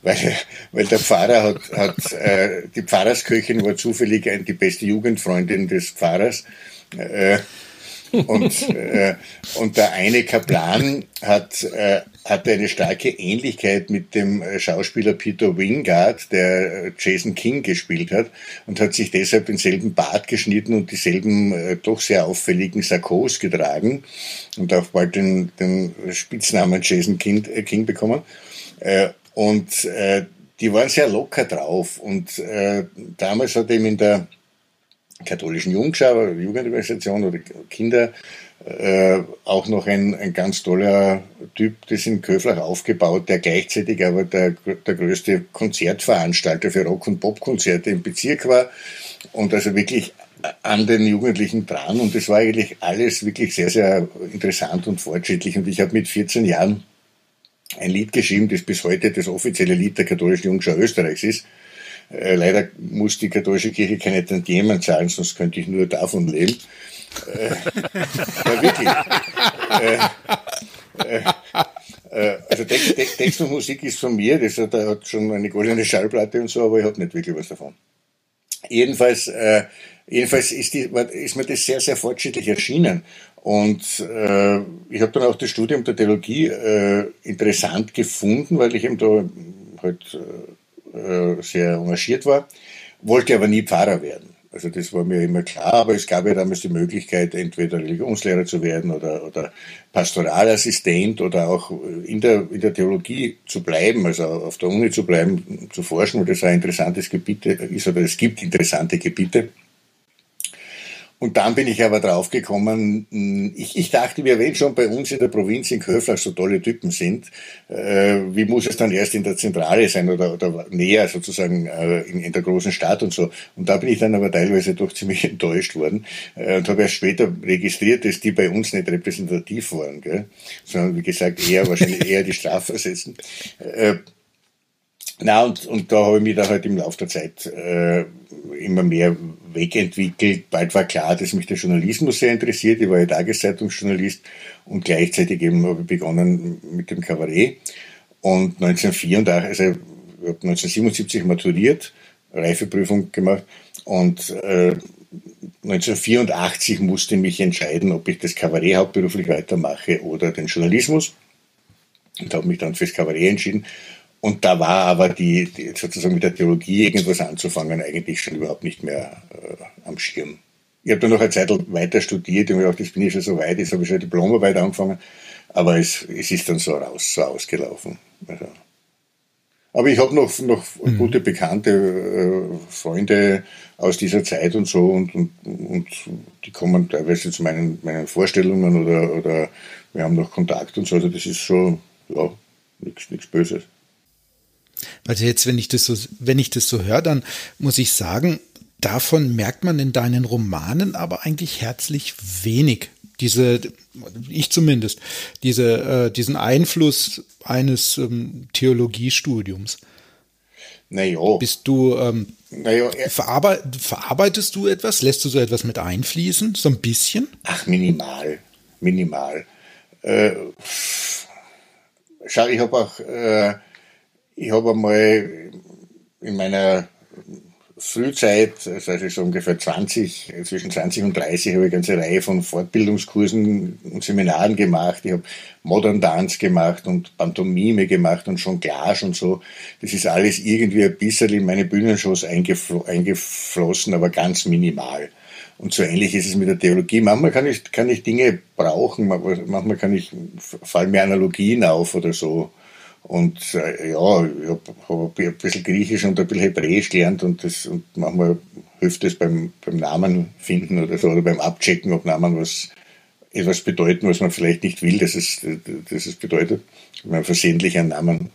Weil, weil der Pfarrer hat, hat äh, die Pfarrersköchin war zufällig die beste Jugendfreundin des Pfarrers. Äh, und, äh, und der eine Kaplan hat, äh, hatte eine starke Ähnlichkeit mit dem äh, Schauspieler Peter Wingard, der äh, Jason King gespielt hat und hat sich deshalb denselben Bart geschnitten und dieselben äh, doch sehr auffälligen Sakkos getragen und auch bald den, den Spitznamen Jason King, King bekommen. Und die waren sehr locker drauf und damals hat ihm in der katholischen Jungschau, Jugendorganisation oder Kinder, äh, auch noch ein, ein ganz toller Typ, das in Köflach aufgebaut, der gleichzeitig aber der, der größte Konzertveranstalter für Rock- und Popkonzerte im Bezirk war und also wirklich an den Jugendlichen dran. Und das war eigentlich alles wirklich sehr, sehr interessant und fortschrittlich. Und ich habe mit 14 Jahren ein Lied geschrieben, das bis heute das offizielle Lied der katholischen Jungschau Österreichs ist. Äh, leider muss die katholische Kirche keine Tantiemen zahlen, sonst könnte ich nur davon leben. Äh, ja, [LAUGHS] wirklich. Äh, äh, äh also Text, Text, Text, und Musik ist von mir, das hat, hat schon eine goldene Schallplatte und so, aber ich habe nicht wirklich was davon. Jedenfalls, äh, jedenfalls ist, die, ist mir das sehr, sehr fortschrittlich erschienen. Und äh, ich habe dann auch das Studium der Theologie äh, interessant gefunden, weil ich eben da halt äh, äh, sehr engagiert war, wollte aber nie Pfarrer werden. Also das war mir immer klar, aber es gab ja damals die Möglichkeit, entweder Religionslehrer zu werden oder, oder Pastoralassistent oder auch in der, in der Theologie zu bleiben, also auf der Uni zu bleiben, zu forschen, weil das ein interessantes Gebiet ist oder es gibt interessante Gebiete. Und dann bin ich aber draufgekommen, hm, ich, ich dachte mir, wenn schon bei uns in der Provinz in Köflach so tolle Typen sind, äh, wie muss es dann erst in der Zentrale sein oder, oder näher sozusagen äh, in, in, der großen Stadt und so. Und da bin ich dann aber teilweise doch ziemlich [LAUGHS] enttäuscht worden äh, und habe erst später registriert, dass die bei uns nicht repräsentativ waren, gell? sondern wie gesagt eher [LAUGHS] wahrscheinlich eher die Strafversetzten. Äh, na, und, und da habe ich mich da halt im Laufe der Zeit äh, immer mehr wegentwickelt. Bald war klar, dass mich der Journalismus sehr interessiert. Ich war ja Tageszeitungsjournalist und gleichzeitig eben habe ich begonnen mit dem Kabarett. Und 1984, also ich habe 1977 maturiert, Reifeprüfung gemacht und äh, 1984 musste ich mich entscheiden, ob ich das Kabarett hauptberuflich weitermache oder den Journalismus. Und habe mich dann fürs Kabarett entschieden. Und da war aber die, die, sozusagen mit der Theologie irgendwas anzufangen eigentlich schon überhaupt nicht mehr äh, am Schirm. Ich habe dann noch eine Zeit weiter studiert und gedacht, das bin ich schon so weit, jetzt habe ich schon Diplomarbeit angefangen, aber es, es ist dann so raus, so ausgelaufen. Also. Aber ich habe noch, noch mhm. gute bekannte äh, Freunde aus dieser Zeit und so und, und, und die kommen teilweise zu meinen, meinen Vorstellungen oder, oder wir haben noch Kontakt und so, also das ist schon, ja, nichts Böses. Also jetzt, wenn ich das so, wenn ich das so höre, dann muss ich sagen, davon merkt man in deinen Romanen aber eigentlich herzlich wenig. Diese, ich zumindest, diese, äh, diesen Einfluss eines ähm, Theologiestudiums. Naja. Bist du, ähm, naja, verarbeit, verarbeitest du etwas? Lässt du so etwas mit einfließen? So ein bisschen? Ach, minimal. Minimal. Äh, schau, ich habe auch äh, ich habe einmal in meiner Frühzeit, also als ich so ungefähr 20, zwischen 20 und 30, habe ich eine ganze Reihe von Fortbildungskursen und Seminaren gemacht. Ich habe Modern Dance gemacht und Pantomime gemacht und Jonglage und so. Das ist alles irgendwie ein bisschen in meine Bühnenshows eingefl eingeflossen, aber ganz minimal. Und so ähnlich ist es mit der Theologie. Manchmal kann ich, kann ich Dinge brauchen, manchmal kann ich, fallen mir Analogien auf oder so. Und äh, ja, ich habe hab ein bisschen Griechisch und ein bisschen Hebräisch gelernt und, das, und manchmal hilft es beim, beim Namen finden oder so, oder beim Abchecken, ob Namen was, etwas bedeuten, was man vielleicht nicht will, dass es, dass es bedeutet, wenn man versehentlich einen Namen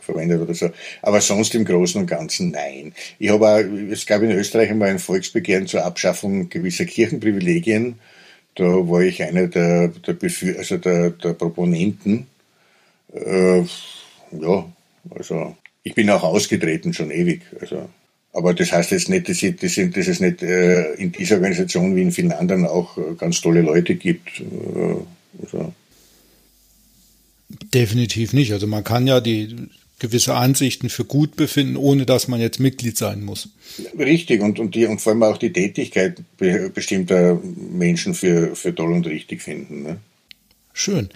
verwendet oder so. Aber sonst im Großen und Ganzen nein. Ich habe auch, es gab in Österreich einmal ein Volksbegehren zur Abschaffung gewisser Kirchenprivilegien. Da war ich einer der, der, Befür also der, der Proponenten. Äh, ja, also ich bin auch ausgetreten schon ewig. Also, aber das heißt jetzt nicht, dass, ich, dass, dass es nicht äh, in dieser Organisation wie in vielen anderen auch äh, ganz tolle Leute gibt. Äh, also. Definitiv nicht. Also man kann ja die gewisse Ansichten für gut befinden, ohne dass man jetzt Mitglied sein muss. Richtig, und, und, die, und vor allem auch die Tätigkeit bestimmter Menschen für, für toll und richtig finden. Ne? Schön.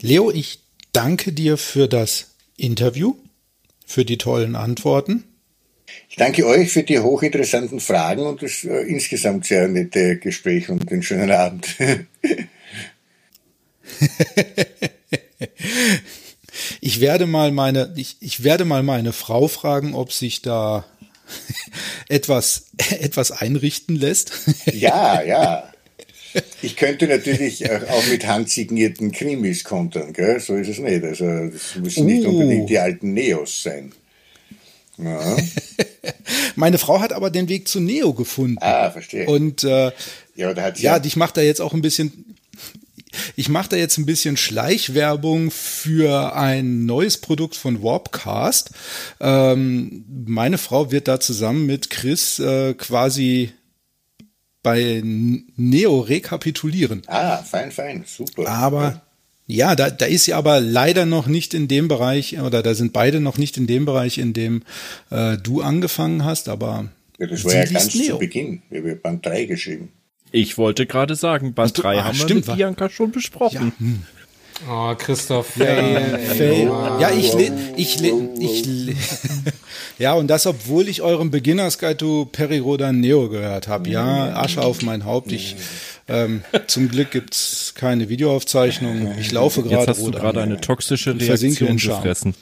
Leo, ich danke dir für das Interview, für die tollen Antworten. Ich danke euch für die hochinteressanten Fragen und das äh, insgesamt sehr nette Gespräch und den schönen Abend. [LAUGHS] ich werde mal meine, ich, ich werde mal meine Frau fragen, ob sich da [LAUGHS] etwas, [LAUGHS] etwas einrichten lässt. ja, ja. Ich könnte natürlich [LAUGHS] auch mit handsignierten Krimis kontern, gell? so ist es nicht. Also das müssen nicht uh. unbedingt die alten Neos sein. Ja. [LAUGHS] Meine Frau hat aber den Weg zu Neo gefunden. Ah, verstehe. Und äh, ja, da hat ja, ja, ich mache da jetzt auch ein bisschen, ich mache da jetzt ein bisschen Schleichwerbung für ein neues Produkt von Warpcast. Ähm, meine Frau wird da zusammen mit Chris äh, quasi bei Neo rekapitulieren. Ah, fein, fein, super. Aber ja, da, da ist sie aber leider noch nicht in dem Bereich, oder da sind beide noch nicht in dem Bereich, in dem äh, du angefangen hast, aber. Ja, das war ja ganz Neo. zu Beginn. Wir haben Band 3 geschrieben. Ich wollte gerade sagen, Band 3 haben stimmt, wir mit Bianca schon besprochen. Ja, hm. Oh, Christoph. Fail, fail. Ja, ich, ich, ich, [LAUGHS] ja, und das, obwohl ich euren Beginners Guide to Perirodan Neo gehört habe. Ja, Asche auf mein Haupt. Ich, ähm, zum Glück gibt's keine Videoaufzeichnung. Ich laufe gerade. Jetzt hast du gerade eine toxische Reaktion gefressen.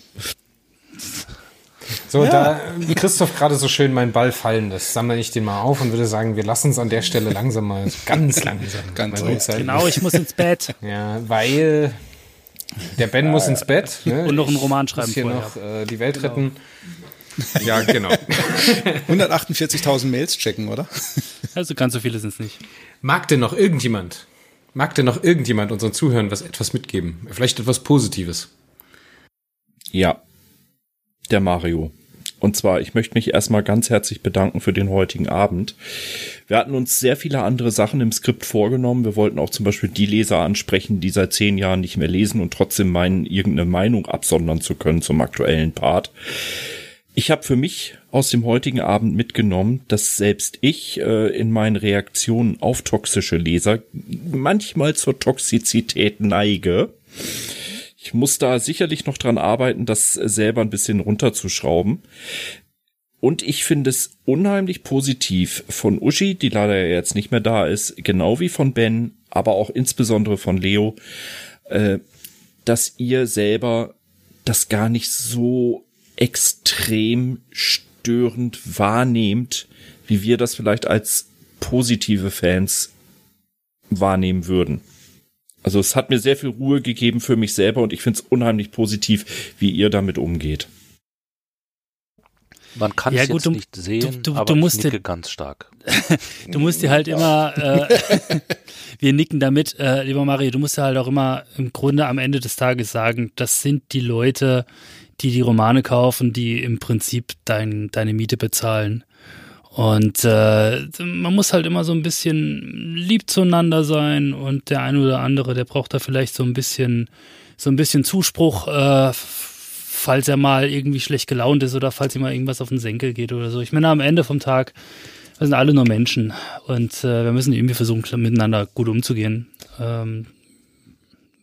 So, ja. da Christoph gerade so schön meinen Ball fallen lässt, sammle ich den mal auf und würde sagen, wir lassen es an der Stelle langsam mal, ganz langsam. ganz Genau, ich muss ins Bett. [LAUGHS] Ja, weil der Ben muss ins Bett. Ne? Und noch einen Roman schreiben muss hier vorher. noch äh, die Welt genau. retten. Ja, genau. [LAUGHS] 148.000 Mails checken, oder? Also ganz so viele sind es nicht. Mag denn noch irgendjemand, mag denn noch irgendjemand unseren Zuhörern was etwas mitgeben? Vielleicht etwas Positives? Ja, der Mario. Und zwar, ich möchte mich erstmal ganz herzlich bedanken für den heutigen Abend. Wir hatten uns sehr viele andere Sachen im Skript vorgenommen. Wir wollten auch zum Beispiel die Leser ansprechen, die seit zehn Jahren nicht mehr lesen und trotzdem meinen, irgendeine Meinung absondern zu können zum aktuellen Part. Ich habe für mich aus dem heutigen Abend mitgenommen, dass selbst ich äh, in meinen Reaktionen auf toxische Leser manchmal zur Toxizität neige. Ich muss da sicherlich noch dran arbeiten, das selber ein bisschen runterzuschrauben. Und ich finde es unheimlich positiv von Uschi, die leider jetzt nicht mehr da ist, genau wie von Ben, aber auch insbesondere von Leo, äh, dass ihr selber das gar nicht so extrem störend wahrnehmt, wie wir das vielleicht als positive Fans wahrnehmen würden. Also es hat mir sehr viel Ruhe gegeben für mich selber und ich finde es unheimlich positiv, wie ihr damit umgeht. Man kann es ja, jetzt du, nicht sehen, du, du, aber du musst ich nicke dir, ganz stark. [LAUGHS] du musst dir halt immer, [LAUGHS] äh, wir nicken damit, äh, lieber Mario, du musst dir halt auch immer im Grunde am Ende des Tages sagen, das sind die Leute, die die Romane kaufen, die im Prinzip dein, deine Miete bezahlen. Und äh, man muss halt immer so ein bisschen lieb zueinander sein und der eine oder andere, der braucht da vielleicht so ein bisschen, so ein bisschen Zuspruch, äh, falls er mal irgendwie schlecht gelaunt ist oder falls ihm mal irgendwas auf den Senkel geht oder so. Ich meine, am Ende vom Tag, wir sind alle nur Menschen und äh, wir müssen irgendwie versuchen, miteinander gut umzugehen. Ähm,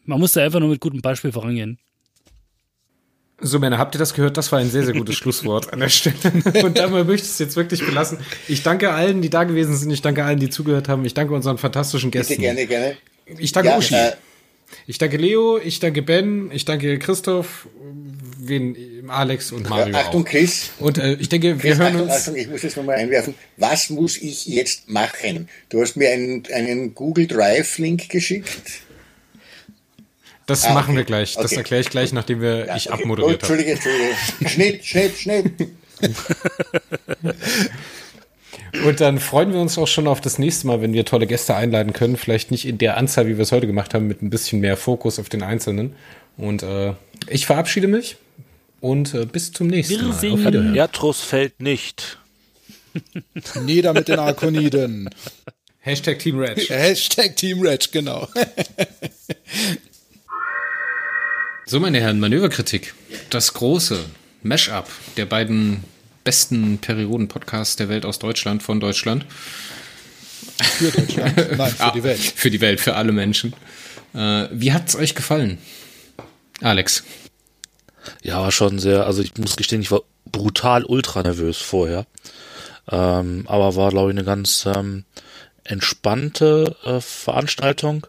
man muss da einfach nur mit gutem Beispiel vorangehen. So, Männer, habt ihr das gehört? Das war ein sehr, sehr gutes [LAUGHS] Schlusswort an der Stelle. Und damit möchte ich es jetzt wirklich belassen. Ich danke allen, die da gewesen sind. Ich danke allen, die zugehört haben. Ich danke unseren fantastischen Gästen. Bitte, gerne, gerne. Ich danke ja, Uschi. Äh, ich danke Leo, ich danke Ben, ich danke Christoph, wen, Alex und Mario. Achtung, auch. Chris. Und äh, ich denke, wir hören Achtung, uns. Achtung, ich muss jetzt nochmal einwerfen. Was muss ich jetzt machen? Du hast mir einen, einen Google Drive-Link geschickt. Das ah, machen okay. wir gleich. Das okay. erkläre ich gleich, nachdem wir ja, ich okay. abmoderiert habe. Entschuldige, Entschuldige. [LAUGHS] Schnitt, Schnitt, Schnitt. Und dann freuen wir uns auch schon auf das nächste Mal, wenn wir tolle Gäste einladen können. Vielleicht nicht in der Anzahl, wie wir es heute gemacht haben, mit ein bisschen mehr Fokus auf den Einzelnen. Und äh, ich verabschiede mich und äh, bis zum nächsten wir Mal. Auf Wiederhören. Erdrus fällt nicht. [LAUGHS] Nieder mit den Arkoniden. Hashtag Team Reg. Hashtag Team Reg, genau. [LAUGHS] So, meine Herren, Manöverkritik. Das große Mash-up der beiden besten Perioden-Podcasts der Welt aus Deutschland, von Deutschland. Für Deutschland? [LAUGHS] Nein, für die Welt. Für die Welt, für alle Menschen. Äh, wie hat's euch gefallen? Alex. Ja, war schon sehr, also ich muss gestehen, ich war brutal ultra nervös vorher. Ähm, aber war, glaube ich, eine ganz ähm, entspannte äh, Veranstaltung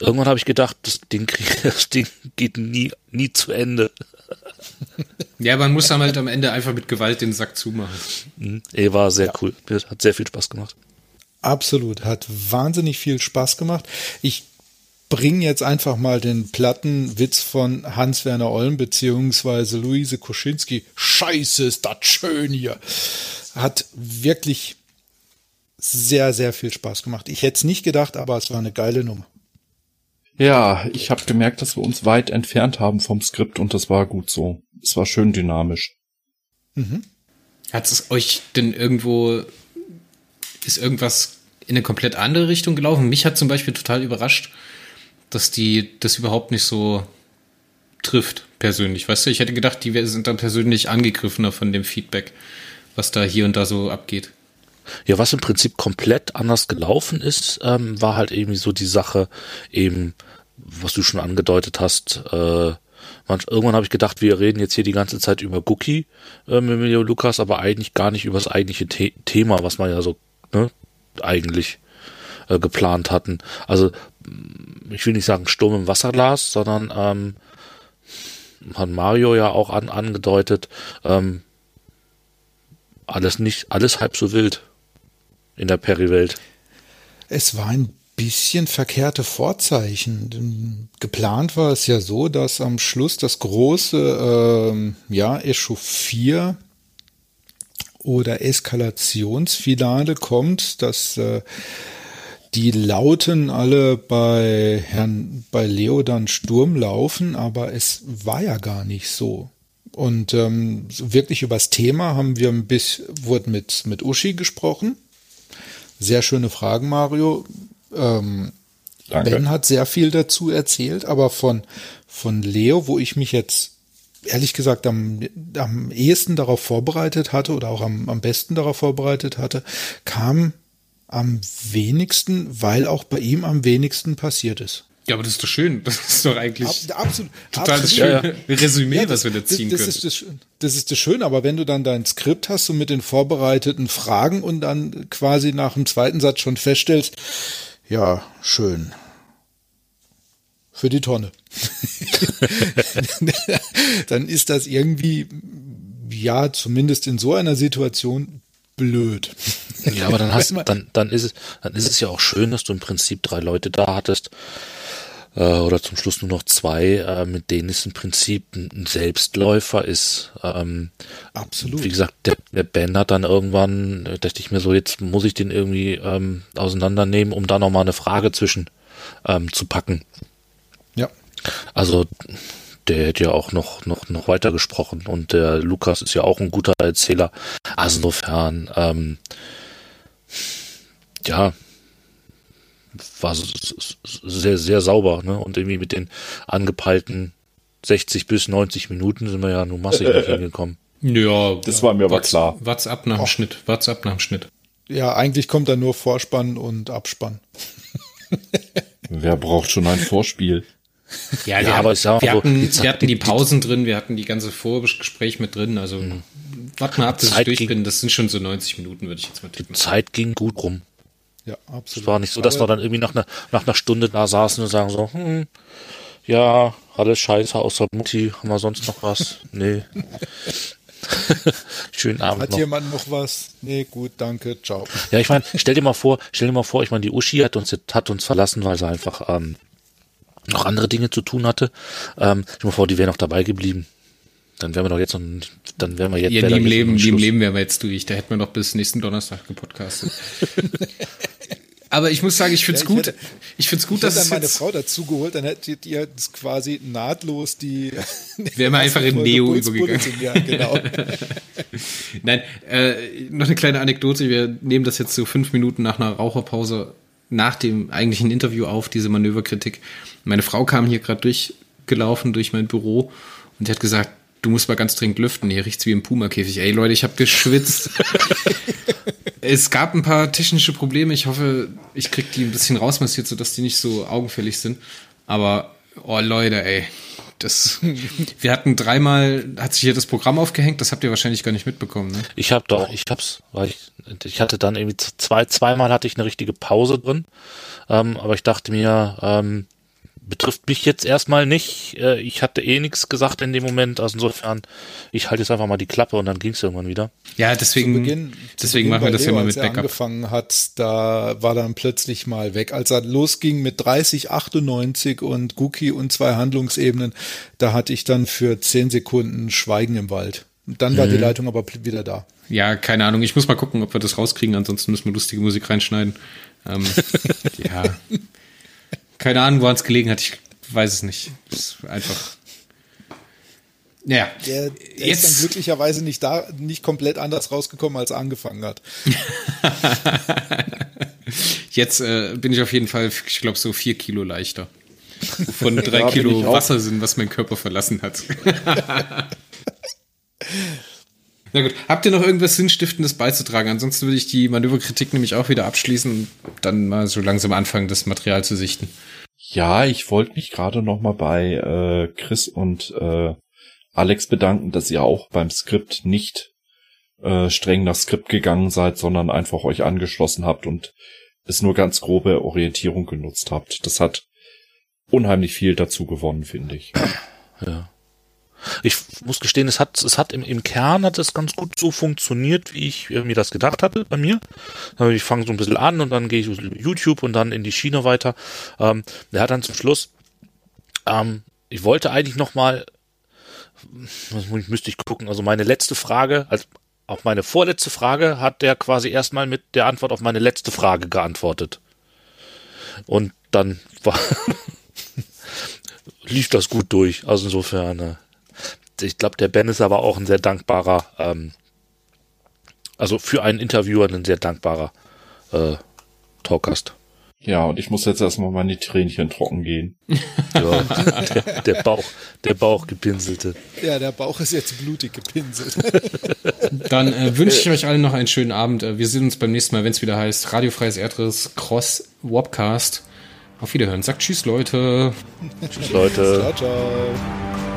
irgendwann habe ich gedacht, das Ding, [LAUGHS] das Ding geht nie, nie zu Ende. Ja, man muss dann halt am Ende einfach mit Gewalt den Sack zumachen. Mhm. Ey, war sehr ja. cool. Hat sehr viel Spaß gemacht. Absolut, hat wahnsinnig viel Spaß gemacht. Ich bringe jetzt einfach mal den Plattenwitz von Hans-Werner Olm beziehungsweise Luise Koschinski. Scheiße, ist das schön hier. Hat wirklich sehr, sehr viel Spaß gemacht. Ich hätte es nicht gedacht, aber es war eine geile Nummer. Ja, ich habe gemerkt, dass wir uns weit entfernt haben vom Skript und das war gut so. Es war schön dynamisch. Mhm. Hat es euch denn irgendwo, ist irgendwas in eine komplett andere Richtung gelaufen? Mich hat zum Beispiel total überrascht, dass die das überhaupt nicht so trifft, persönlich. Weißt du, ich hätte gedacht, die sind dann persönlich angegriffener von dem Feedback, was da hier und da so abgeht. Ja, was im Prinzip komplett anders gelaufen ist, ähm, war halt irgendwie so die Sache eben was du schon angedeutet hast, äh, man, irgendwann habe ich gedacht, wir reden jetzt hier die ganze Zeit über Cookie äh, mit Emilio Lukas, aber eigentlich gar nicht über das eigentliche The Thema, was man ja so ne, eigentlich äh, geplant hatten. Also ich will nicht sagen Sturm im Wasserglas, sondern ähm, hat Mario ja auch an, angedeutet, ähm, alles nicht, alles halb so wild in der Peri-Welt. Es war ein bisschen verkehrte Vorzeichen. Geplant war es ja so, dass am Schluss das große ähm, ja, Echauffier oder Eskalationsfinale kommt, dass äh, die Lauten alle bei Herrn, bei Leo dann Sturm laufen, aber es war ja gar nicht so. Und ähm, wirklich übers Thema haben wir ein bisschen, wurde mit, mit Uschi gesprochen. Sehr schöne Fragen, Mario. Ähm, Ben hat sehr viel dazu erzählt, aber von, von Leo, wo ich mich jetzt ehrlich gesagt am, am ehesten darauf vorbereitet hatte oder auch am, am besten darauf vorbereitet hatte, kam am wenigsten, weil auch bei ihm am wenigsten passiert ist. Ja, aber das ist doch schön. Das ist doch eigentlich Ab, absolut, total das schöne ja, Resümee, ja, das, was wir da ziehen das, können. Ist das, das ist das Schöne, aber wenn du dann dein Skript hast und mit den vorbereiteten Fragen und dann quasi nach dem zweiten Satz schon feststellst, ja, schön. Für die Tonne. [LAUGHS] dann ist das irgendwie, ja, zumindest in so einer Situation blöd. Ja, aber dann hast dann dann ist es dann ist es ja auch schön, dass du im Prinzip drei Leute da hattest äh, oder zum Schluss nur noch zwei, äh, mit denen es im Prinzip ein Selbstläufer ist. Ähm, Absolut. Wie gesagt, der, der Ben hat dann irgendwann, äh, dachte ich mir so, jetzt muss ich den irgendwie ähm, auseinandernehmen, um da nochmal eine Frage zwischen ähm, zu packen. Ja. Also der hätte ja auch noch, noch, noch weiter gesprochen und der Lukas ist ja auch ein guter Erzähler. Also insofern, ähm, ja, war sehr, sehr sauber, ne? Und irgendwie mit den angepeilten 60 bis 90 Minuten sind wir ja nur massig nicht [LAUGHS] hingekommen. Ja, das war mir aber What's, klar. What's ab nach dem Schnitt? What's ab nach dem Schnitt? Ja, eigentlich kommt da nur Vorspann und Abspann. [LAUGHS] Wer braucht schon ein Vorspiel? Ja, ja aber ich sag wir, hatten, wir hatten die Pausen drin, wir hatten die ganze Vorgespräch mit drin, also mhm. warte mal ab, bis ich durch ging, bin. Das sind schon so 90 Minuten, würde ich jetzt mal tippen. Die Zeit ging gut rum. Ja, absolut. Es war nicht so, dass aber wir dann irgendwie nach einer, nach einer Stunde da saßen und sagen so, hm, ja, alles scheiße, außer Mutti, haben wir sonst noch was? [LAUGHS] Nee. [LAUGHS] Schönen Abend. Hat noch. jemand noch was? Nee, gut, danke, ciao. Ja, ich meine, stell dir mal vor, stell dir mal vor, ich meine, die Uschi hat uns, hat uns verlassen, weil sie einfach ähm, noch andere Dinge zu tun hatte. Ähm, ich mir vor, die wäre noch dabei geblieben. Dann wären wir doch jetzt noch, dann wären wir jetzt. Ja, nie im Leben, nie im Leben wären wir jetzt durch. Da hätten wir noch bis nächsten Donnerstag gepodcastet. [LAUGHS] Aber ich muss sagen, ich find's ja, ich gut. Hätte, ich find's gut, ich dass hätte dann meine Frau dazu geholt, dann hättet ihr quasi nahtlos die. Wären wir einfach in Neo übergegangen. Ja, genau. [LAUGHS] Nein, äh, noch eine kleine Anekdote. Wir nehmen das jetzt so fünf Minuten nach einer Raucherpause nach dem eigentlichen Interview auf, diese Manöverkritik. Meine Frau kam hier gerade durchgelaufen durch mein Büro und die hat gesagt, du musst mal ganz dringend lüften, hier riecht's wie im Puma-Käfig. Ey Leute, ich habe geschwitzt. [LAUGHS] es gab ein paar technische Probleme. Ich hoffe, ich krieg die ein bisschen rausmassiert, sodass die nicht so augenfällig sind. Aber, oh Leute, ey, das, [LAUGHS] wir hatten dreimal, hat sich hier das Programm aufgehängt, das habt ihr wahrscheinlich gar nicht mitbekommen, ne? Ich hab doch, ich hab's, weil ich, ich hatte dann irgendwie zwei, zweimal hatte ich eine richtige Pause drin, ähm, aber ich dachte mir, ähm, betrifft mich jetzt erstmal nicht. Äh, ich hatte eh nichts gesagt in dem Moment. Also insofern, ich halte jetzt einfach mal die Klappe und dann ging es irgendwann wieder. Ja, deswegen, Beginn, deswegen machen wir das ja mal mit Backup. angefangen hat, da war dann plötzlich mal weg. Als er losging mit 30, 98 und Guki und zwei Handlungsebenen, da hatte ich dann für zehn Sekunden Schweigen im Wald. Dann war mhm. die Leitung aber wieder da. Ja, keine Ahnung. Ich muss mal gucken, ob wir das rauskriegen. Ansonsten müssen wir lustige Musik reinschneiden. Ähm, [LAUGHS] ja. Keine Ahnung, woran es gelegen hat. Ich weiß es nicht. ist einfach. Ja. Der, der Jetzt. ist dann glücklicherweise nicht da, nicht komplett anders rausgekommen, als er angefangen hat. [LAUGHS] Jetzt äh, bin ich auf jeden Fall, ich glaube, so vier Kilo leichter. Von [LAUGHS] drei ja, Kilo Wasser sind, was mein Körper verlassen hat. [LAUGHS] Na gut, habt ihr noch irgendwas Sinnstiftendes beizutragen? Ansonsten würde ich die Manöverkritik nämlich auch wieder abschließen und dann mal so langsam anfangen, das Material zu sichten. Ja, ich wollte mich gerade noch mal bei äh, Chris und äh, Alex bedanken, dass ihr auch beim Skript nicht äh, streng nach Skript gegangen seid, sondern einfach euch angeschlossen habt und es nur ganz grobe Orientierung genutzt habt. Das hat unheimlich viel dazu gewonnen, finde ich. Ja. Ich muss gestehen, es hat, es hat im, im Kern hat es ganz gut so funktioniert, wie ich äh, mir das gedacht hatte bei mir. Ich fange so ein bisschen an und dann gehe ich YouTube und dann in die Schiene weiter. Ähm, der hat dann zum Schluss, ähm, ich wollte eigentlich noch mal, was müsste ich gucken, also meine letzte Frage, also auf meine vorletzte Frage hat der quasi erstmal mit der Antwort auf meine letzte Frage geantwortet. Und dann war [LAUGHS] lief das gut durch. Also insofern, äh, ich glaube, der Ben ist aber auch ein sehr dankbarer, ähm, also für einen Interviewer ein sehr dankbarer äh, Talkast. Ja, und ich muss jetzt erstmal meine Tränchen trocken gehen. ja, der, der, Bauch, der Bauch gepinselte. Ja, der Bauch ist jetzt blutig gepinselt. [LAUGHS] Dann äh, wünsche ich euch allen noch einen schönen Abend. Äh, wir sehen uns beim nächsten Mal, wenn es wieder heißt Radiofreies Erdriss Cross Wobcast. Auf Wiederhören. Sagt Tschüss, Leute. tschüss, Leute. Ciao, ciao.